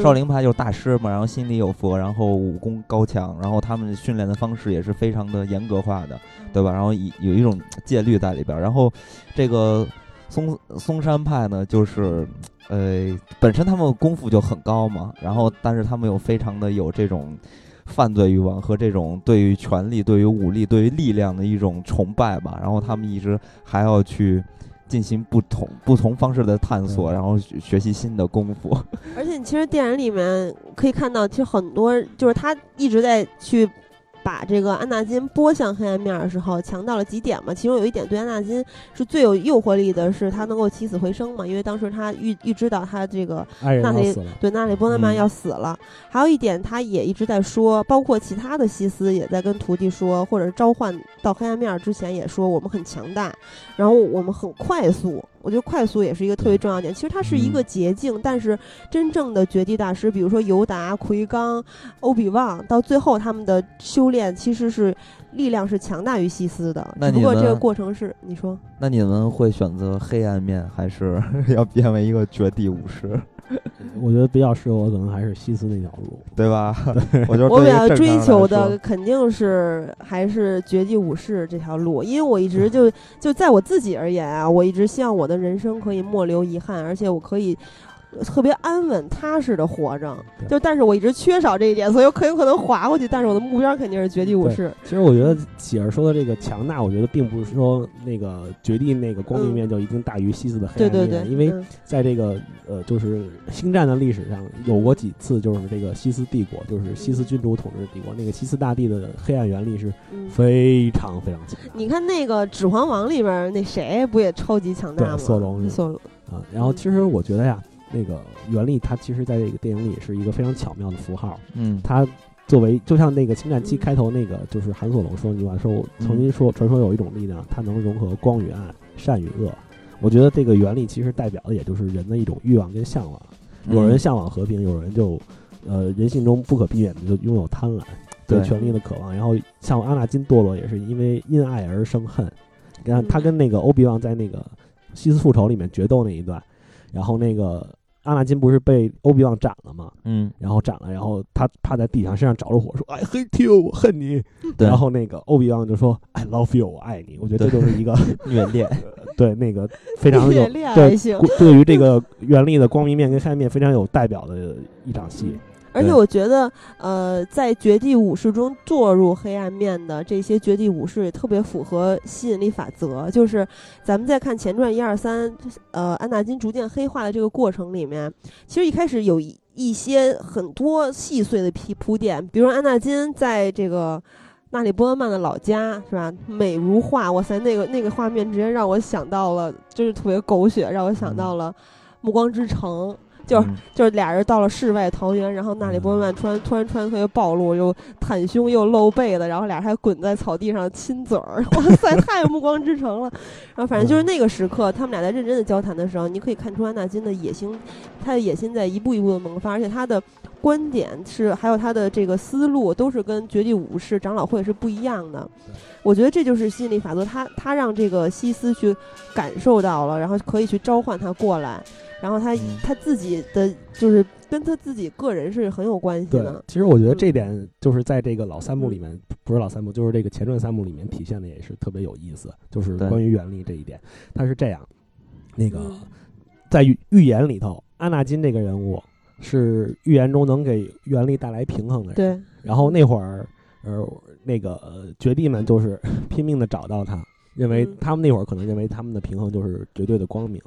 Speaker 1: 少林派就是大师嘛，然后心里有佛，然后武功高强，然后他们训练的方式也是非常的严格化的，对吧？然后有有一种戒律在里边。然后这个嵩嵩山派呢，就是呃本身他们功夫就很高嘛，然后但是他们又非常的有这种犯罪欲望和这种对于权力、对于武力、对于力量的一种崇拜吧。然后他们一直还要去。进行不同不同方式的探索，然后学学习新的功夫。(laughs)
Speaker 2: 而且你其实电影里面可以看到，其实很多就是他一直在去把这个安纳金拨向黑暗面的时候，强调了几点嘛。其中有一点对安纳金是最有诱惑力的，是他能够起死回生嘛，因为当时他预预知到他这个
Speaker 3: 爱人
Speaker 2: 那里对纳里波特曼
Speaker 1: 嗯
Speaker 2: 要死了。还有一点，他也一直在说，包括其他的西斯也在跟徒弟说，或者是召唤到黑暗面之前也说，我们很强大，然后我们很快速。我觉得快速也是一个特别重要点。其实它是一个
Speaker 1: 嗯
Speaker 2: 捷径，但是真正的绝地大师，比如说尤达、奎刚、欧比旺，到最后他们的修炼其实是力量是强大于西斯的。
Speaker 1: 那你
Speaker 2: 只不过这个过程是你说。
Speaker 1: 那你们会选择黑暗面，还是 (laughs) 要变为一个绝地武士，(laughs)
Speaker 3: 我觉得比较适合我可能还是西斯那条路。
Speaker 1: 对吧？我就
Speaker 2: 我比较追求的肯定是还是绝地武士这条路，因为我一直就就在我自己而言啊，我一直希望我的人生可以莫留遗憾，而且我可以。特别安稳踏实的活着，就但是我一直缺少这一点，所以我很有可能滑过去。但是我的目标肯定是绝地武士。
Speaker 3: 其实我觉得喜儿说的这个强大，我觉得并不是说那个绝地那个光明面就一定大于西斯的黑
Speaker 2: 对
Speaker 3: 暗面，
Speaker 2: 对对，
Speaker 3: 因为
Speaker 2: 嗯
Speaker 3: 在这个呃，就是星战的历史上有过几次，就是这个西斯帝国，就是西斯君主统治帝国，那个西斯大帝的黑暗原力是
Speaker 2: 嗯
Speaker 3: 非常非常强
Speaker 2: 你看那个《指环王》里边那谁不也超级强大吗？
Speaker 3: 索隆
Speaker 2: 索隆，
Speaker 3: 啊。然后其实我觉得呀，那个原力它其实在这个电影里是一个非常巧妙的符号，
Speaker 1: 嗯，
Speaker 3: 它。作为就像那个《星战七》
Speaker 2: 嗯
Speaker 3: 开头那个，就是韩索龙说那句话，说我曾经说传说有一种力量，它能融合光与暗、善与恶。我觉得这个原力其实代表的也就是人的一种欲望跟向往。
Speaker 1: 嗯
Speaker 3: 有人向往和平，有人就，呃，人性中不可避免的就拥有贪婪，对
Speaker 1: 对
Speaker 3: 权力的渴望。然后像阿纳金堕落也是因为因爱而生恨。然后他
Speaker 2: 嗯
Speaker 3: 跟那个欧比旺在那个西斯复仇里面决斗那一段，然后那个阿纳金不是被欧比旺斩了吗？
Speaker 1: 嗯，
Speaker 3: 然后斩了，然后他趴在地上，身上着了火，说 “I hate you，我恨你。(laughs) ”
Speaker 1: 对，
Speaker 3: 然后那个欧比旺就说 “I love you，我爱你。”我觉得这就是一个 (laughs)
Speaker 1: 虐恋，
Speaker 3: 对那个非常有对。对于这个原力的光明面跟黑暗面非常有代表的一场戏。
Speaker 2: 而且我觉得，呃，在绝地武士中堕入黑暗面的这些绝地武士也特别符合吸引力法则。就是咱们在看前传一二三，呃，安纳金逐渐黑化的这个过程里面，其实一开始有一一些很多细碎的铺铺垫，比如安纳金在这个。纳里波恩曼的老家是吧？美如画，哇塞，那个那个画面直接让我想到了，就是特别狗血，让我想到了《暮光之城》。就是
Speaker 1: 嗯
Speaker 2: 就是俩人到了世外桃源，然后娜里波曼突然突然穿特别暴露，又袒胸又露背的，然后俩人还滚在草地上亲嘴儿，(laughs) 哇塞，太暮光之城了。然后反正就是那个时刻，他们俩在认真的交谈的时候，你可以看出安纳金的野心，他的野心在一步一步的萌发，而且他的观点是还有他的这个思路都是跟绝地武士长老会是不一样的。我觉得这就是吸引力法则，他他让这个西斯去感受到了，然后可以去召唤他过来，然后他、
Speaker 1: 嗯。
Speaker 2: 他自己的就是跟他自己个人是很有关系
Speaker 3: 对
Speaker 2: 的，。
Speaker 3: 其实我觉得
Speaker 2: 嗯。
Speaker 3: 这点就是在这个老三部里面，不是老三部，就是这个前传三部里面体现的也是特别有意思，就是关于原力这一点，他是这样，那个
Speaker 2: 嗯。
Speaker 3: 在预预言里头，阿纳金这个人物是预言中能给原力带来平衡的人，
Speaker 2: 对，
Speaker 3: 然后那会儿，呃，那个呃绝地们就是 (laughs) 拼命的找到他，认为
Speaker 2: 嗯。
Speaker 3: 他们那会儿可能认为他们的平衡就是绝对的光明，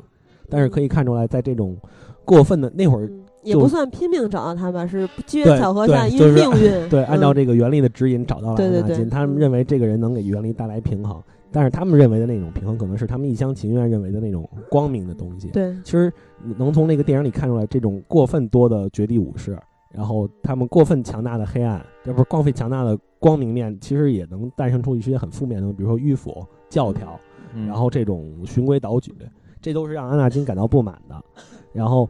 Speaker 3: 但是可以看出来，在这种过分的那会儿，
Speaker 2: 嗯也不算拼命找到他吧，是机缘巧合下，因为
Speaker 3: 对就是
Speaker 2: 命运，(laughs)
Speaker 3: 对，按照
Speaker 2: 嗯。
Speaker 3: 这个原力的指引找到了
Speaker 2: 对对对
Speaker 3: 安纳金，他们
Speaker 2: 嗯。
Speaker 3: 认为这个人能给原力带来平衡，但是他们认为的那种平衡，可能是他们一厢情愿认为的那种光明的东西。
Speaker 2: 对，
Speaker 3: 其实能从那个电影里看出来，这种过分多的绝地武士，然后他们过分强大的黑暗，这不是光费强大的光明面，其实也能诞生出一些很负面的，比如说迂腐、教条，
Speaker 1: 嗯。
Speaker 3: 然后这种循规蹈矩，这都是让安纳金感到不满的。然后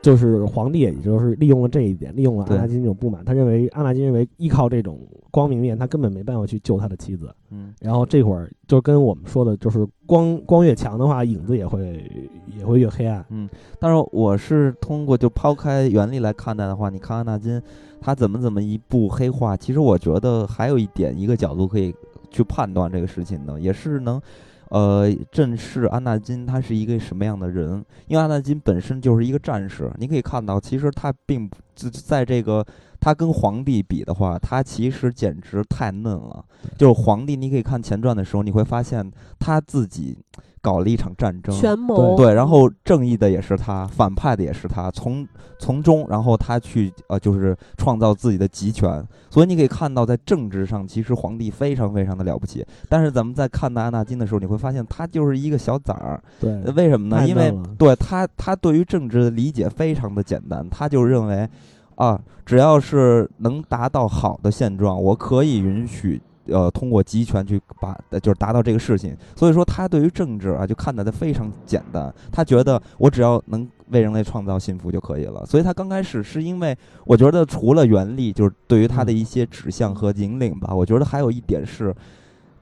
Speaker 3: 就是皇帝，也就是利用了这一点，利用了安纳金这种不满，他认为安纳金认为依靠这种光明面，他根本没办法去救他的妻子。
Speaker 1: 嗯
Speaker 3: 然后这会儿就跟我们说的，就是光光越强的话，影子也会也会越黑暗。
Speaker 1: 嗯，但是我是通过就抛开原理来看待的话，你看安纳金他怎么怎么一步黑化，其实我觉得还有一点一个角度可以去判断这个事情呢，也是能。呃，正是安纳金他是一个什么样的人？因为安纳金本身就是一个战士，你可以看到，其实他并不在在这个他跟皇帝比的话，他其实简直太嫩了。就是皇帝，你可以看前传的时候，你会发现他自己搞了一场战争，
Speaker 2: 权谋，
Speaker 1: 对，然后正义的也是他，反派的也是他，从从中，然后他去呃，就是创造自己的集权。所以你可以看到，在政治上，其实皇帝非常非常的了不起。但是咱们在看待安纳金的时候，你会发现他就是一个小崽儿。
Speaker 3: 对，
Speaker 1: 呃为什么呢？因为对他，他对于政治的理解非常的简单，他就认为啊，只要是能达到好的现状，我可以允许。呃，通过集权去把，呃就是达到这个事情，所以说他对于政治啊，就看待的非常简单。他觉得我只要能为人类创造幸福就可以了。所以他刚开始是因为，我觉得除了原力，就是对于他的一些指向和引领吧，我觉得还有一点是，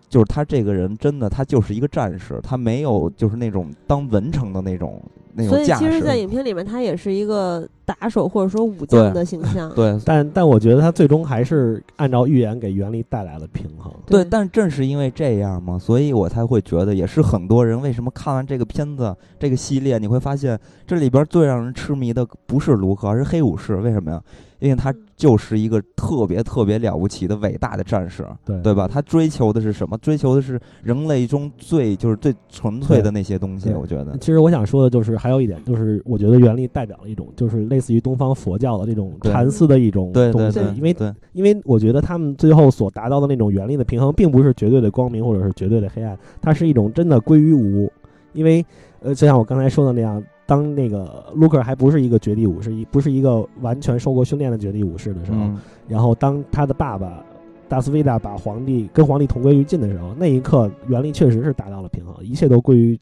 Speaker 1: 就是他这个人真的他就是一个战士，他没有就是那种当文成的那种那种
Speaker 2: 所以其实，
Speaker 1: 势。
Speaker 2: 在影片里面，他也是一个打手或者说武将的形象。(laughs)
Speaker 1: 对
Speaker 3: 但但我觉得他最终还是按照预言给原力带来了平衡。
Speaker 1: 对，但正是因为这样嘛，所以我才会觉得，也是很多人为什么看完这个片子这个系列，你会发现这里边最让人痴迷的不是卢克，而是黑武士。为什么呀？因为他就是一个特别特别了不起的伟大的战士，
Speaker 3: 对
Speaker 1: 对吧？他追求的是什么？追求的是人类中最就是最纯粹的那些东西。我觉得，
Speaker 3: 其实我想说的就是，还有一点就是，我觉得原力代表了一种，就是类似于东方佛教的这种禅思的一种东西
Speaker 1: 对对，，
Speaker 3: 因为
Speaker 1: 对
Speaker 3: 因为我觉得他们最后所达到的那种原力的平衡，并不是绝对的光明或者是绝对的黑暗，它是一种真的归于无。因为呃，就像我刚才说的那样，当那个卢克还不是一个绝地武士，一不是一个完全受过训练的绝地武士的时候，
Speaker 1: 嗯。
Speaker 3: 然后当他的爸爸达斯维达把皇帝跟皇帝同归于尽的时候，那一刻原力确实是达到了平衡，一切都归于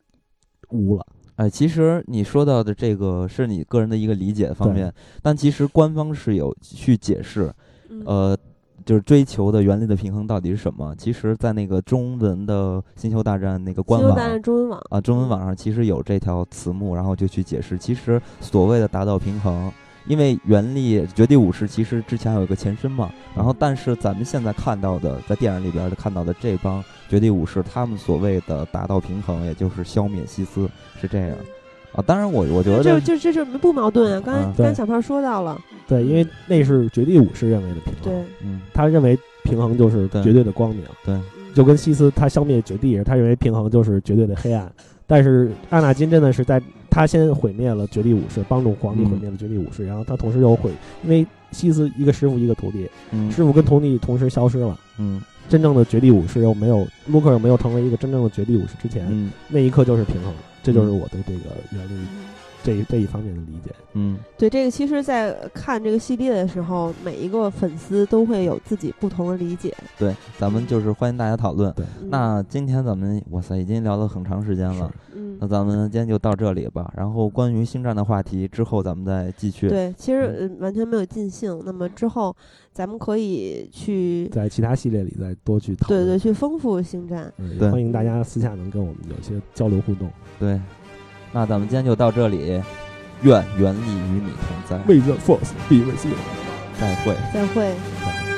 Speaker 3: 无了。
Speaker 1: 哎，其实你说到的这个是你个人的一个理解方面，但其实官方是有去解释，
Speaker 2: 嗯。
Speaker 1: 呃，就是追求的原力的平衡到底是什么？其实，在那个中文的《星球大战》那个官网
Speaker 2: 星球大战中文网
Speaker 1: 啊，中文网上其实有这条词目，然后就去解释，其实所谓的达到平衡，因为原力绝地武士其实之前还有一个前身嘛，然后但是咱们现在看到的，在电影里边的看到的这帮绝地武士，他们所谓的达到平衡，也就是消灭西斯，是这样啊。当然我我觉
Speaker 2: 这
Speaker 1: 得
Speaker 2: 这这这不矛盾啊！刚才
Speaker 1: 嗯
Speaker 2: 刚才小胖说到了，
Speaker 3: 对，因为那是绝地武士认为的平衡，
Speaker 2: 对，
Speaker 1: 嗯，
Speaker 3: 他认为平衡就是绝对的光明，
Speaker 1: 对，
Speaker 2: 嗯
Speaker 3: 就跟西斯他消灭绝地，他认为平衡就是绝对的黑暗。但是阿纳金真的是在他先毁灭了绝地武士，帮助皇帝
Speaker 1: 嗯
Speaker 3: 毁灭了绝地武士，然后他同时又毁，因为西斯一个师傅一个徒弟，
Speaker 1: 嗯
Speaker 3: 师傅跟徒弟同时消失了。
Speaker 1: 嗯
Speaker 3: 真正的绝地武士又没有卢克又没有成为一个真正的绝地武士之前，
Speaker 1: 嗯
Speaker 3: 那一刻就是平衡，这就是我对这个原力这这一方面的理解。
Speaker 1: 嗯，
Speaker 2: 对这个，其实，在看这个系列的时候，每一个粉丝都会有自己不同的理解。
Speaker 1: 对，咱们就是欢迎大家讨论。
Speaker 3: 对，
Speaker 2: 嗯
Speaker 1: 那今天咱们哇塞，已经聊了很长时间了。
Speaker 2: 嗯
Speaker 1: 那，咱们今天就到这里吧。然后关于星战的话题，之后咱们再继续。
Speaker 2: 对，其实呃完全没有尽兴。那么之后，咱们可以去
Speaker 3: 在其他系列里再多去讨论。
Speaker 2: 对对去丰富星战。
Speaker 3: 嗯，欢迎大家私下能跟我们有一些交流互动。
Speaker 1: 对，那咱们今天就到这里，愿原力与你同在，
Speaker 3: 为 the force be with you。
Speaker 1: 再会。
Speaker 2: 再会。